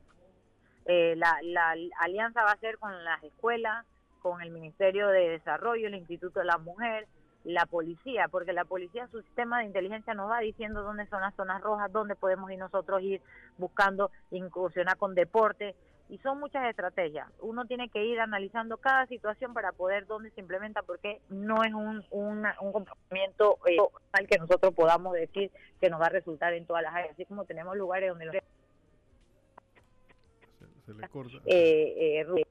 eh, la, la alianza va a ser con las escuelas, con el Ministerio de Desarrollo, el Instituto de la Mujer, la policía, porque la policía, su sistema de inteligencia nos va diciendo dónde son las zonas rojas, dónde podemos ir nosotros ir buscando incursionar con deporte, y son muchas estrategias. Uno tiene que ir analizando cada situación para poder dónde se implementa, porque no es un, una- un comportamiento eh, al que nosotros podamos decir que nos va a resultar en todas las áreas, así como tenemos lugares donde los Se le corta. eh, eh,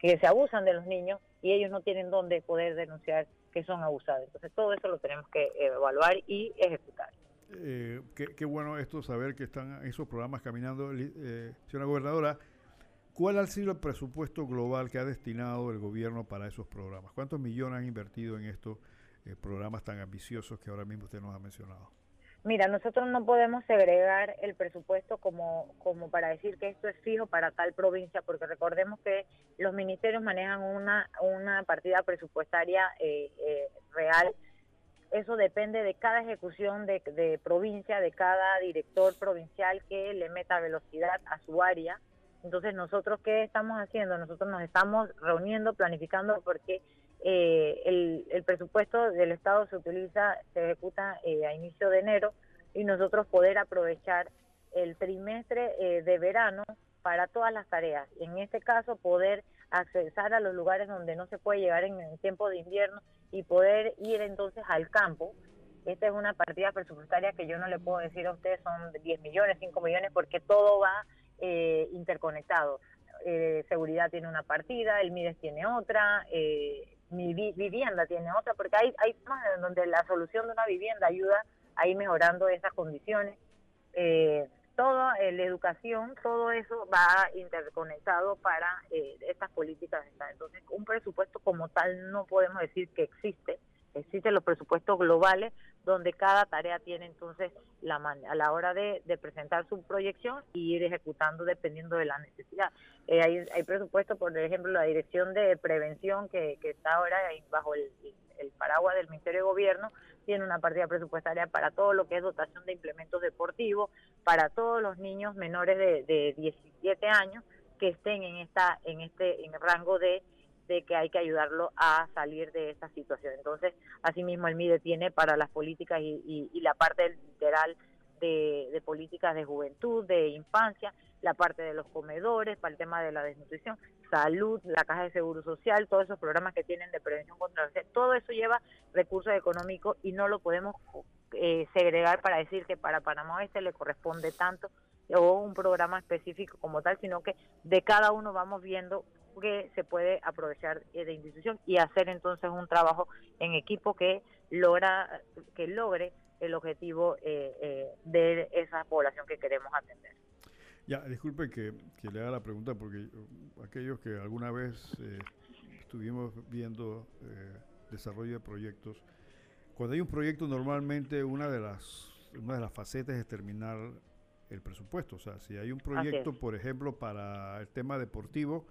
que se abusan de los niños y ellos no tienen dónde poder denunciar que son abusados. Entonces todo eso lo tenemos que evaluar y ejecutar. Eh, qué, qué bueno esto saber que están esos programas caminando. Eh, señora gobernadora, ¿cuál ha sido el presupuesto global que ha destinado el gobierno para esos programas? ¿Cuántos millones han invertido en estos eh, programas tan ambiciosos que ahora mismo usted nos ha mencionado? Mira, nosotros no podemos segregar el presupuesto como, como para decir que esto es fijo para tal provincia, porque recordemos que los ministerios manejan una, una partida presupuestaria eh, eh, real. Eso depende de cada ejecución de, de provincia, de cada director provincial que le meta velocidad a su área. Entonces, nosotros, ¿qué estamos haciendo? Nosotros nos estamos reuniendo, planificando, porque eh, el, el presupuesto del Estado se utiliza, se ejecuta eh, a inicio de enero y nosotros poder aprovechar el trimestre eh, de verano para todas las tareas. En este caso, poder accesar a los lugares donde no se puede llegar en el tiempo de invierno y poder ir entonces al campo. Esta es una partida presupuestaria que yo no le puedo decir a ustedes son 10 millones, 5 millones, porque todo va eh, interconectado. Eh, seguridad tiene una partida, el MIDES tiene otra, eh, mi vi- vivienda tiene otra, porque hay, hay temas en donde la solución de una vivienda ayuda a ir mejorando esas condiciones. Eh, todo, eh, la educación, todo eso va interconectado para estas políticas. Entonces, un presupuesto como tal no podemos decir que existe. Existen los presupuestos globales donde cada tarea tiene entonces la man- a la hora de, de presentar su proyección y ir ejecutando dependiendo de la necesidad. Eh, hay, presupuestos, por ejemplo, la Dirección de Prevención que, que está ahora bajo el, el paraguas del Ministerio de Gobierno, tiene una partida presupuestaria para todo lo que es dotación de implementos deportivos, para todos los niños menores de, de 17 años que estén en esta en este en rango de de que hay que ayudarlo a salir de esta situación. Entonces, asimismo, el MIDE tiene para las políticas y, y, la parte literal de, de, políticas de juventud, de infancia, la parte de los comedores, para el tema de la desnutrición, salud, la caja de seguro social, todos esos programas que tienen de prevención contra la todo eso lleva recursos económicos y no lo podemos eh, segregar para decir que para Panamá este le corresponde tanto o un programa específico como tal, sino que de cada uno vamos viendo que se puede aprovechar eh, de institución y hacer entonces un trabajo en equipo que logra que logre el objetivo eh, eh, de esa población que queremos atender. Ya, disculpe que, le haga la pregunta porque aquellos que alguna vez estuvimos viendo desarrollo de proyectos, cuando hay un proyecto normalmente una de las una de las facetas es terminar el presupuesto. O sea, si hay un proyecto, por ejemplo, para el tema deportivo,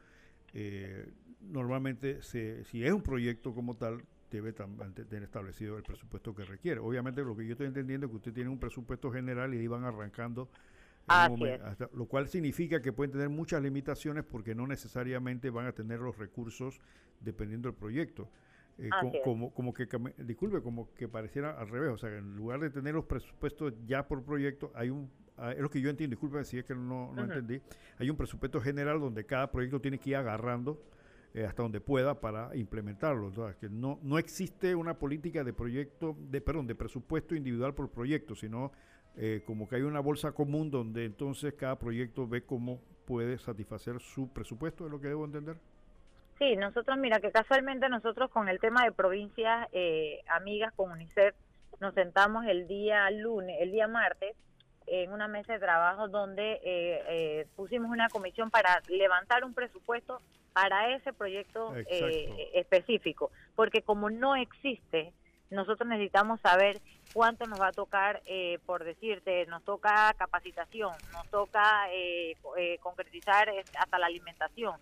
eh, normalmente si es un proyecto como tal, debe tener establecido el presupuesto que requiere. Obviamente lo que yo estoy entendiendo es que usted tiene un presupuesto general y van arrancando, lo cual significa que pueden tener muchas limitaciones porque no necesariamente van a tener los recursos dependiendo del proyecto. Eh, como, como que, disculpe, como que pareciera al revés, o sea, en lugar de tener los presupuestos ya por proyecto, hay un Ah, es lo que yo entiendo, disculpe si es que no, no entendí, hay un presupuesto general donde cada proyecto tiene que ir agarrando eh, hasta donde pueda para implementarlo. que no, no existe una política de proyecto, de perdón, de presupuesto individual por proyecto, sino eh, como que hay una bolsa común donde entonces cada proyecto ve cómo puede satisfacer su presupuesto, es lo que debo entender. Sí, nosotros, mira, que casualmente nosotros con el tema de provincias eh, amigas con UNICEF nos sentamos el día lunes, el día martes, en una mesa de trabajo donde eh, eh, pusimos una comisión para levantar un presupuesto para ese proyecto eh, específico, porque como no existe, nosotros necesitamos saber cuánto nos va a tocar, por decirte, nos toca capacitación, nos toca concretizar hasta la alimentación,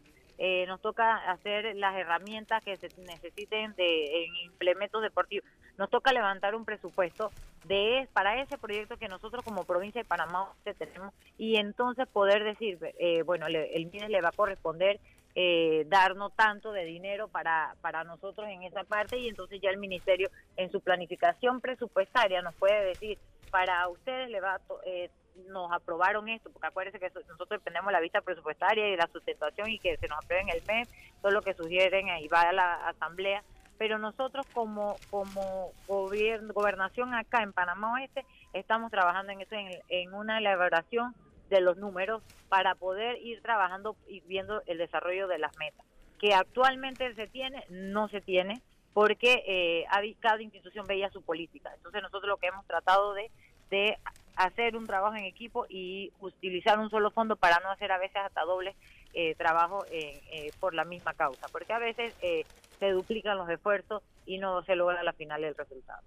nos toca hacer las herramientas que se necesiten de en implementos deportivos. Nos toca levantar un presupuesto de para ese proyecto que nosotros como provincia de Panamá tenemos y entonces poder decir, eh, bueno, el MINES le va a corresponder eh, darnos tanto de dinero para, para nosotros en esa parte y entonces ya el ministerio en su planificación presupuestaria nos puede decir, para ustedes le va eh, nos aprobaron esto, porque acuérdense que nosotros dependemos de la vista presupuestaria y de la sustentación y que se nos aprueben el mes, todo lo que sugieren y va a la asamblea pero nosotros como como gobierno, gobernación acá en Panamá Oeste estamos trabajando en eso, en, una elaboración de los números para poder ir trabajando y viendo el desarrollo de las metas. Que actualmente se tiene, no se tiene, porque eh, cada institución veía su política. Entonces nosotros lo que hemos tratado de, de hacer un trabajo en equipo y utilizar un solo fondo para no hacer a veces hasta doble eh, trabajo eh, por la misma causa, porque a veces eh, se duplican los esfuerzos y no se logra la final el resultado.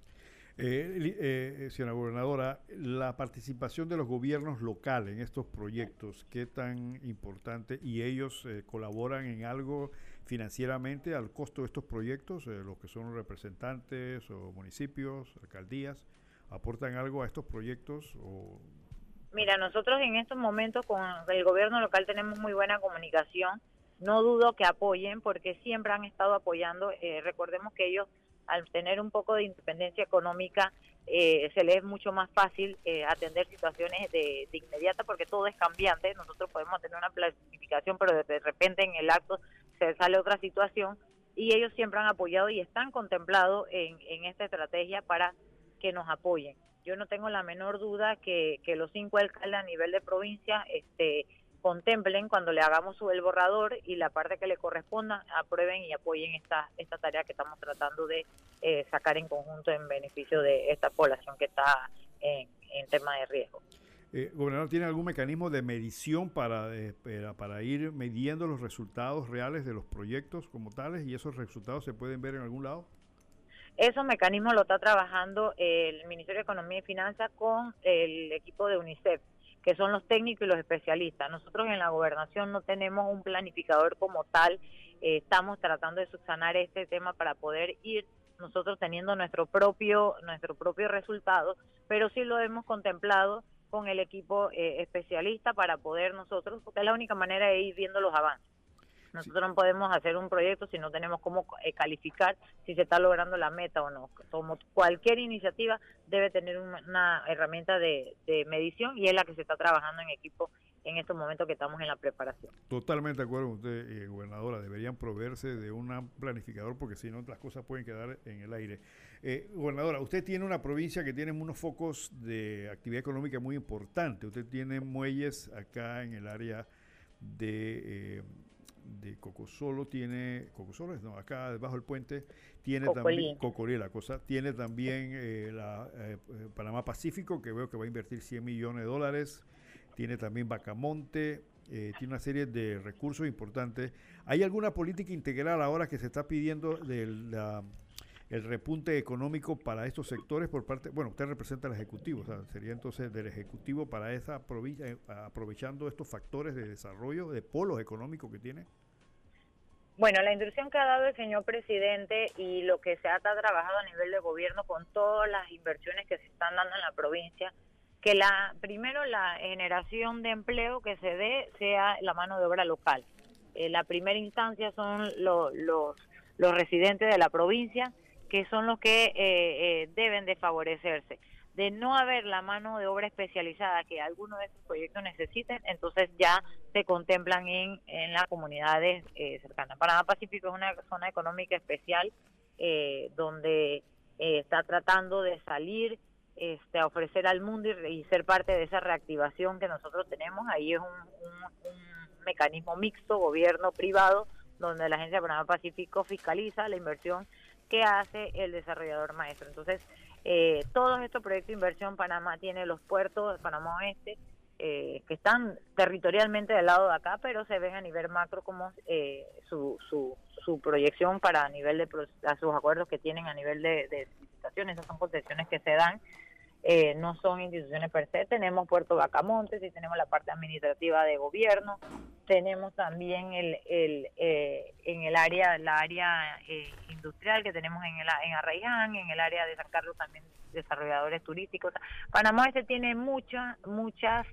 Eh, eh, señora gobernadora, la participación de los gobiernos locales en estos proyectos, ¿qué tan importante? ¿Y ellos colaboran en algo financieramente al costo de estos proyectos? Los que son representantes o municipios, alcaldías, ¿aportan algo a estos proyectos? O... Mira, nosotros en estos momentos con el gobierno local tenemos muy buena comunicación no dudo que apoyen porque siempre han estado apoyando. Eh, recordemos que ellos, al tener un poco de independencia económica, eh, se les es mucho más fácil eh, atender situaciones de, inmediata porque todo es cambiante. Nosotros podemos tener una planificación, pero de repente en el acto se sale otra situación y ellos siempre han apoyado y están contemplados en, en esta estrategia para que nos apoyen. Yo no tengo la menor duda que, los cinco alcaldes a nivel de provincia este, contemplen cuando le hagamos el borrador y la parte que le corresponda aprueben y apoyen esta esta tarea que estamos tratando de eh, sacar en conjunto en beneficio de esta población que está en, tema de riesgo. Eh, gobernador, ¿tiene algún mecanismo de medición para, eh, para ir midiendo los resultados reales de los proyectos como tales y esos resultados se pueden ver en algún lado? Esos mecanismos lo está trabajando el Ministerio de Economía y Finanzas con el equipo de UNICEF que son los técnicos y los especialistas. Nosotros en la gobernación no tenemos un planificador como tal, eh, estamos tratando de subsanar este tema para poder ir nosotros teniendo nuestro propio nuestro propio resultado, pero sí lo hemos contemplado con el equipo eh, especialista para poder nosotros, porque es la única manera de ir viendo los avances. Nosotros no podemos hacer un proyecto si no tenemos cómo eh, calificar si se está logrando la meta o no. Como cualquier iniciativa debe tener una herramienta de, medición y es la que se está trabajando en equipo en estos momentos que estamos en la preparación. Totalmente de acuerdo con usted, eh, gobernadora. Deberían proveerse de un planificador porque si no las cosas pueden quedar en el aire. Eh, gobernadora, usted tiene una provincia que tiene unos focos de actividad económica muy importante. Usted tiene muelles acá en el área de... Eh, de Cocosolo tiene, Cocosolo no, acá debajo del puente, tiene también, Cocolí la cosa, tiene también eh, la eh, Panamá Pacífico, que veo que va a invertir 100 millones de dólares, tiene también Bacamonte, eh, tiene una serie de recursos importantes. ¿Hay alguna política integral ahora que se está pidiendo del el repunte económico para estos sectores por parte, bueno, usted representa al Ejecutivo, o sea, sería entonces del Ejecutivo para esa provincia, aprovechando estos factores de desarrollo, de polos económicos que tiene? Bueno, la instrucción que ha dado el señor presidente y lo que se ha trabajado a nivel de gobierno con todas las inversiones que se están dando en la provincia, que la primero la generación de empleo que se dé sea la mano de obra local. Eh, la primera instancia son los, los residentes de la provincia, que son los que eh, eh, deben de favorecerse de no haber la mano de obra especializada que algunos de estos proyectos necesiten, entonces ya se contemplan en, en las comunidades eh, cercanas. Panamá Pacífico es una zona económica especial eh, donde eh, está tratando de salir este, a ofrecer al mundo y, ser parte de esa reactivación que nosotros tenemos. Ahí es un, un mecanismo mixto, gobierno-privado, donde la Agencia de Panamá Pacífico fiscaliza la inversión que hace el desarrollador maestro. Entonces, eh, todos estos proyectos de inversión, Panamá tiene los puertos de Panamá Oeste, eh, que están territorialmente del lado de acá, pero se ven a nivel macro como eh, su, su, su, proyección para a nivel de sus acuerdos que tienen a nivel de, de licitaciones, esas son concesiones que se dan eh, no son instituciones per se. Tenemos Puerto Bacamontes y tenemos la parte administrativa de gobierno. Tenemos también el, el eh, en el área, la área eh, industrial que tenemos en, el, en Arraiján, en el área de San Carlos también desarrolladores turísticos. Panamá este tiene muchas, muchas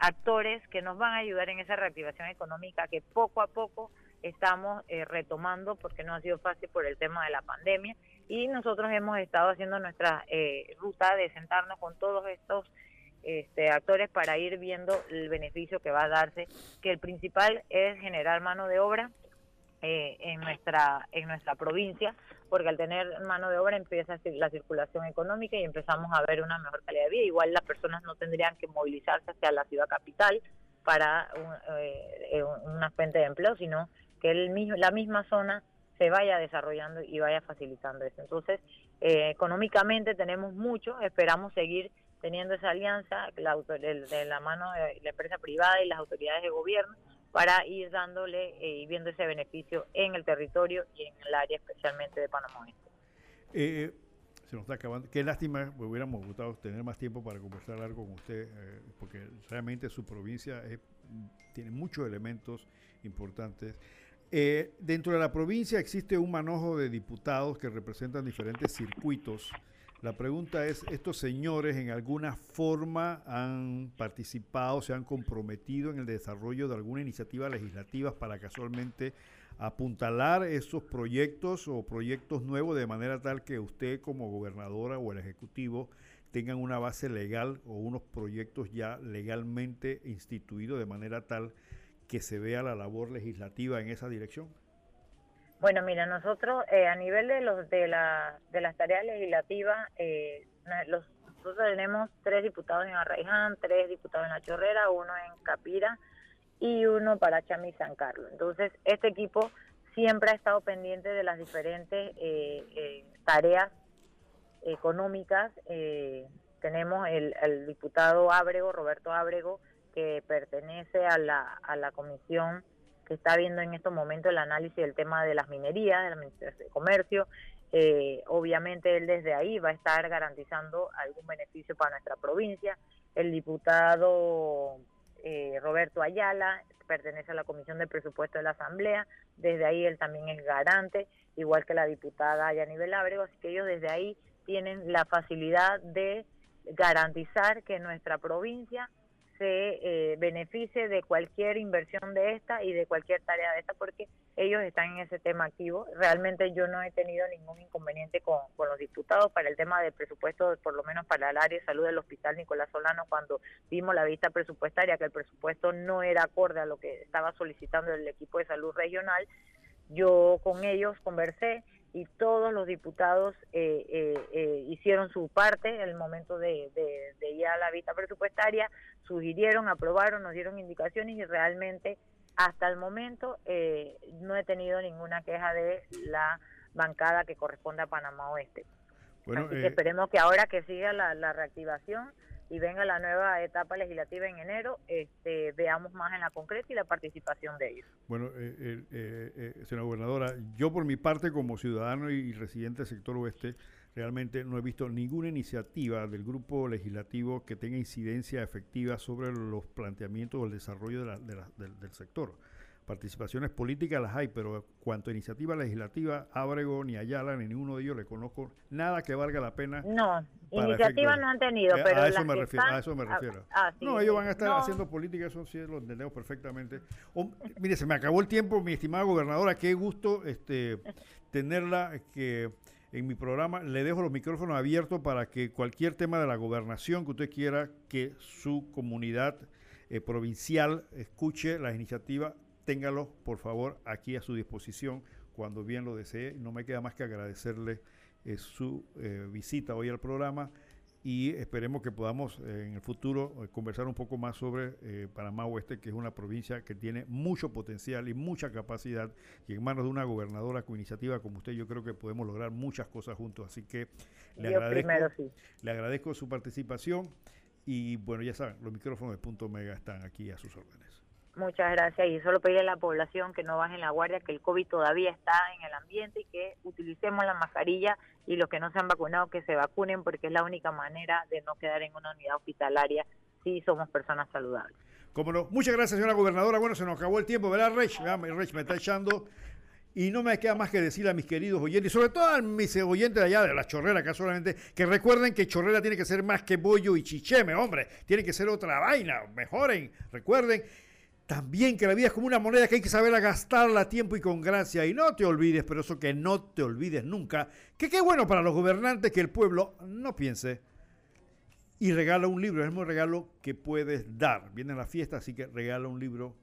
actores que nos van a ayudar en esa reactivación económica que poco a poco estamos retomando porque no ha sido fácil por el tema de la pandemia y nosotros hemos estado haciendo nuestra eh, ruta de sentarnos con todos estos este, actores para ir viendo el beneficio que va a darse, que el principal es generar mano de obra eh, en nuestra en nuestra provincia, porque al tener mano de obra empieza la circulación económica y empezamos a ver una mejor calidad de vida. Igual las personas no tendrían que movilizarse hacia la ciudad capital para eh, una fuente de empleo, sino que el mismo, la misma zona se vaya desarrollando y vaya facilitando eso. Entonces, eh, económicamente tenemos mucho, esperamos seguir teniendo esa alianza la de, la mano de la empresa privada y las autoridades de gobierno para ir dándole eh, y viendo ese beneficio en el territorio y en el área especialmente de Panamá eh, se nos está acabando. Qué lástima, hubiéramos gustado tener más tiempo para conversar algo con usted, porque realmente su provincia tiene muchos elementos importantes. Eh, dentro de la provincia existe un manojo de diputados que representan diferentes circuitos. La pregunta es, ¿estos señores en alguna forma han participado, se han comprometido en el desarrollo de alguna iniciativa legislativa para casualmente apuntalar esos proyectos o proyectos nuevos de manera tal que usted como gobernadora o el Ejecutivo tengan una base legal o unos proyectos ya legalmente instituidos de manera tal que se vea la labor legislativa en esa dirección? Bueno, mira, nosotros eh, a nivel de los de, la, de las tareas legislativas, eh, nosotros tenemos tres diputados en Arraiján, tres diputados en La Chorrera, uno en Capira y uno para Chami San Carlos. Entonces, este equipo siempre ha estado pendiente de las diferentes eh, tareas económicas. tenemos el, el diputado Ábrego, Roberto Ábrego, que pertenece a la, a la comisión que está viendo en estos momentos el análisis del tema de las minerías, del Ministerio de Comercio. Eh, obviamente él desde ahí va a estar garantizando algún beneficio para nuestra provincia. El diputado eh, Roberto Ayala pertenece a la Comisión de Presupuesto de la Asamblea, desde ahí él también es garante, igual que la diputada Yanibel Ábrego, así que ellos desde ahí tienen la facilidad de garantizar que nuestra provincia se eh, beneficie de cualquier inversión de esta y de cualquier tarea de esta, porque ellos están en ese tema activo. Realmente yo no he tenido ningún inconveniente con, los diputados para el tema del presupuesto, por lo menos para el área de salud del Hospital Nicolás Solano, cuando vimos la vista presupuestaria, que el presupuesto no era acorde a lo que estaba solicitando el equipo de salud regional. Yo con ellos conversé y todos los diputados eh, eh, eh, hicieron su parte en el momento de, ir a la vista presupuestaria, sugirieron, aprobaron, nos dieron indicaciones y realmente hasta el momento no he tenido ninguna queja de la bancada que corresponde a Panamá Oeste. Así que esperemos que ahora que siga la, la reactivación y venga la nueva etapa legislativa en enero, este, veamos más en la concreta y la participación de ellos. Bueno, eh, eh, eh, señora gobernadora, yo por mi parte como ciudadano y residente del sector oeste, realmente no he visto ninguna iniciativa del grupo legislativo que tenga incidencia efectiva sobre los planteamientos o el desarrollo del sector participaciones políticas las hay, pero cuanto a iniciativa legislativa, Ábrego, ni Ayala, ni ninguno de ellos le conozco nada que valga la pena. No, iniciativas no han tenido, eh, pero a eso, me refiero, a eso me refiero. no, ellos van a estar haciendo política, eso sí lo entendemos perfectamente. mire, se me acabó el tiempo, mi estimada gobernadora, qué gusto este tenerla que en mi programa. Le dejo los micrófonos abiertos para que cualquier tema de la gobernación que usted quiera que su comunidad eh, provincial escuche las iniciativas téngalo por favor aquí a su disposición cuando bien lo desee. No me queda más que agradecerle eh, su eh, visita hoy al programa y esperemos que podamos eh, en el futuro conversar un poco más sobre Panamá Oeste, que es una provincia que tiene mucho potencial y mucha capacidad y en manos de una gobernadora con iniciativa como usted yo creo que podemos lograr muchas cosas juntos. Así que le, agradezco, le agradezco su participación y bueno, ya saben, los micrófonos de Punto Mega están aquí a sus órdenes. Muchas gracias y solo pedirle a la población que no bajen la guardia, que el COVID todavía está en el ambiente y que utilicemos la mascarilla y los que no se han vacunado que se vacunen porque es la única manera de no quedar en una unidad hospitalaria si somos personas saludables. Como no. Muchas gracias, señora gobernadora. Bueno, se nos acabó el tiempo, ¿verdad, Rech? Rech me está echando. Y no me queda más que decirle a mis queridos oyentes, sobre todo a mis oyentes de allá de la chorrera, solamente, que recuerden que chorrera tiene que ser más que bollo y chicheme, hombre. Tiene que ser otra vaina. Mejoren. Recuerden también que la vida es como una moneda que hay que saber gastarla a tiempo y con gracia. Y no te olvides, pero eso que no te olvides nunca, que qué bueno para los gobernantes que el pueblo no piense y regala un libro. Es el mismo regalo que puedes dar. Viene la fiesta, así que regala un libro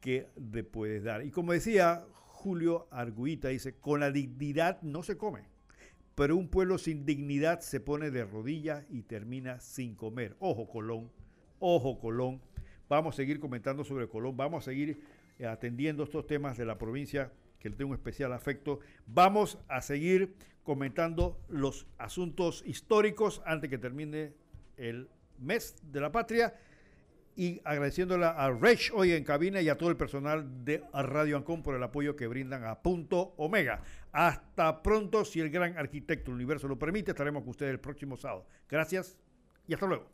que te puedes dar. Y como decía Julio Arguita, dice, con la dignidad no se come, pero un pueblo sin dignidad se pone de rodillas y termina sin comer. Ojo, Colón, ojo, Colón Vamos a seguir comentando sobre Colón, vamos a seguir eh, atendiendo estos temas de la provincia que le tengo un especial afecto. Vamos a seguir comentando los asuntos históricos antes que termine el mes de la patria y agradeciéndole a Rech hoy en cabina y a todo el personal de Radio Ancon por el apoyo que brindan a Punto Omega. Hasta pronto, si el gran arquitecto del universo lo permite, estaremos con ustedes el próximo sábado. Gracias y hasta luego.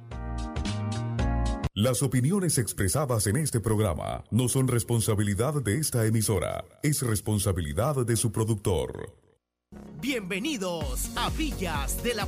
Las opiniones expresadas en este programa no son responsabilidad de esta emisora, es responsabilidad de su productor. Bienvenidos a Villas de la